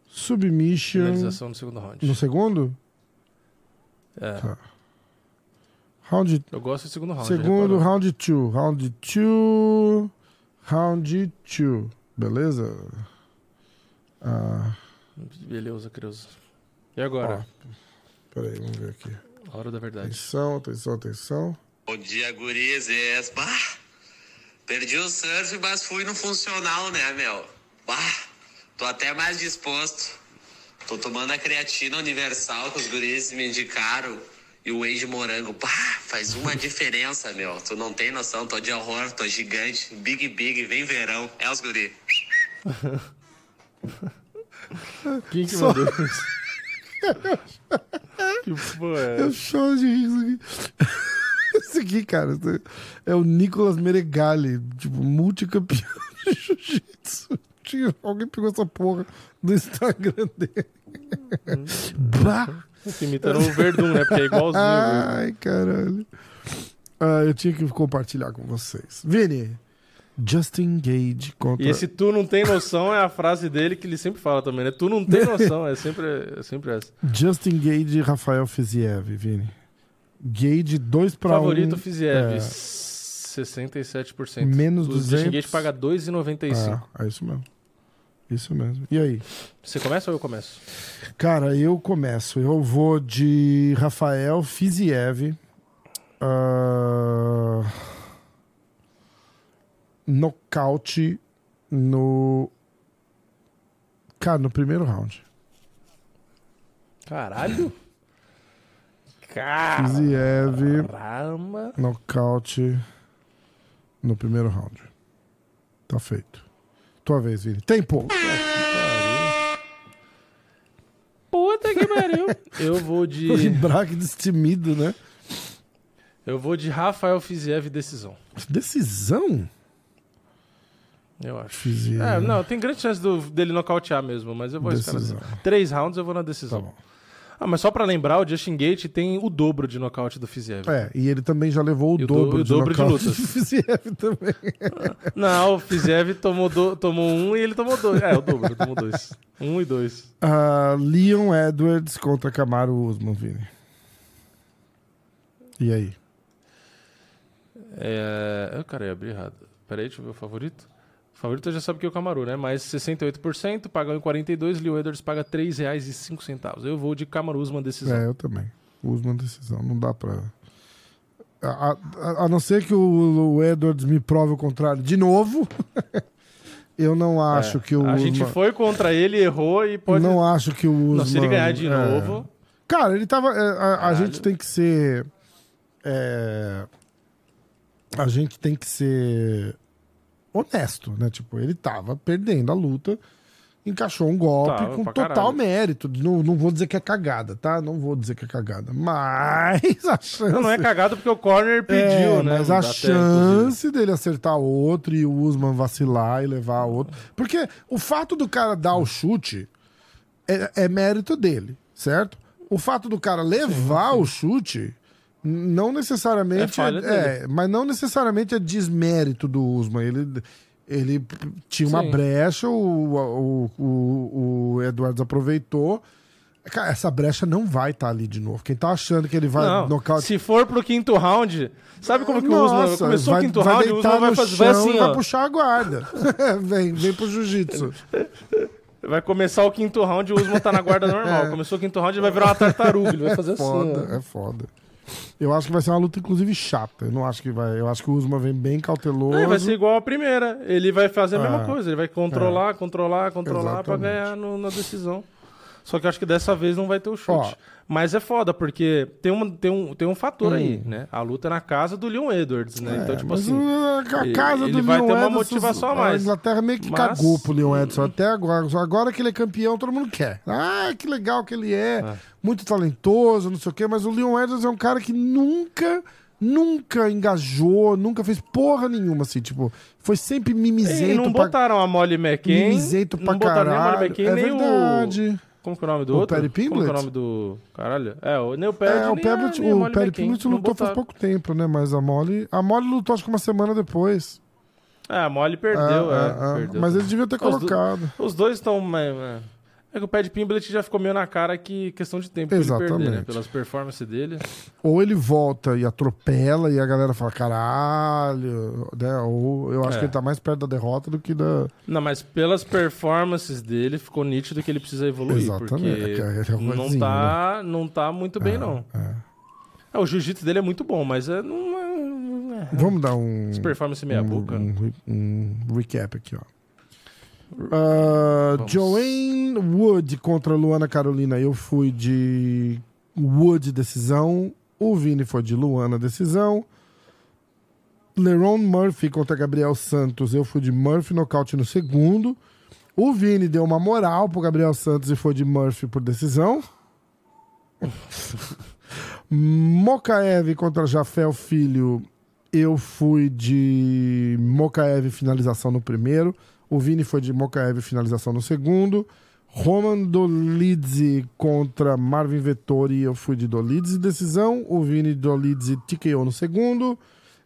Submission. Finalização no segundo round. No segundo? É, Tá. Round, eu gosto do segundo round. segundo, round 2. Round 2. Round 2. Beleza? Ah, Beleza, Creuza. E agora? peraí, vamos ver aqui. A hora da verdade. Atenção, atenção, atenção. Bom dia, gurizes. Bah, perdi o surf, mas fui no funcional, né, meu? Bah, tô até mais disposto. Tô tomando a creatina universal que os gurizes me indicaram e o whey de morango. Bah, faz uma diferença, meu. Tu não tem noção, tô de horror, tô gigante. Big, big, vem verão. É os guris. (laughs) Quem que Só- mandou isso? (laughs) que porra é Eu choro de rir isso aqui. (laughs) Esse aqui, cara, é o Nicolas Meregali, tipo, multicampeão de jiu-jitsu. Tinha- Alguém pegou essa porra do Instagram dele. bah! Imitando o Verdun, né? Porque é igualzinho. Ai, caralho. Ah, eu tinha que compartilhar com vocês. Vini, Justin Gage contra... E esse tu não tem noção é a frase dele que ele sempre fala também, né? Tu não tem noção, é sempre, é sempre essa. Justin Gage e Rafael Fiziev, Vini. Gage 2 para 1. Favorito Fiziev, é. 67%. Menos o 200. Disengage paga 2,95. Ah, é isso mesmo. Isso mesmo. E aí? Você começa ou eu começo? Cara, eu começo. Eu vou de Rafael Fiziev. Ah, nocaute no. Cara, no primeiro round. Caralho. (laughs) Fiziev, nocaute no primeiro round. Tá feito. Tua vez, Vini. Tempo! Puta que pariu. Eu vou de. O Braque destemido, né? Eu vou de Rafael Fiziev decisão. Decisão? Eu acho. Fiziev. É, não, tem grande chance do- dele nocautear mesmo, mas eu vou Decisão. Três rounds eu vou na Tá decisão. bom. Ah, mas só pra lembrar, o Justin Gate tem o dobro de nocaute do Fiziev. É, e ele também já levou o do- dobro, o de, dobro de nocaute lutas. do Fiziev (laughs) também. Não, o Fiziev tomou, do- tomou um e ele tomou dois. É, o dobro, tomou dois. Um e dois. Ah, Leon Edwards contra Camaro Usman, Vini. E aí? É... Eu, cara, ia abrir errado. Peraí, deixa eu ver o favorito. Favorito já sabe que é o Camaru, né? Mas 68%, paga 1,42, Leo Edwards paga R$ 3,05. Eu vou de Camaru Usman decisão. É, eu também. Usman decisão. Não dá pra. A, a- a não ser que o, o Edwards me prove o contrário de novo. (laughs) eu não acho que o É. A Usman. gente foi contra ele, errou e pode... Não acho que o Usman. Não, se ele ganhar de é. novo... Cara, ele tava. é, A, a gente tem que ser. é, a gente tem que ser honesto, né? Tipo, ele tava perdendo a luta, encaixou um golpe Tava com total caralho. mérito. Não, não vou dizer que é cagada, tá? Não vou dizer que é cagada. Mas (laughs) a chance. Não, não é cagado porque o corner pediu, É, né? Mas a chance dele acertar outro e o Usman vacilar e levar outro. Porque o fato do cara dar o chute é, é mérito dele, certo? O fato do cara levar o chute não necessariamente É falha é, mas não necessariamente é desmérito do Usman. Ele, ele tinha uma Sim. brecha, o, o, o, o Edwards aproveitou. Cara, essa brecha não vai estar ali de novo. Quem tá achando que ele vai Não, nocaute se for pro quinto round, sabe como que o Usman nossa, começou vai, o quinto vai round, o Usman vai no fazer vai assim, vai ó. puxar a guarda. (laughs) vem, vem pro jiu-jitsu. (laughs) Vai começar o quinto round e o Usman tá na guarda normal. (laughs) Começou o quinto round, ele vai virar uma tartaruga, ele vai fazer assim. Foda, ó. é foda. Eu acho que vai ser uma luta, inclusive, chata. Eu não acho que vai. Eu acho que o Usman vem bem cauteloso. Não, vai ser igual a primeira. Ele vai fazer a mesma coisa. Ele vai controlar, controlar, controlar pra Exatamente. ganhar no- na decisão. Só que eu acho que dessa vez não vai ter o chute. Ó. Mas é foda, porque tem um, tem um, tem um fator Hum. aí, né? A luta é na casa do Leon Edwards, né? então, tipo Mas assim. uh, a ele- casa ele do vai Leon ter uma Edson, motivação a mais. A Inglaterra meio que Mas- cagou pro Leon Edson até agora. Agora que ele é campeão, todo mundo quer. Ah, que legal que ele é. É. Muito talentoso, não sei o quê. Mas o Leon Edwards é um cara que nunca, nunca engajou, nunca fez porra nenhuma, assim. Tipo, foi sempre E mimizento não pra, botaram a Molly McCain. mimizento pra não botaram nem a caralho. Molly McCain, é nem verdade. o. Como que é o nome do O outro? Perry Como que é Pimblett? o nome do. Caralho? É, o, nem o Perry. É, o nem a o Perry. Pimblett lutou faz pouco tempo, né? Mas a Molly. A Molly lutou acho que uma semana depois. É, a Molly perdeu, Ah, é. ah, ah. perdeu. Mas eles deviam ter Os do- colocado. Os dois estão. É que o Pad Pimblett já ficou meio na cara que questão de tempo ele perder, né? Exatamente. Pelas performances dele. Ou ele volta e atropela e a galera fala, caralho, né? Ou eu acho É. que ele tá mais perto da derrota do que da. Não, mas pelas performances dele, ficou nítido que ele precisa evoluir. Exatamente, é é não, ruinzinho, tá, não tá muito bem, não. é. É, o jiu-jitsu dele é muito bom, mas é, não é, Vamos dar um. As performances meia um, boca. um, um recap aqui, ó. Vamos. Joanne Wood contra Luana Carolina. Eu fui de Wood decisão. O Vini foi de Luana decisão. Leron Murphy contra Gabriel Santos. Eu fui de Murphy nocaute no segundo. O Vini deu uma moral pro Gabriel Santos e foi de Murphy por decisão. (laughs) Mokaev contra Jafel Filho. Eu fui de Mokaev finalização no primeiro. O Vini foi de Mokaev finalização no segundo. Roman Dolidze contra Marvin Vettori. Eu fui de Dolidze decisão. O Vini Dolidze TKO no segundo.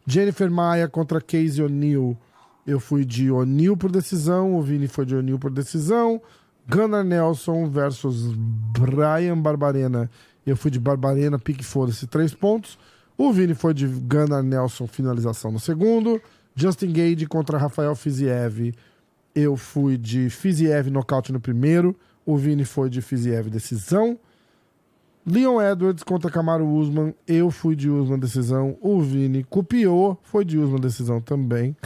Jennifer Maia contra Casey O'Neill. Eu fui de O'Neill por decisão. O Vini foi de O'Neill por decisão. Gunnar Nelson versus Brian Barbarena. Eu fui de Barbarena, pique foda-se, três pontos. O Vini foi de Gunnar Nelson, finalização no segundo. Justin Gage contra Rafael Fiziev. Eu fui de Fiziev, nocaute no primeiro. O Vini foi de Fiziev, decisão. Leon Edwards contra Camaro Usman. Eu fui de Usman, decisão. O Vini copiou, foi de Usman, decisão também.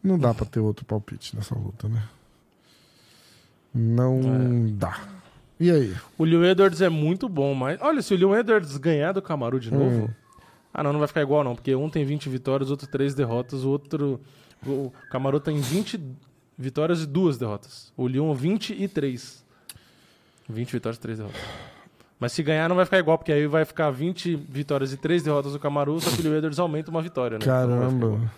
Não dá pra ter outro palpite nessa luta, né? Não dá. E aí? O Leon Edwards é muito bom, mas. Olha, se o Leon Edwards ganhar do Camaru de novo. Hum. Ah, não, não vai ficar igual, não. Porque um tem 20 vitórias, outro 3 derrotas, o outro. O Camaru tem 20 vitórias e 2 derrotas. O Leon 23. 20 vitórias e 3 derrotas. Mas se ganhar, não vai ficar igual, porque aí vai ficar 20 vitórias e 3 derrotas do Camaru, só que o Edwards aumenta uma vitória, né? Então. Caramba.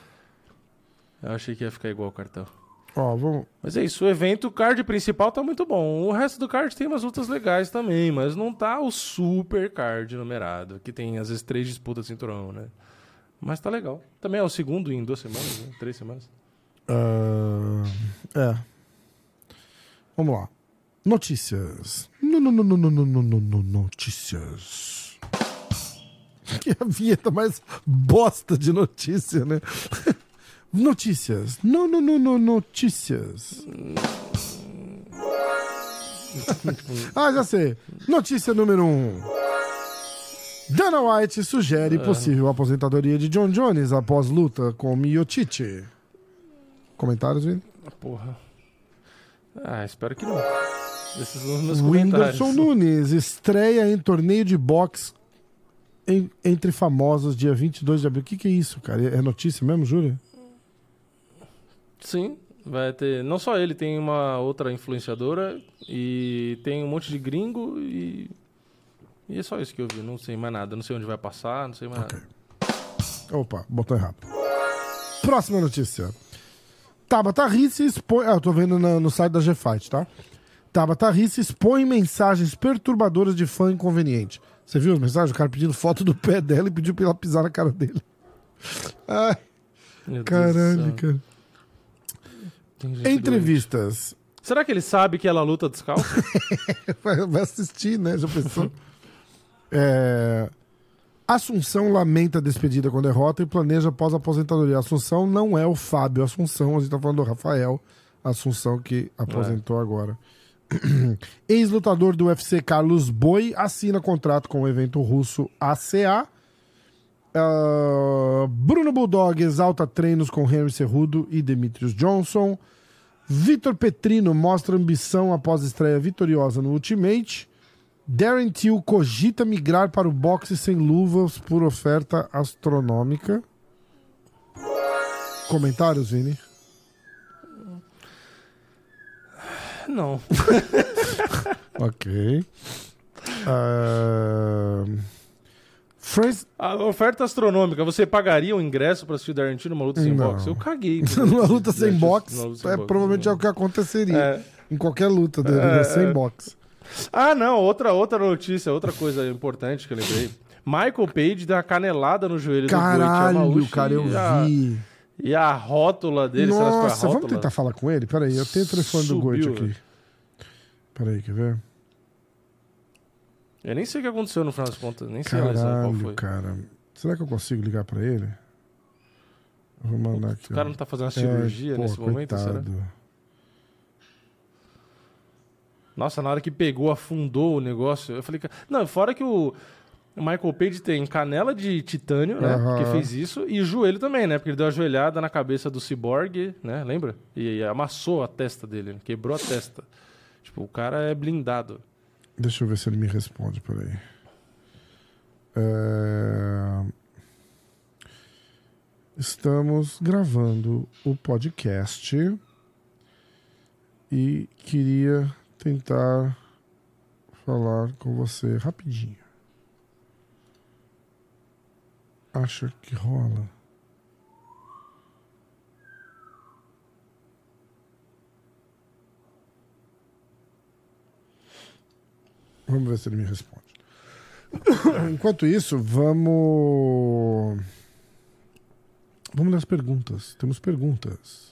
Eu achei que ia ficar igual o cartão. Ó, vamos. Mas é isso, o evento, o card principal tá muito bom. O resto do card tem umas lutas legais também, mas não tá o super card numerado, que tem às vezes três disputas cinturão, né? Mas tá legal. Também é o segundo em duas semanas, né? três semanas. Uh, é. Vamos lá. Notícias. No, no, no, no, no, no, no, notícias. Que (laughs) a vinheta mais bosta de notícia, né? (laughs) Notícias. Não, não, não, não, notícias. Hum. (laughs) ah, já sei. Notícia número um. Dana White sugere possível aposentadoria de John Jones após luta com Miocic. Comentários, Vini? Porra. Ah, espero que não. Esses são os meus comentários. Whindersson Nunes estreia em torneio de boxe em- entre famosos dia 22 de abril. O que, que é isso, cara? É notícia mesmo, jura? Sim, vai ter. Não só ele, tem uma outra influenciadora e tem um monte de gringo e. E é só isso que eu vi, não sei mais nada. Não sei onde vai passar, não sei mais nada. Opa, botou errado. Próxima notícia. Tabata Risse expõe. Ah, eu tô vendo na- no site da G-Fight, tá? Tabata Risse expõe mensagens perturbadoras de fã inconveniente. Você viu as mensagens? O cara pedindo foto do pé dela e pediu pra ela pisar na cara dele. Ai, Meu caralho, cara. Doente. Entrevistas. Será que ele sabe que ela luta descalço? (laughs) Vai assistir, né? Já pensou? (laughs) É, Assunção lamenta a despedida com derrota e planeja pós-aposentadoria. Assunção não é o Fábio Assunção, a gente tá falando do Rafael Assunção que aposentou agora. (clears throat) Ex-lutador do UFC Carlos Boi assina contrato com o evento russo ACA. Ah, Bruno Bulldog exalta treinos com Henry Cerrudo e Demetrius Johnson. Vitor Petrino mostra ambição após estreia vitoriosa no Ultimate. Darren Till cogita migrar para o boxe sem luvas por oferta astronômica. Comentários, Vini? não. (laughs) Ok. Francis, A oferta astronômica, você pagaria o ingresso pra assistir o Darren Till numa luta sem Não. boxe? Eu caguei. (laughs) numa luta sem boxe, é, boxe. provavelmente é o que aconteceria É. em qualquer luta dele, né? É, sem é. boxe. Ah, não, outra, outra notícia, outra coisa importante que eu lembrei. Michael Page deu uma canelada no joelho do Caralho, Goichi cara, eu e a, vi. E a rótula dele, será que Nossa, vamos tentar falar com ele? Peraí, eu tenho o telefone do Goit aqui. Peraí, quer ver? Eu nem sei o que aconteceu no final das contas, nem sei mais qual Caralho, foi. cara. Será que eu consigo ligar pra ele? Vou mandar aqui. O cara ó. não tá fazendo uma É, cirurgia pô, nesse momento, será? Nossa, na hora que pegou, afundou o negócio, eu falei... Não, fora que o Michael Page tem canela de titânio, né? Aham. Que fez isso, e joelho também, né? Porque ele deu a joelhada na cabeça do Cyborg, né? Lembra? E, e amassou a testa dele, né? quebrou a testa. Tipo, o cara é blindado. Deixa eu ver se ele me responde, peraí. É... Estamos gravando o podcast e queria tentar falar com você rapidinho. Acha que rola? Vamos ver se ele me responde. (coughs) Enquanto isso, vamos. Vamos nas perguntas. Temos perguntas.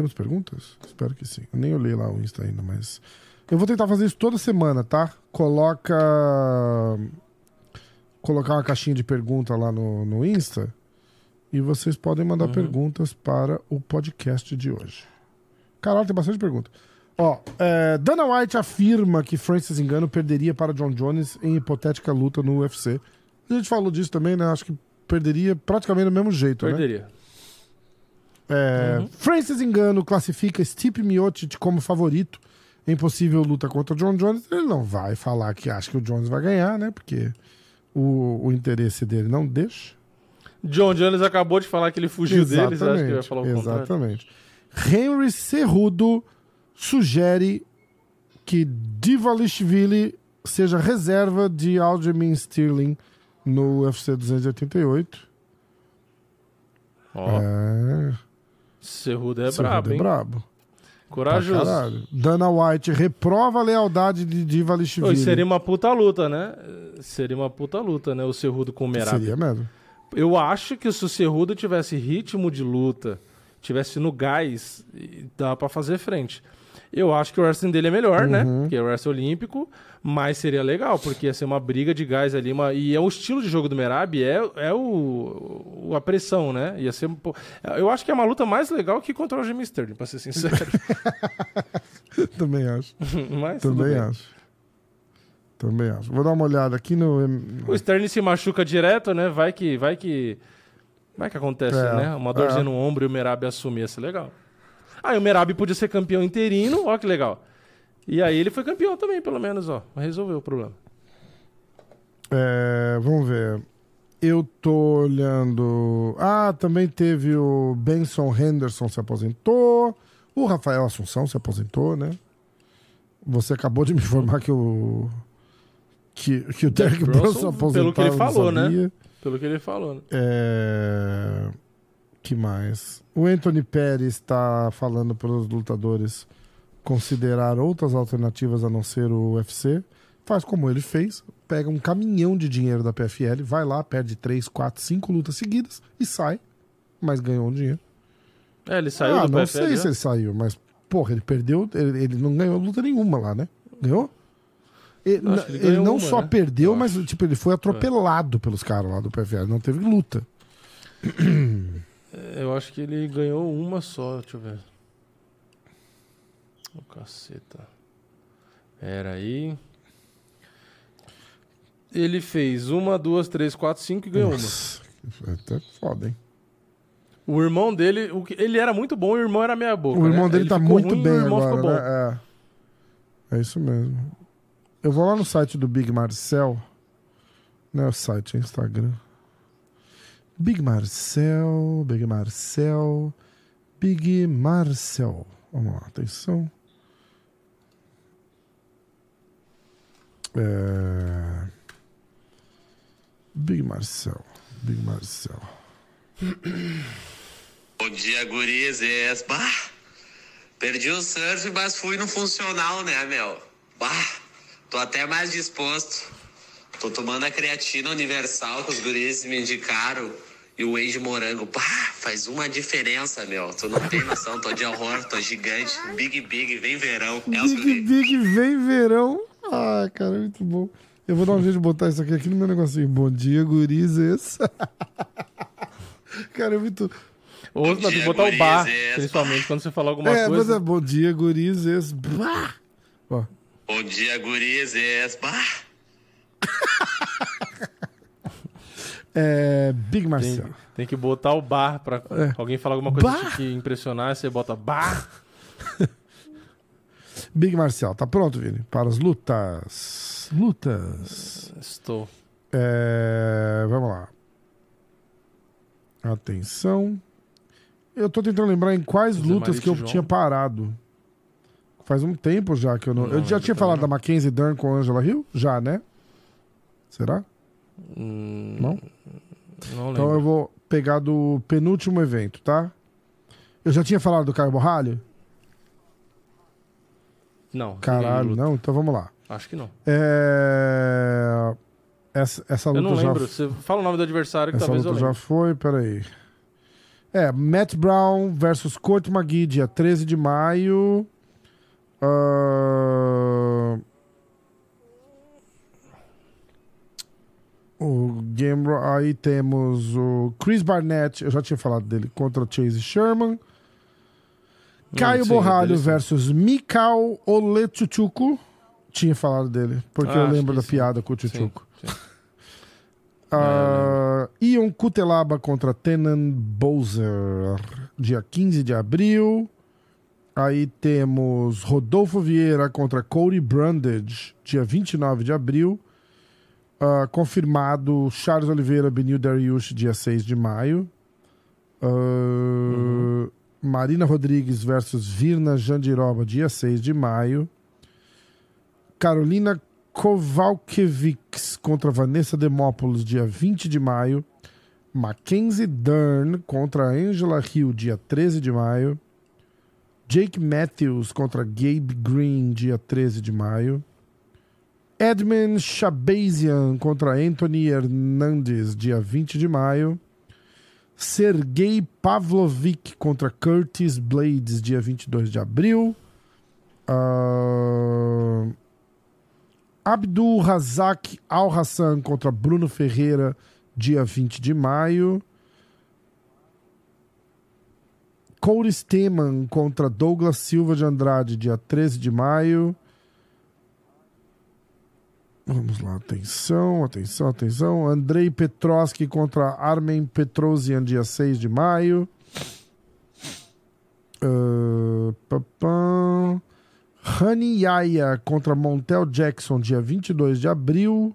Temos perguntas? Espero que sim. Eu nem olhei lá o Insta ainda, mas. Eu vou tentar fazer isso toda semana, tá? Coloca. Colocar uma caixinha de pergunta lá no, no Insta. E vocês podem mandar Uhum. perguntas para o podcast de hoje. Caralho, tem bastante pergunta. Ó, é, Dana White afirma que Francis Engano perderia para John Jones em hipotética luta no UFC. A gente falou disso também, né? Acho que perderia praticamente do mesmo jeito, né? Perderia. É, Francis Engano classifica Stipe Miocic como favorito Impossível luta contra o John Jones. Ele não vai falar que acha que o Jones vai ganhar, né? Porque o, o interesse dele não deixa. John Jones acabou de falar que ele fugiu deles, acho que ele vai falar o contrário. Exatamente. Henry Cerrudo sugere que Divalishvili seja reserva de Aljamain Sterling no UFC 288. Ó, É, Cerrudo é Cerrudo brabo, é hein? brabo. Corajoso. Dana White reprova a lealdade de Oi, Divalishvili. seria uma puta luta, né? Seria uma puta luta, né? O Cerrudo com o Merab. Seria mesmo. Eu acho que se o Cerrudo tivesse ritmo de luta, tivesse no gás, dá pra fazer frente. Eu acho que o wrestling dele é melhor, né? Uhum. Que é o wrestling olímpico, mas seria legal, porque ia ser uma briga de gás ali. Uma... E é o estilo de jogo do Merab, é, é o, a pressão, né? Ia ser. Eu acho que é uma luta mais legal que contra o Jimmy Sterling, pra ser sincero. (laughs) Também acho. (laughs) mas Também acho. Também acho. Vou dar uma olhada aqui no. O Sterling se machuca direto, né? Vai que. Vai que. Vai que acontece, É, né? Uma dorzinha é. no ombro e o Merab assumir, ia ser legal. Aí o Merab podia ser campeão interino, ó que legal. E aí ele foi campeão também, pelo menos, ó. Resolveu o problema. É, vamos ver. Eu tô olhando. Ah, também teve o Benson Henderson se aposentou. O Rafael Assunção se aposentou, né? Você acabou de me informar que o. Que, que o Derek Bronson, aposentou. pelo que ele falou, né? Pelo que ele falou, né? É... Que mais? O Anthony Pérez está falando para os lutadores considerar outras alternativas a não ser o UFC. Faz como ele fez, pega um caminhão de dinheiro da PFL, vai lá, perde 3, 4, 5 lutas seguidas e sai, mas ganhou um dinheiro. É, ele saiu ah, do não PFL, sei né? se ele saiu, mas porra, ele perdeu, ele, ele não ganhou luta nenhuma lá, né? Ganhou? Ele, ele ele não uma, só né? perdeu, Eu mas tipo, ele foi atropelado pelos caras lá do PFL, não teve luta. (clears throat) É, Eu acho que ele ganhou uma só, deixa eu ver. Ô, caceta. Pera aí. Ele fez uma, duas, três, quatro, cinco e ganhou uma. Nossa, é até foda, hein? O irmão dele, o que- ele era muito bom e o irmão era meia boca. O irmão né? dele Ele tá muito ruim bem o agora, né? É. é isso mesmo. Eu vou lá no site do Big Marcel. Não é o site, é o Instagram. Big Marcel, Big Marcel, Big Marcel. Vamos lá, atenção. É... Big Marcel, Big Marcel. Bom dia, gurizes. Bah, perdi o surf, mas fui no funcional, né, meu? Bah, tô até mais disposto. Tô tomando a creatina universal que os gurizes me indicaram. E o whey de morango. Bah, faz uma diferença, meu. Tu não tem noção, tô de horror, tô gigante. Big, big, vem verão. É Big. Big vem verão. Ah, cara, muito bom. Eu vou dar um jeito de botar isso aqui, aqui no meu negocinho. Bom dia, gurizes. (laughs) cara, é muito. Ou que dia, botar o bar, gurizes. principalmente quando você falar alguma é, mas coisa. é bom dia, gurizes. Bah! Bom dia, gurizes. Bah. (laughs) é, Big Tem, Marcel. tem que botar o bar pra É. alguém falar alguma coisa Bar. que impressionar, você bota bar. (laughs) Big Marcel, tá pronto, Vini? Para as lutas. Lutas. Estou. É, vamos lá. Atenção. Eu tô tentando lembrar em quais José lutas Maria que eu João. tinha parado. Faz um tempo já que eu não. Não eu já tinha falado não. da Mackenzie Dern com Angela Hill? Já, né? Será? Hum, Não? Não lembro. Então eu vou pegar do penúltimo evento, tá? Eu já tinha falado do Caio Borralho? Não. Caralho, não? Então vamos lá. Acho que não. É... Essa, essa Eu luta não já lembro. Você fala o nome do adversário que Essa talvez eu luta já lembre. foi, peraí. É, Matt Brown versus Court McGee, dia 13 de maio. Ah, O Game aí temos o Chris Barnett, eu já tinha falado dele, contra Chase Sherman. Caio sim, Borralho dele sim. versus Mikal Olechuchuco. Tinha falado dele, porque Ah, eu lembro da sim. piada com o Chuchuco. sim. Ah, Ion Kutelaba contra Tenan Bowser, dia 15 de abril. Aí temos Rodolfo Vieira contra Cody Brundage, dia 29 de abril. Uh, confirmado Charles Oliveira, Benil Dariush, dia 6 de maio. Uh, uhum. Marina Rodrigues versus Virna Jandiroba, dia 6 de maio. Carolina Kowalkiewicz contra Vanessa Demópolis, dia 20 de maio. Mackenzie Dern contra Angela Hill, dia 13 de maio. Jake Matthews contra Gabe Green, dia 13 de maio. Edmund Shabazian contra Anthony Hernandez, dia 20 de maio. Sergei Pavlovic contra Curtis Blades, dia 22 de abril. Uh... Abdul Razak Al Hassan contra Bruno Ferreira, dia 20 de maio. Cody Steman contra Douglas Silva de Andrade, dia 13 de maio. Vamos lá, atenção, atenção, atenção. Andrei Petroski contra Armen Petrosian, dia 6 de maio. Uh, Honey Yaya contra Montel Jackson, dia 22 de abril.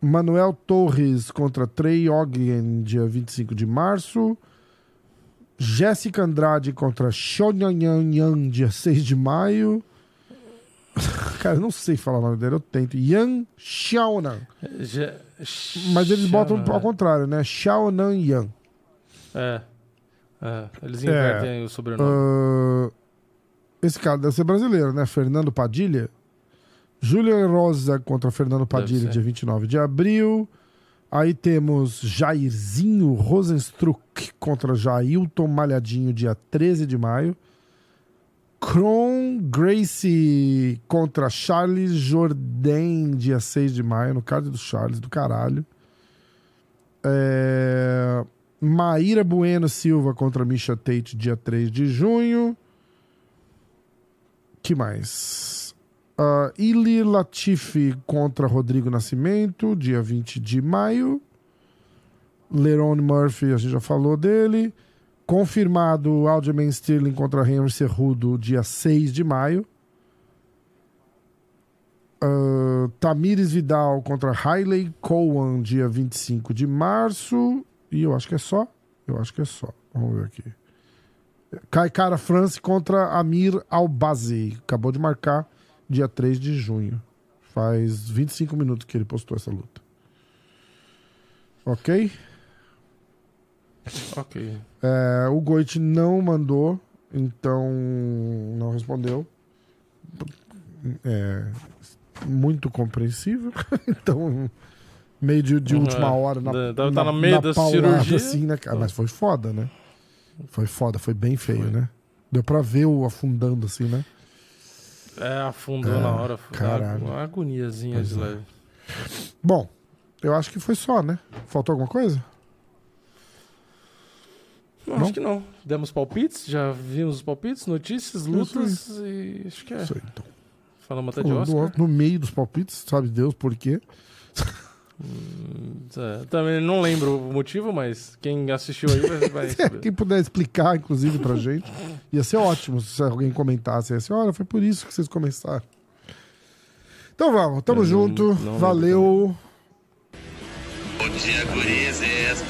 Manuel Torres contra Trey Ogden, dia 25 de março. Jéssica Andrade contra Shonyanyan, dia 6 de maio. (laughs) Cara, eu não sei falar o nome dele, eu tento. Yan Xiaonan. Mas eles botam ao contrário, né? Xiaonan Yan. É. é. Eles invertem é. o sobrenome. Uh, esse cara deve ser brasileiro, né? Fernando Padilha. Júlia Rosa contra Fernando Padilha, dia 29 de abril. Aí temos Jairzinho Rosenstruck contra Jailton Malhadinho, dia 13 de maio. Cron Gracie contra Charles Jourdain, dia 6 de maio, no card do Charles, do caralho. É... Maíra Bueno Silva contra Misha Tate, dia 3 de junho. que mais? Uh, Ili Latifi contra Rodrigo Nascimento, dia 20 de maio. Lerone Murphy, a gente já falou dele. Confirmado Aljamain Sterling contra Henry Cerrudo, dia 6 de maio. Uh, Tamires Vidal contra Hailey Cowan, dia 25 de março. E eu acho que é só. Eu acho que é só. Vamos ver aqui. Kai Cara France contra Amir Albazi. Acabou de marcar dia 3 de junho. Faz 25 minutos que ele postou essa luta. Ok? (laughs) Ok. É, o Goit não mandou, então não respondeu. É, muito compreensível. (laughs) então, meio de, de uhum. última hora na, tá, tá no meio da cirurgia. Assim, né? Mas foi foda, né? Foi foda, foi bem feio, foi. né? Deu pra ver o afundando assim, né? É, afundou é, na hora. Caralho. Uma agoniazinha pois de é. leve. Bom, eu acho que foi só, né? Faltou alguma coisa? Não, não? acho que não. Demos palpites, já vimos os palpites, notícias, lutas e acho que é. Isso aí, então. Falamos até de Oscar. No, no meio dos palpites, sabe Deus por quê? Hum, é, também não lembro o motivo, mas quem assistiu aí vai, vai (laughs) saber. Quem puder explicar, inclusive, pra gente, ia ser ótimo se alguém comentasse assim: olha, foi por isso que vocês começaram. Então vamos, tamo Eu junto, não, não valeu. Bom dia, gurizes.